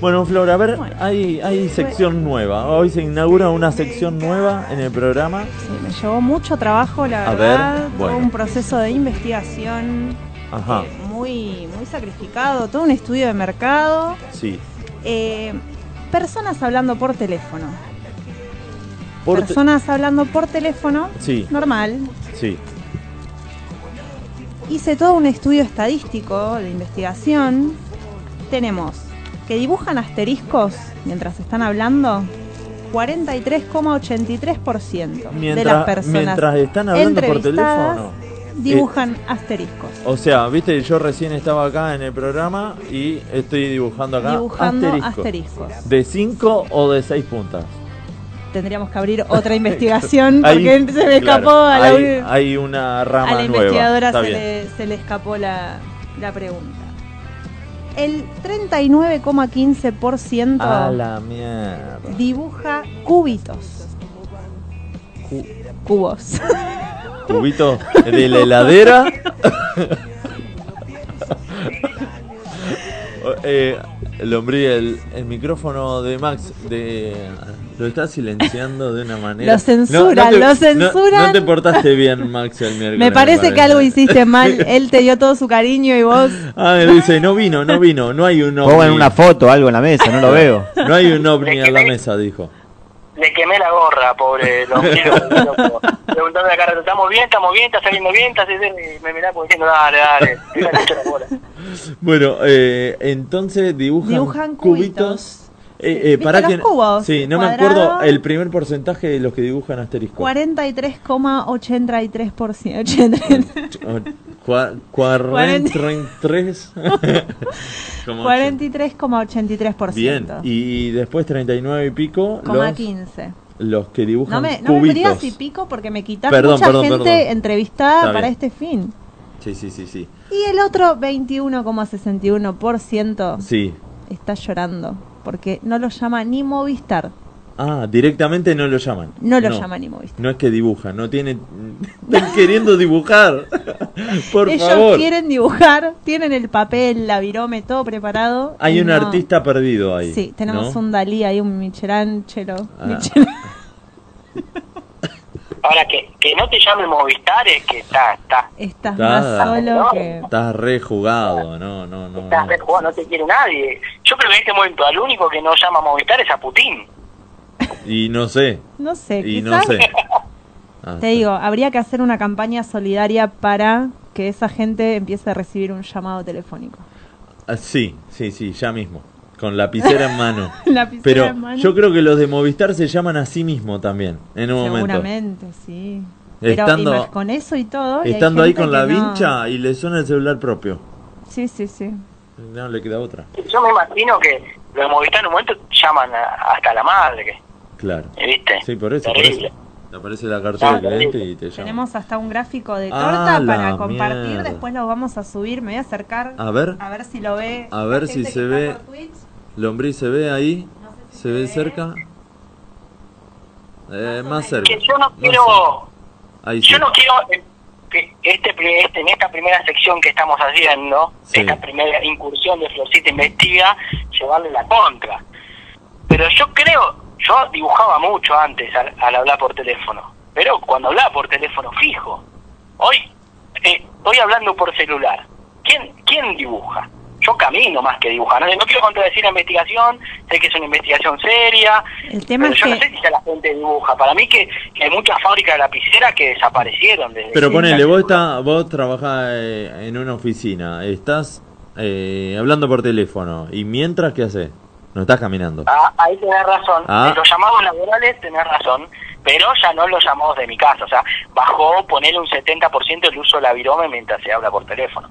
S1: Bueno, Flor, a ver, hay, hay sección nueva. Hoy se inaugura una sección nueva en el programa.
S2: Sí, me llevó mucho trabajo, la
S1: A ver,
S2: verdad.
S1: bueno.
S2: Todo un proceso de investigación
S1: Ajá,
S2: muy, muy sacrificado, todo un estudio de mercado.
S1: sí.
S2: Eh, personas hablando por teléfono.
S1: Por te-
S2: personas hablando por teléfono,
S1: Sí,
S2: normal.
S1: sí.
S2: Hice todo un estudio estadístico de investigación. Tenemos que dibujan asteriscos mientras están hablando. 43,83% de las personas
S1: mientras están hablando por teléfono.
S2: dibujan asteriscos.
S1: O sea, viste, yo recién estaba acá en el programa y estoy dibujando acá
S2: Dibujando
S1: asteriscos.
S2: asteriscos.
S1: ¿De 5 o de 6 puntas?
S2: Tendríamos que abrir otra investigación porque se me
S1: claro,
S2: escapó a la,
S1: hay, hay una rama
S2: a la
S1: nueva.
S2: investigadora se le, se le escapó la, la pregunta. El 39,15%
S1: A la mierda.
S2: dibuja cúbitos.
S1: Cu-
S2: Cubos.
S1: Cubito de la heladera. eh, Lombrí, el, el micrófono de Max de, lo está silenciando de una manera.
S2: Lo censuran,
S1: te-
S2: lo
S1: no-
S2: censuran.
S1: No, te portaste bien, Max, el miércoles.
S2: Me parece que algo hiciste mal. Él te dio todo su cariño y vos.
S1: Ah, me dice, no vino, no vino, no hay un ovni.
S3: Pongan una foto, algo en la mesa, no lo veo.
S1: No hay un ovni en la mesa, dijo.
S4: Le quemé la gorra, pobre los. Preguntando acá, ¿estamos bien? ¿Estamos bien? ¿Está saliendo bien? ¿Está saliendo bien? Y me mirá como diciendo, dale, dale. La bola.
S1: Bueno, eh, entonces dibujan,
S2: Dibujan cubitos.
S1: Eh, eh,
S2: ¿Viste
S1: para
S2: los
S1: que
S2: cubos?
S1: Sí, no me
S2: Cuadrado.
S1: acuerdo el primer porcentaje de los que dibujan asterisco.
S2: 43,83%.
S1: Cua- Cuarenta tres. Como ocho.
S2: 43,83%.
S1: Bien, y después 39 y pico
S2: Coma
S1: los,
S2: 15.
S1: los que dibujan
S2: No me, no me digas y pico porque me quitas
S1: Perdón,
S2: mucha
S1: perdón,
S2: gente
S1: perdón.
S2: entrevistada
S1: Está
S2: para
S1: bien.
S2: este fin.
S1: Sí, sí, sí, sí.
S2: Y el otro 21,61%
S1: Sí.
S2: está llorando porque no lo llama ni Movistar.
S1: Ah, directamente no lo llaman.
S2: No lo llaman ni Movistar.
S1: No es que dibujan, no tienen. Están queriendo dibujar. Por
S2: Ellos
S1: favor.
S2: quieren dibujar, tienen el papel, la virome, todo preparado.
S1: Hay un
S2: no-
S1: artista perdido ahí.
S2: Sí, tenemos
S1: ¿no?
S2: un Dalí ahí, un Michelangelo.
S1: Ah.
S2: Michel-
S4: Ahora, que, que no te llame Movistar es que está, está.
S2: Estás
S1: Está-
S2: más solo que.
S1: Estás re jugado, no, no, no.
S4: Estás
S1: no.
S4: re jugado, no te quiere nadie. Yo creo que en este momento al único que no llama Movistar es a Putin.
S1: Y no sé.
S2: No sé,
S1: Y no sé. Ah,
S2: Te digo, habría que hacer una campaña solidaria para que esa gente empiece a recibir un llamado telefónico.
S1: ah, sí, sí, sí, ya mismo. Con lapicera en mano.
S2: Lapicera
S1: Pero
S2: en mano.
S1: yo creo que los de Movistar se llaman a sí mismo también, en un momento.
S2: Seguramente, sí. Pero
S1: Estando-
S2: con eso y todo. y
S1: Estando ahí con la
S2: no-
S1: vincha y le suena el celular propio.
S2: Sí, sí, sí.
S1: No le queda otra.
S4: Yo me imagino que los de Movistar en un momento llaman a- hasta la madre,
S1: Claro.
S4: ¿viste?
S1: Sí, por eso, por
S4: Terrible.
S1: eso. Te aparece la cartera de
S4: Ah,
S1: cliente y te llama.
S2: Tenemos hasta un gráfico de
S1: Ah,
S2: torta para compartir.
S1: mierda.
S2: Después lo vamos a subir. Me voy a acercar.
S1: A ver.
S2: A ver si lo ve.
S1: A
S2: la
S1: ver si se ve. Lombriz se ve ahí. ¿Se ve cerca? Eh, más cerca.
S4: Que yo no quiero.
S1: Ahí sí.
S4: yo no quiero eh, que este, este en esta primera sección que estamos haciendo,
S1: Sí.
S4: esta primera incursión de Florcita Investiga, llevarle la contra. Pero yo creo, yo dibujaba mucho antes al, al hablar por teléfono, pero cuando hablaba por teléfono fijo. Hoy eh, estoy hablando por celular. ¿Quién, quién dibuja? Yo camino más que dibujar. No, no quiero contradecir la investigación, sé que es una investigación seria,
S2: El tema
S4: pero
S2: es
S4: yo no sé si ya la gente dibuja. Para mí que, que hay muchas fábricas de lapicera que desaparecieron. Desde
S1: Pero ponele, vos, está, vos trabajás eh, en una oficina, estás eh, hablando por teléfono, y mientras, ¿qué haces? No estás caminando.
S4: Ah, ahí tenés razón.
S1: Ah.
S4: En los llamados laborales tenés razón, pero ya no los llamados de mi casa. O sea, bajó ponerle un 70% el uso de la virome mientras se habla por teléfono,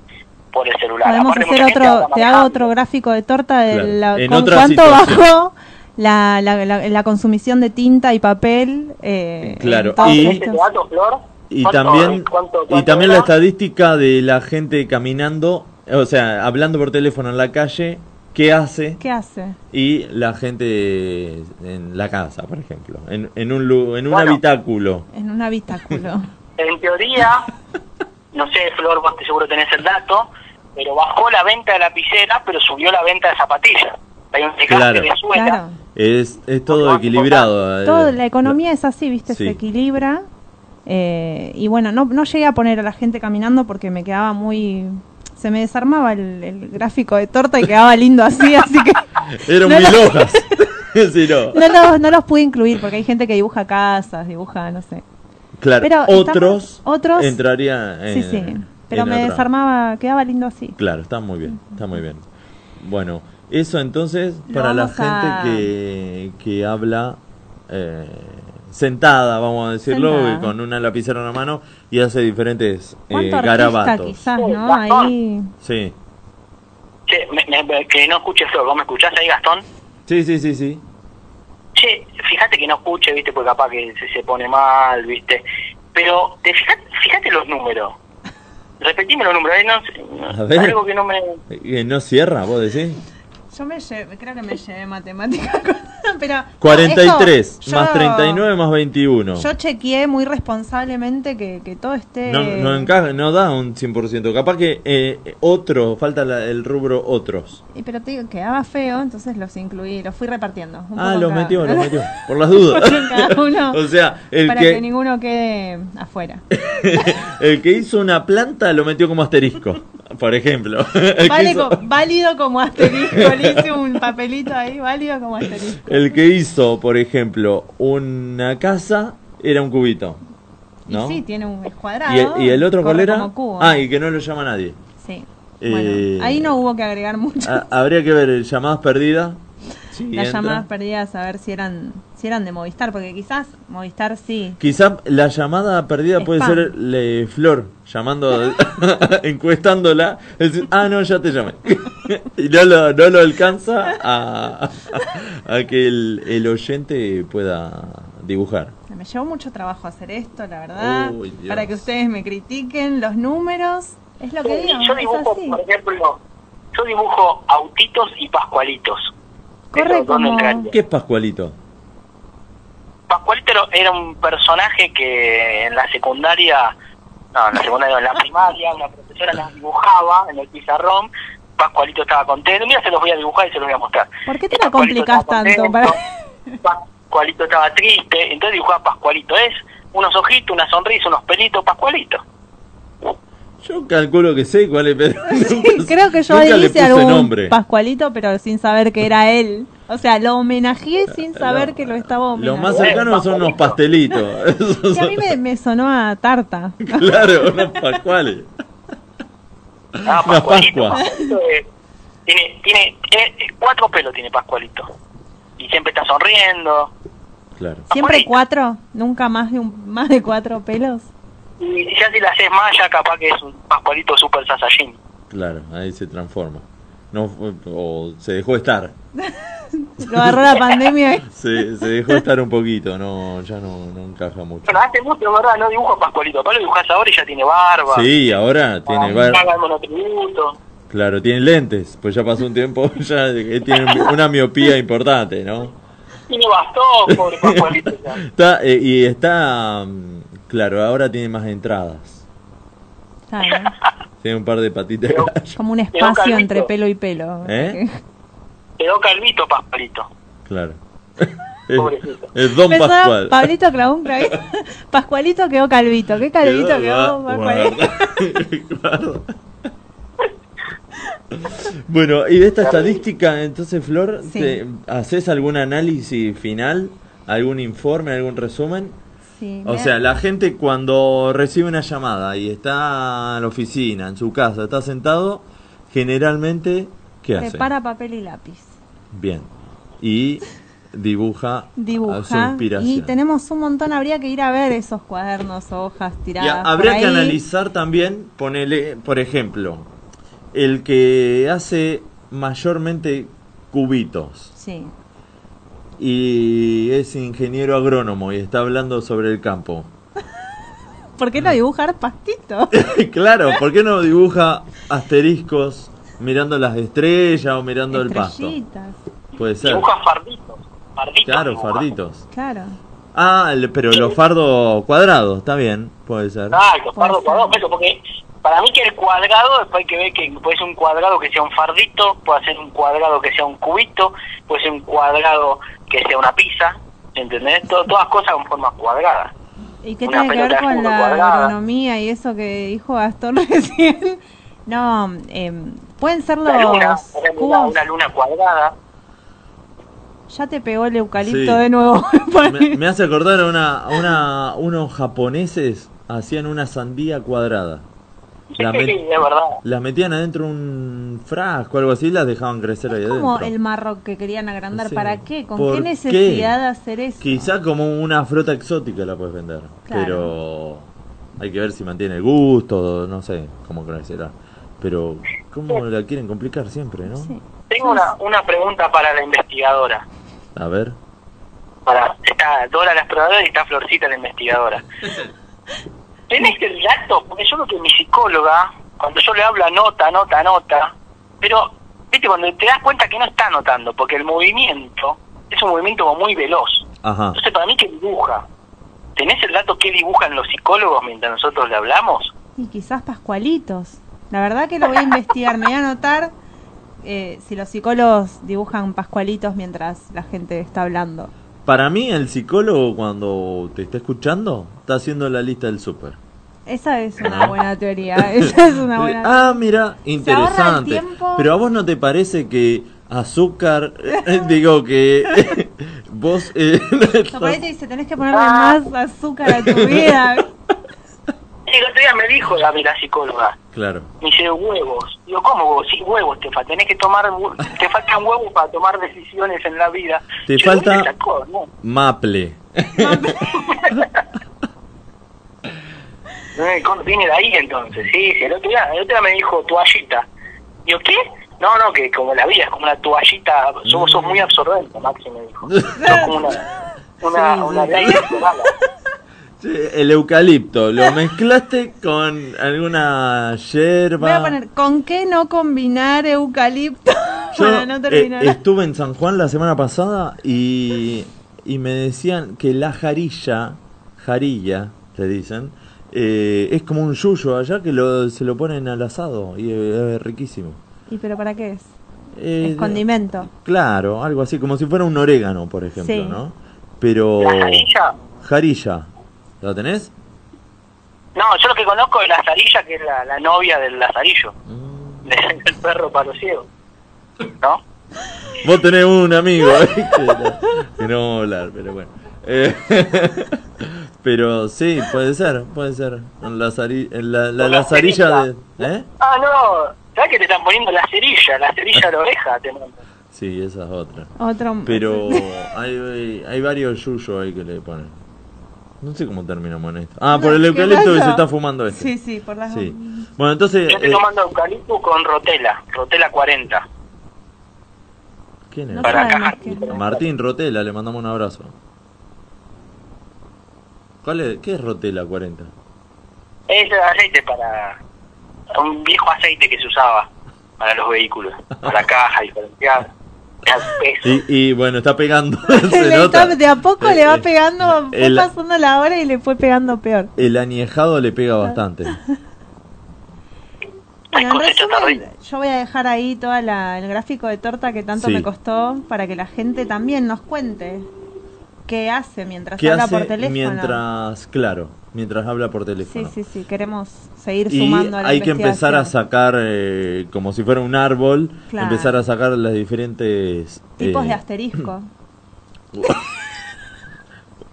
S4: por el celular.
S2: podemos
S4: Aparte,
S2: hacer otro, te hago otro gráfico de torta de
S1: Claro,
S2: la-
S1: en
S2: con
S1: otra
S2: cuánto
S1: situación.
S2: bajó la, la, la, la consumición de tinta y papel. eh,
S1: Claro, y-
S4: ¿Este dato, Flor?
S1: Y
S4: ¿Cuánto-
S1: también,
S4: cuánto-
S1: y también la estadística de la gente caminando, o sea, hablando por teléfono en la calle, qué hace,
S2: ¿Qué hace?
S1: y la gente en la casa, por ejemplo, en, en un, lu- en un
S4: Bueno.
S1: habitáculo.
S2: En un habitáculo.
S4: En teoría, no sé, Flor, vos te seguro tenés el dato, pero bajó la venta de lapicera, pero subió la venta de zapatillas. Hay un desgaste
S1: Claro.
S4: de suela.
S2: Claro.
S1: Es, es todo equilibrado. eh,
S2: Todo, la economía es así, ¿viste?
S1: Sí.
S2: Se equilibra. eh, y bueno, no, no llegué a poner a la gente caminando porque me quedaba muy... Se me desarmaba el, el gráfico de torta y quedaba lindo así, así que
S1: Eran
S2: No
S1: mil
S2: lo-
S1: hojas. Sí, no.
S2: no los, no los pude incluir porque hay gente que dibuja casas, dibuja, no sé.
S1: Claro,
S2: Pero
S1: otros,
S2: estamos- otros-
S1: entrarían en,
S2: sí, sí. Pero me
S1: otra.
S2: desarmaba, quedaba lindo así.
S1: Claro, está muy bien, está muy bien. Bueno, eso entonces
S2: Lo
S1: para la
S2: a-
S1: gente que, que habla eh, sentada, vamos a decirlo,
S2: Sentada.
S1: y con una lapicera en la mano y hace diferentes eh,
S2: ¿Cuánto artista
S1: garabatos.
S2: quizás, no? Ahí...
S1: Sí,
S4: Che, me- me- que no escuche Flor, ¿vos me escuchás ahí, Gastón?
S1: sí, sí, sí, sí.
S4: Che, fíjate que no escuche, viste, porque capaz que se, se pone mal, viste. Pero te fíjate, fíjate los números. Repetime los números, eh, no, algo que no me...
S1: ¿No cierra, vos decís?
S2: Yo me llevé, creo que me llevé matemática, pero...
S1: 43
S2: eso,
S1: más
S2: yo-
S1: 39 más 21.
S2: Yo chequeé muy responsablemente que, que todo esté...
S1: No, no encaja, no da un 100%. Capaz que eh, otro, falta la- el rubro otros.
S2: Y pero te digo, quedaba feo, entonces los incluí, los fui repartiendo. un
S1: Ah,
S2: poco
S1: los
S2: cada-
S1: metió, los metió. Por las dudas.
S2: Uno,
S1: o sea, el
S2: para que...
S1: que,
S2: ninguno quede afuera.
S1: el que hizo una planta lo metió como asterisco, por ejemplo.
S2: Vale
S1: hizo,
S2: válido como asterisco, hice un papelito ahí, válido como asterisco.
S1: el que hizo, por ejemplo, una casa era un cubito. ¿No?
S2: Y sí, tiene un escuadrado.
S1: ¿Y, el, y el otro cuál era?
S2: cubo.
S1: Ah, y que no lo llama nadie.
S2: Sí.
S1: Eh,
S2: Bueno, ahí no hubo que agregar mucho.
S1: ha- habría que ver llamadas perdidas. si
S2: Las
S1: entra.
S2: llamadas perdidas a ver si eran de Movistar, porque quizás Movistar sí.
S1: Quizá la llamada perdida puede ser le, Flor llamando, encuestándola. es decir, ah, no, ya te llamé. y no lo, no lo alcanza a, a que el, el oyente pueda dibujar.
S2: Me llevó mucho trabajo hacer esto, la verdad.
S1: Uy,
S2: para que ustedes me critiquen los números. Es lo que
S4: Sí,
S2: digo,
S4: yo dibujo, por ejemplo, yo dibujo autitos y pascualitos.
S2: Corre
S4: Eso, ¿dónde
S2: como...
S4: entraría?
S1: ¿Qué es Pascualito?
S4: Pascualito era- un personaje que en la secundaria, no, en la secundaria, en la primaria, una profesora las dibujaba en el pizarrón. Pascualito estaba contento. Mira, se los voy a dibujar y se los voy a mostrar.
S2: ¿Por qué te la
S4: estaba
S2: tanto? Para...
S4: Pascualito estaba triste, entonces dibujaba Pascualito. Es unos ojitos, una sonrisa, unos pelitos, Pascualito.
S1: Yo calculo que sé cuál es, pero nunca,
S2: Creo que yo ahí
S1: le
S2: hice
S1: puse
S2: algún
S1: nombre.
S2: Pascualito, pero sin saber que era él. O sea, lo homenajeé sin saber que lo estaba
S1: Lo
S2: homenajeando.
S1: más cercano son unos pastelitos. Esos
S2: Y a mí me, me sonó a tarta.
S1: Claro, unos pascuales.
S4: Ah,
S1: Una Pascua.
S4: Eh, tiene, tiene, tiene- cuatro pelos tiene Pascualito. Y siempre está sonriendo.
S1: Claro.
S2: ¿Siempre cuatro? ¿Nunca más de, un, más de cuatro pelos?
S4: Y ya si la haces más, ya capaz que es un Pascualito Super Saiyajin.
S1: Claro, ahí se transforma. No, fue- o se dejó estar.
S2: Lo agarró la pandemia. y-
S1: Se, se dejó estar un poquito, no, ya no, no encaja mucho.
S4: Bueno, hace mucho, ¿verdad? No dibujo a Pascualito. Pablo dibujas ahora y ya tiene barba.
S1: Sí, ahora tiene,
S4: Ah,
S1: bar-
S4: Paga el monotributo.
S1: claro, tiene lentes, pues ya pasó un tiempo, ya eh, tiene una miopía importante, ¿no?
S4: Tiene bastón, pobre Pascualito. ya.
S1: Está, eh, y está, mm, claro, ahora tiene más entradas. Tiene un par de patitas.
S2: Como un
S4: Quedó
S2: espacio entre pelo y pelo.
S1: ¿Eh?
S4: Quedó calvito Pascualito.
S1: Claro. Es,
S4: Pobrecito.
S1: es Don
S2: Pensaba,
S1: Pascual.
S2: Pablito clavó un clavito. Pascualito quedó calvito. ¿Qué calvito quedó?
S1: Guarda,
S2: Pascualito?
S1: Bueno, y de esta estadística, entonces, Flor,
S2: Sí.
S1: ¿te- ¿haces algún análisis final? ¿Algún informe, algún resumen?
S2: Sí,
S1: O sea, la gente cuando recibe una llamada y está en la oficina, en su casa, está sentado, generalmente, ¿qué hace?
S2: prepara papel y lápiz.
S1: Bien. Y dibuja, a su
S2: Dibuja.
S1: inspiración.
S2: Y tenemos un montón, habría que ir a ver esos cuadernos, hojas tiradas.
S1: habría que analizar también, ponele, por ejemplo, el que hace mayormente cubitos
S2: Sí.
S1: Y es ingeniero agrónomo y está hablando sobre el campo.
S2: ¿Por qué no dibujar pastitos?
S1: claro, ¿por qué no dibuja asteriscos mirando las estrellas o mirando el pasto? Puede ser.
S4: Dibuja farditos. Farditos.
S1: Claro,
S4: dibuja.
S1: farditos.
S2: Claro.
S1: Ah, el- pero los fardos cuadrados, está bien, puede ser.
S4: Exacto, fardo cuadrado, pero porque para mí que el cuadrado, después hay que ver que puede ser un cuadrado que sea un fardito, puede ser un cuadrado que sea un cubito, puede ser un cuadrado que sea una pizza, ¿entendés? Todo- todas cosas con formas cuadradas.
S2: ¿Y qué
S4: Una
S2: tiene que ver con la
S4: cuadrada.
S2: agronomía y eso que dijo Gastón recién? No, em, pueden ser
S4: La luna,
S2: los
S4: ejemplo,
S2: cubos.
S4: una luna cuadrada.
S2: Ya te pegó el eucalipto
S1: Sí.
S2: de nuevo.
S1: Me, me hace acordar a una, a una, unos japoneses hacían una sandía cuadrada. La
S4: Sí, es verdad.
S1: las metían adentro de un frasco, algo así, y las dejaban crecer ahí
S2: como
S1: adentro.
S2: el marro que querían agrandar.
S1: Sí.
S2: ¿Para qué? ¿Con
S1: ¿Por
S2: qué necesidad de hacer eso?
S1: Quizá como una fruta exótica la puedes vender,
S2: Claro.
S1: pero hay que ver si mantiene el gusto, no sé cómo crecerá. Pero, ¿cómo la quieren complicar siempre, no?
S4: Tengo una, una pregunta para la investigadora.
S1: A ver.
S4: Para, está Dora la exploradora y está Florcita la investigadora. ¿Tenés el dato? Porque yo creo que mi psicóloga, cuando yo le hablo, anota, anota, anota. Pero, viste, cuando te das cuenta que no está anotando, porque el movimiento es un movimiento muy veloz.
S1: Ajá.
S4: Entonces, para mí, que dibuja? ¿Tenés el dato que dibujan los psicólogos mientras nosotros le hablamos?
S2: Y quizás pascualitos. La verdad que lo voy a investigar. Me voy a anotar eh, si los psicólogos dibujan pascualitos mientras la gente está hablando.
S1: Para mí, el psicólogo, cuando te está escuchando, está haciendo la lista del súper.
S2: Esa es una buena teoría. Esa es una buena
S1: Ah, mira, interesante. Pero a vos no te parece que azúcar, eh, digo que vos... eh,
S2: Por te dice, tenés que ponerle más azúcar a tu vida.
S4: El otro día me dijo la, la psicóloga,
S1: claro.
S4: me dice huevos. Digo, ¿cómo huevos? Sí, huevos, te, fa- tenés que tomar, te faltan huevos para tomar decisiones en la vida.
S1: Te
S4: Yo, ¿dónde
S1: falta-
S4: sacó? No,
S1: Maple.
S4: ¿cómo viene de ahí entonces? Sí, sí, el otro día, el otro día me dijo toallita. Digo, ¿qué? No, no, que como la vida es como una toallita, sos, sos muy absorbente, Maxi me dijo. Sos como una, una,
S1: Sí,
S4: una
S1: sí. Sí, el eucalipto, ¿lo mezclaste con alguna
S2: Voy a
S1: yerba?
S2: poner, ¿con qué no combinar eucalipto?
S1: Yo
S2: para no
S1: eh,
S2: terminar.
S1: estuve en San Juan la semana pasada y, y me decían que la jarilla, jarilla, le dicen, eh, es como un yuyo allá que lo, se lo ponen al asado y eh, es riquísimo.
S2: ¿Y pero para qué es?
S1: Eh,
S2: es condimento.
S1: Claro, algo así, como si fuera un orégano, por ejemplo,
S2: Sí.
S1: ¿no? Pero...
S4: ¿La jarilla?
S1: Jarilla. ¿Lo tenés?
S4: No, yo lo que conozco es la zarilla, que es la, la novia del lazarillo.
S1: Mm.
S4: Del perro para los ciegos. ¿No?
S1: Vos tenés un amigo ¿eh? que, no, que no vamos a hablar, pero bueno. Eh, pero sí, puede ser, puede ser. En la, zari- en la, la, la zarilla de... ¿Eh?
S4: Ah, no. ¿Sabes que te están poniendo la cerilla? La cerilla de la oreja te mandan.
S1: Sí, esa es otra.
S2: Otro.
S1: Pero hay, hay varios yuyos ahí que le ponen. No sé cómo terminamos en esto. Ah, por el
S2: ¿Qué
S1: eucalipto que se está fumando este.
S2: Sí, sí, por las
S1: Sí. Bueno, entonces...
S4: Yo estoy
S1: eh,
S4: tomando eucalipto con rotela. Rotela 40.
S1: ¿Quién es?
S4: Para caja.
S1: Martín Rotela, le mandamos un abrazo. ¿Cuál es? ¿Qué es Rotela 40?
S4: Es el aceite para... Un viejo aceite que se usaba para los vehículos. Para caja. Era peso.
S1: Y, y bueno, está pegando.
S2: Le
S1: se
S2: está-
S1: nota.
S2: de a poco le va
S1: Eh,
S2: pegando, fue
S1: el-
S2: pasando la hora y le fue pegando peor.
S1: El añejado le pega bastante.
S2: Bueno, en resumen, yo voy a dejar ahí todo el gráfico de torta que tanto
S1: Sí.
S2: me costó para que la gente también nos cuente. Qué hace mientras
S1: ¿Qué
S2: habla
S1: hace
S2: por teléfono.
S1: mientras, claro, mientras habla por
S2: Sí,
S1: teléfono?
S2: sí, sí, queremos seguir
S1: Y
S2: sumando a la
S1: hay que empezar a sacar, eh, como si fuera un árbol,
S2: Claro.
S1: empezar a sacar las diferentes...
S2: Tipos
S1: eh,
S2: de asterisco.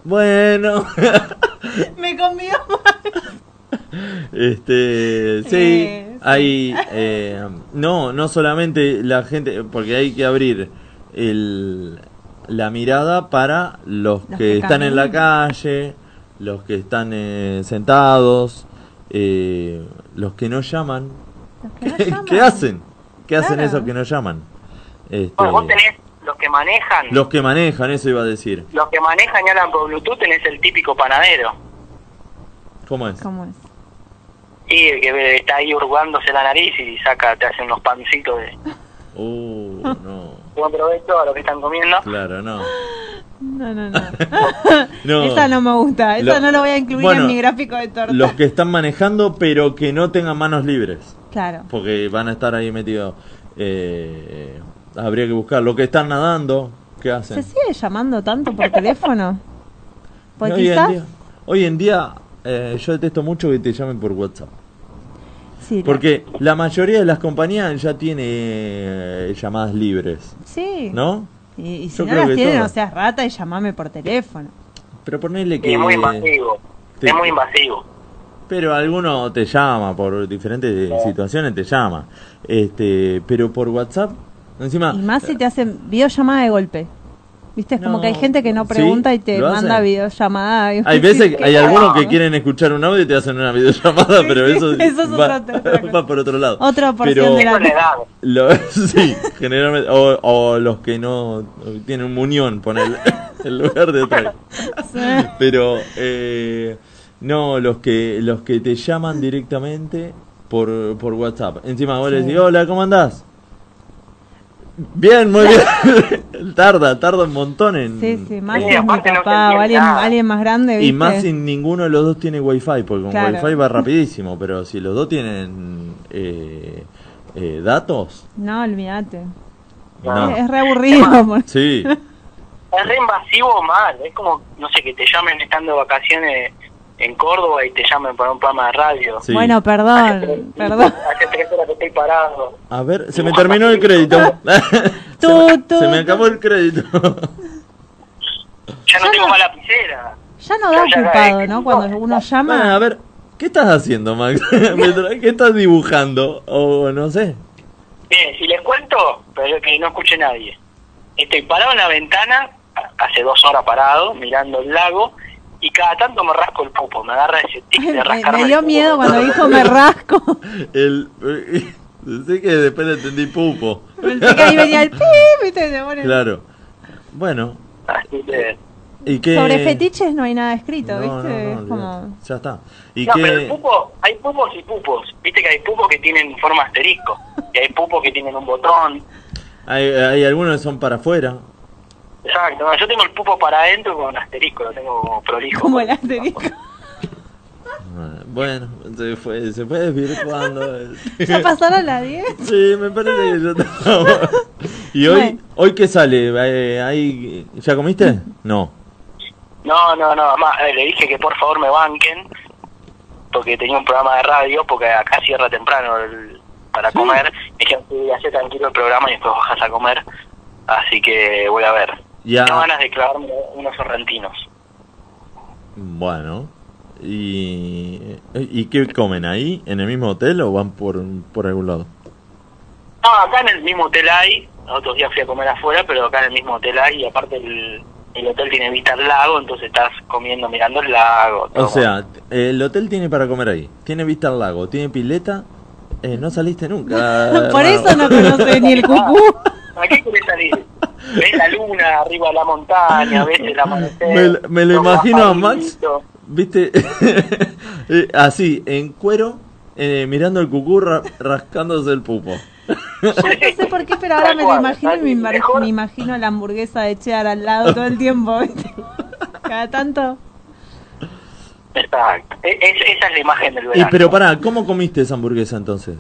S1: Bueno,
S2: Me convió
S1: este, sí,
S2: Eh, sí.
S1: hay, eh, no, no solamente la gente, porque hay que abrir el, la mirada para los,
S2: Los
S1: que,
S2: que
S1: están en la calle, los que están eh, sentados, eh, los que no llaman. ¿Qué, qué hacen? ¿Qué hacen esos que no llaman? Este,
S4: Bueno, vos tenés los que manejan,
S1: los que manejan, eso iba a decir.
S4: los que manejan y hablan por Bluetooth, tenés el típico panadero.
S1: ¿Cómo es?
S2: ¿Cómo es?
S4: Y el que está ahí hurgándose la nariz y saca, te hace unos pancitos de
S1: Uh, no,
S4: buen provecho a lo que están comiendo.
S1: claro, no.
S2: No, no, no.
S1: No.
S2: Esa no me gusta. Esa
S1: Lo-
S2: no lo voy a incluir
S1: bueno,
S2: en mi gráfico de torta.
S1: Los que están manejando, pero que no tengan manos libres.
S2: Claro.
S1: Porque van a estar ahí metidos. Eh, habría que buscar. Los que están nadando, ¿qué
S2: ¿Se
S1: hacen?
S2: sigue llamando tanto por teléfono? Pues
S1: hoy,
S2: quizás.
S1: en día, hoy en día, eh, yo detesto mucho que te llamen por WhatsApp.
S2: Sí,
S1: Porque la mayoría de las compañías ya tiene eh, llamadas libres.
S2: sí.
S1: ¿No?
S2: Y, y si
S1: Yo
S2: no las tienen, no seas rata y llamame por teléfono.
S1: Pero ponele
S4: Y
S1: que.
S4: es muy invasivo.
S1: te-
S4: Es muy invasivo.
S1: Pero alguno te llama por diferentes situaciones, te llama. Este, pero por WhatsApp, encima.
S2: Y más si te hacen videollamada de golpe. Viste, es como que hay gente que no
S1: ¿Sí?
S2: pregunta y te
S1: ¿Lo
S2: manda videollamada.
S1: Hay veces,
S2: que
S1: hay
S2: no.
S1: algunos que quieren escuchar un audio y te hacen una videollamada, pero
S2: sí,
S1: eso,
S2: eso es
S1: va,
S2: cosa.
S1: va por otro lado.
S2: Otra porción
S1: Pero-
S2: de la
S1: Lo- sí, generalmente, o, o los que no tienen un muñón, poner en lugar de otra. Pero eh, no, los que los que te llaman directamente por, por WhatsApp. Encima vos le decís, hola, ¿cómo andás? Bien, muy bien. tarda, tarda un montón en...
S2: Sí, sí, más es mi papá o alguien, alguien más grande, ¿viste?
S1: y más si ninguno de los dos tiene wifi, porque con
S2: Claro.
S1: wifi va rapidísimo, pero si los dos tienen eh, eh, datos,
S2: No, olvídate.
S1: no.
S2: Es re aburrido.
S1: Sí,
S4: Es re invasivo mal. Es como, no sé, que te llamen estando de vacaciones en Córdoba y te llamen para un programa de radio.
S1: Sí.
S2: Bueno, perdón, perdón.
S4: Hace tres horas que estoy parado.
S1: a ver, se me terminó el crédito.
S2: Tú, tú,
S1: se me acabó el crédito.
S4: Ya no tengo más lapicera.
S2: Ya no da ocupado, ¿no? Cuando uno llama.
S1: Bueno, a ver, ¿qué estás haciendo, Max? ¿Qué estás dibujando? O no sé.
S4: Bien, si les cuento, pero que no escuche nadie. Estoy parado en la ventana, hace dos horas parado, mirando el lago, y cada tanto me rasco el pupo, me agarra ese tic de
S2: Me,
S4: rascarme
S2: me dio miedo cuando dijo me rasco.
S1: El, sé que después le entendí pupo.
S2: Pensé que ahí venía el pi, ¿viste? Se pone-
S1: Claro. Bueno,
S4: Así que-
S1: ¿y qué?
S2: Sobre fetiches no hay nada escrito,
S1: No,
S2: ¿viste?
S1: no, no,
S2: es como.
S1: Ya está. ¿Y
S4: no, pero el
S1: qué?
S4: pupo, hay pupos y pupos. Viste que hay pupos que tienen forma asterisco, y hay pupos que tienen un botón.
S1: Hay, hay algunos que son para afuera.
S4: Exacto, no, yo tengo el pupo para adentro con asterisco, lo tengo como prolijo.
S2: Como el asterisco.
S1: Bueno, se fue, se fue desvirtuando.
S2: ¿Ya pasaron las 10?
S1: Sí, me parece que ya estamos. ¿Y hoy,
S2: Bueno.
S1: hoy qué sale? Eh, ahí- ¿Ya comiste? No.
S4: No, no, no, además eh, le dije que por favor me banquen, porque tenía un programa de radio, porque acá cierra temprano el- para comer. Me dijeron que hacer tranquilo el programa y después bajas a comer. Así que voy a ver.
S1: Ya.
S4: Tengo ganas de clavarme unos sorrentinos.
S1: Bueno. ¿Y, ¿Y qué comen ahí? ¿En el mismo hotel o van por, por algún lado?
S4: No, acá en el mismo hotel hay, otros días fui a comer afuera, pero acá en el mismo hotel hay, y aparte el, el hotel tiene vista al lago, entonces estás comiendo mirando el lago. todo.
S1: O sea, el hotel tiene para comer ahí. Tiene vista al lago, tiene pileta. Eh, no saliste nunca.
S2: Por
S1: hermano.
S2: eso no conoce ni el cucú.
S4: ¿A qué querés salir? Ves la luna arriba de la montaña, ves el amanecer.
S1: Me, me lo imagino a Max, viste, Eh, así, en cuero, eh, mirando el cucú, ra- rascándose el pupo.
S2: No sé por qué, pero ahora me lo imagino y me, imar- me imagino la hamburguesa de Cheddar al lado todo el tiempo. ¿viste? Cada tanto.
S4: Exacto. E- es- esa es la imagen del
S1: Y
S4: verano.
S1: pero pará, ¿cómo comiste esa hamburguesa entonces?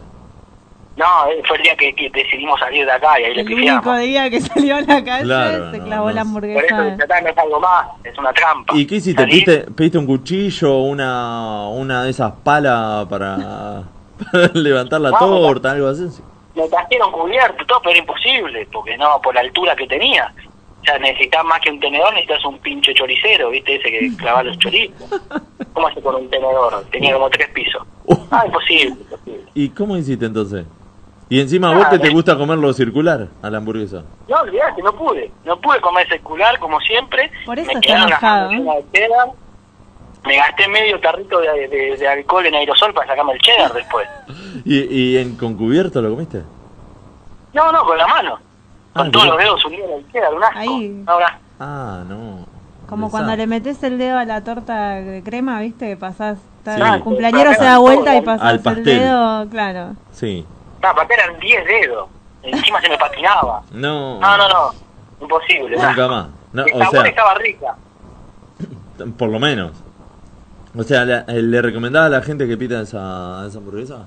S4: No, eh, fue el día que, que decidimos salir de acá y ahí le
S2: El único día que salió a la calle
S1: Claro,
S2: se
S1: no,
S2: clavó
S1: no.
S2: la
S4: Por eso
S2: hamburguesa.
S4: ya está, no es algo más, es una trampa.
S1: ¿Y qué hiciste? ¿Pediste, pediste un cuchillo, una, una de esas palas para, para levantar la
S4: No,
S1: torta, algo así?
S4: Me trajeron cubierto, todo, pero era imposible, porque no, por la altura que tenía. O sea, necesitas más que un tenedor, necesitas un pinche choricero, ¿viste? Ese que clava los chorizos. ¿Cómo hace con un tenedor? Tenía como tres pisos. Ah, imposible, imposible.
S1: ¿Y cómo hiciste entonces? Y encima a vos que te gusta comerlo circular a la hamburguesa.
S4: No, olvidate, no pude. No pude comer circular como siempre.
S2: Por eso
S4: me
S2: está
S4: quedaron las de cheddar. Me gasté medio tarrito de, de- de alcohol en aerosol para sacarme el cheddar después.
S1: ¿Y, y en con cubierto lo comiste?
S4: No, no, con la mano. Con
S1: Ah,
S4: todos
S1: mirá.
S4: los dedos unidos el cheddar, un asco.
S2: Ahí.
S4: Asco.
S1: Ah, no.
S2: Como cuando le metes el dedo a la torta de crema, ¿viste? Que pasás.
S1: Sí.
S2: El cumpleañero se da vuelta y pasás
S1: Al
S2: el
S1: pastel.
S2: dedo, claro.
S1: Sí.
S4: No, aparte eran 10 dedos. Encima se me patinaba.
S1: No.
S4: No, no, no. Imposible. un
S1: Nunca más. No,
S4: el
S1: o
S4: sabor
S1: sea,
S4: estaba rica.
S1: por lo menos. O sea, ¿le, le recomendaba a la gente que pida esa, esa hamburguesa?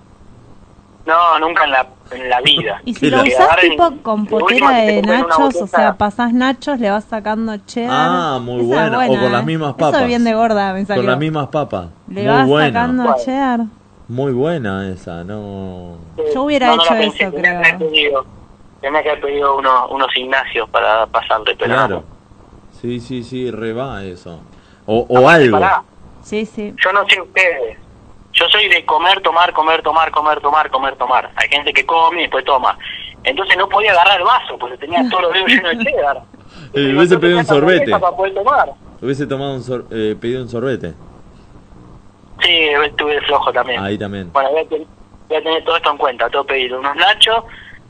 S4: No, nunca en la, en la vida.
S2: Y si lo usás tipo con potera de nachos, o sea, pasás nachos, le vas sacando cheddar.
S1: Ah, muy buena. O con las
S2: ¿eh?
S1: mismas
S2: Eso
S1: papas.
S2: es bien de gorda, me salió.
S1: Con las mismas papas.
S2: Le
S1: muy
S2: vas
S1: buena.
S2: sacando
S4: Bueno.
S2: cheddar.
S1: Muy buena esa, no.
S2: Yo hubiera
S4: no, no
S2: hecho
S4: la pensé,
S2: eso,
S4: tenía que haber
S2: creo.
S4: pedido, tenía que haber pedido unos, unos Ignacios para pasarle, pero
S1: Claro.
S4: no.
S1: Sí, sí, sí, re va eso. O, o algo.
S4: Pará,
S2: Sí, sí.
S4: yo no sé ustedes. Yo soy de comer, tomar, comer, tomar, comer, tomar, comer, tomar. Hay gente que come y después toma. Entonces no podía agarrar el vaso porque tenía todos los dedos llenos de cheddar.
S1: Eh,
S4: Y
S1: hubiese pedido un sorbete.
S4: Para poder tomar.
S1: Hubiese tomado un sor- eh, pedido un sorbete.
S4: Sí, estuve flojo también.
S1: Ahí también.
S4: Bueno, voy a, ten- voy a tener todo esto en cuenta. Tengo que pedir unos nachos,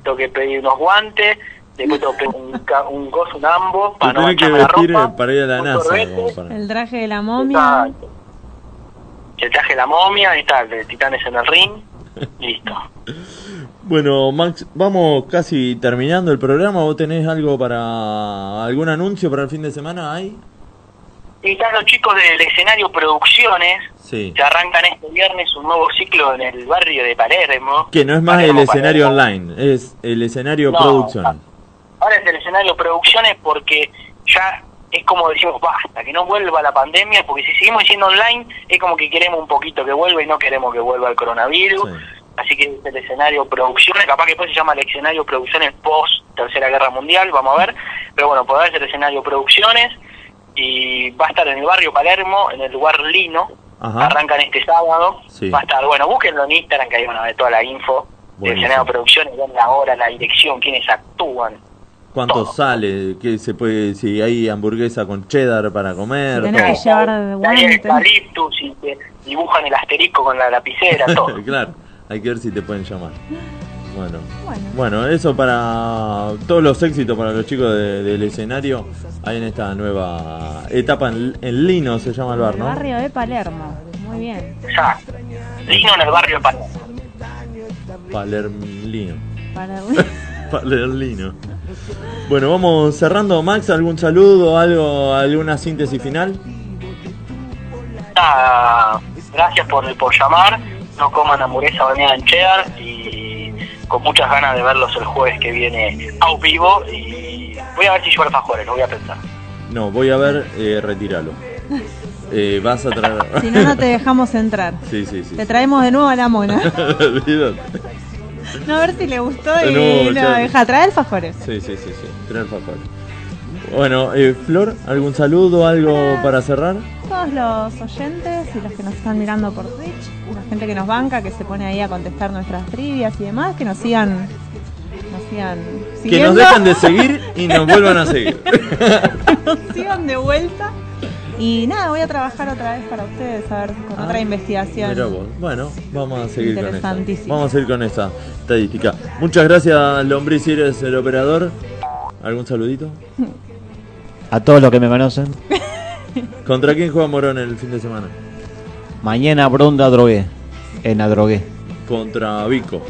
S4: tengo que pedir unos guantes, después tengo que pedir un, ca- un gozo, un ambo para no
S1: que
S4: mancharme la
S1: vestir
S4: ropa.
S1: para ir a la NASA. para-
S2: El traje de la momia.
S4: El traje de la momia, ahí está, el de Titanes en el ring. Listo.
S1: Bueno, Max, vamos casi terminando el programa. ¿Vos tenés algo para algún anuncio para el fin de semana? ¿Hay?
S4: Y están los chicos del escenario Producciones,
S1: Sí.
S4: que arrancan este viernes un nuevo ciclo en el barrio de Palermo.
S1: Que no es más
S4: Palermo,
S1: el escenario
S4: Palermo.
S1: online, es el escenario
S4: No,
S1: producción.
S4: Ahora es el escenario Producciones porque ya es como decimos, basta, que no vuelva la pandemia, porque si seguimos diciendo online, es como que queremos un poquito que vuelva y no queremos que vuelva el coronavirus. Así que es el escenario Producciones, capaz que después se llama el escenario Producciones post Tercera Guerra Mundial, vamos a ver. Pero bueno, ahora es el escenario Producciones y va a estar en el barrio Palermo, en el lugar Lino.
S1: Ajá.
S4: Arrancan este sábado.
S1: Sí.
S4: Va a estar, bueno, búsquenlo en Instagram que ahí van a ver toda la info.
S1: Buenísimo.
S4: escenario Producciones, ven la hora, la dirección, quiénes actúan.
S1: ¿Cuánto sale? ¿Qué se puede? Si hay hamburguesa con cheddar para comer.
S2: Tenés que
S1: todo.
S2: llevar
S4: Hay
S2: guantes.
S4: eucaliptus y te dibujan el asterisco con la lapicera, todo.
S1: claro, hay que ver si te pueden llamar. Bueno.
S2: Bueno.
S1: Bueno, eso para todos los éxitos para los chicos de- del escenario. Hay en esta nueva etapa en, en Lino, se llama el bar,
S2: barrio de Palermo. Muy bien.
S4: Exacto. Lino en el barrio de Palermo.
S1: Palermlino.
S2: Palermo.
S1: Palerlino. Bueno, vamos cerrando. Max, ¿algún saludo, algo, alguna síntesis final?
S4: Nada, gracias por, por llamar. No coman hamburguesa bañada en cheddar y con muchas ganas de verlos el jueves que viene a vivo. Y voy a ver si llevo alfajores, lo voy a pensar.
S1: No, voy a ver, eh, retíralo. Eh, vas a traer.
S2: Si no, no te dejamos entrar.
S1: Sí, sí, sí.
S2: Te traemos de nuevo a la mona. No, a ver si le gustó y
S1: No,
S2: no,
S1: ya-
S2: deja traer alfajores.
S1: Sí, sí, sí, sí. Traer alfajores. Bueno, eh, Flor, ¿algún saludo, algo para cerrar?
S2: Todos los oyentes y los que nos están mirando por Twitch, la gente que nos banca, que se pone ahí a contestar nuestras trivias y demás, que nos sigan. Nos sigan
S1: Que nos dejan de seguir y nos vuelvan a seguir.
S2: nos sigan de vuelta. Y nada, voy a trabajar otra vez para ustedes, a ver, con otra investigación.
S1: Mirá vos. Bueno, vamos a seguir con.
S2: Interesantísimo.
S1: Vamos a seguir con esa estadística. Muchas gracias, Lombriz, si eres el operador. ¿Algún saludito?
S3: A todos los que me conocen.
S1: ¿Contra quién juega Morón el fin de semana?
S3: Mañana Bronda Drogué. En la Drogué.
S1: Contra Vico.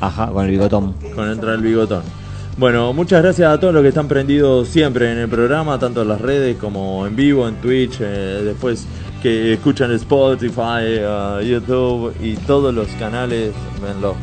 S3: Ajá, con el bigotón.
S1: Con entra el bigotón. Bueno, muchas gracias a todos los que están prendidos siempre en el programa, tanto en las redes como en vivo, en Twitch. eh, después que escuchan Spotify, eh, YouTube y todos los canales en los,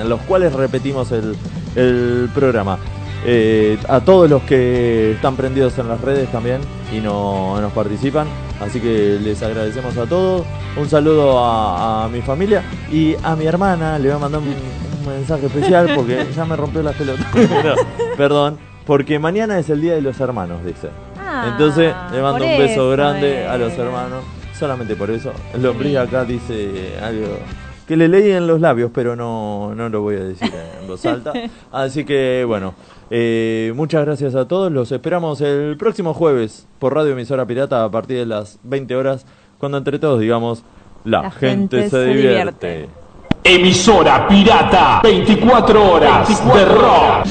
S1: en los cuales repetimos el, el programa. Eh, a todos los que están prendidos en las redes también y no nos participan. Así que les agradecemos a todos. Un saludo a, a mi familia y a mi hermana. Le voy a mandar un, un mensaje especial porque ya me rompió la pelota. No, perdón, porque mañana es el Día de los Hermanos, dice.
S2: Ah,
S1: Entonces le mando un beso
S2: eso
S1: grande a los hermanos. Solamente por eso. Lombriz acá dice algo que le leí en los labios, pero no, no lo voy a decir en voz alta. Así que bueno, eh, muchas gracias a todos. Los esperamos el próximo jueves por Radio Emisora Pirata a partir de las 20 horas, cuando entre todos digamos, la,
S2: La
S1: gente,
S2: gente
S1: se,
S2: se
S1: divierte.
S8: Emisora pirata, 24 horas de rock.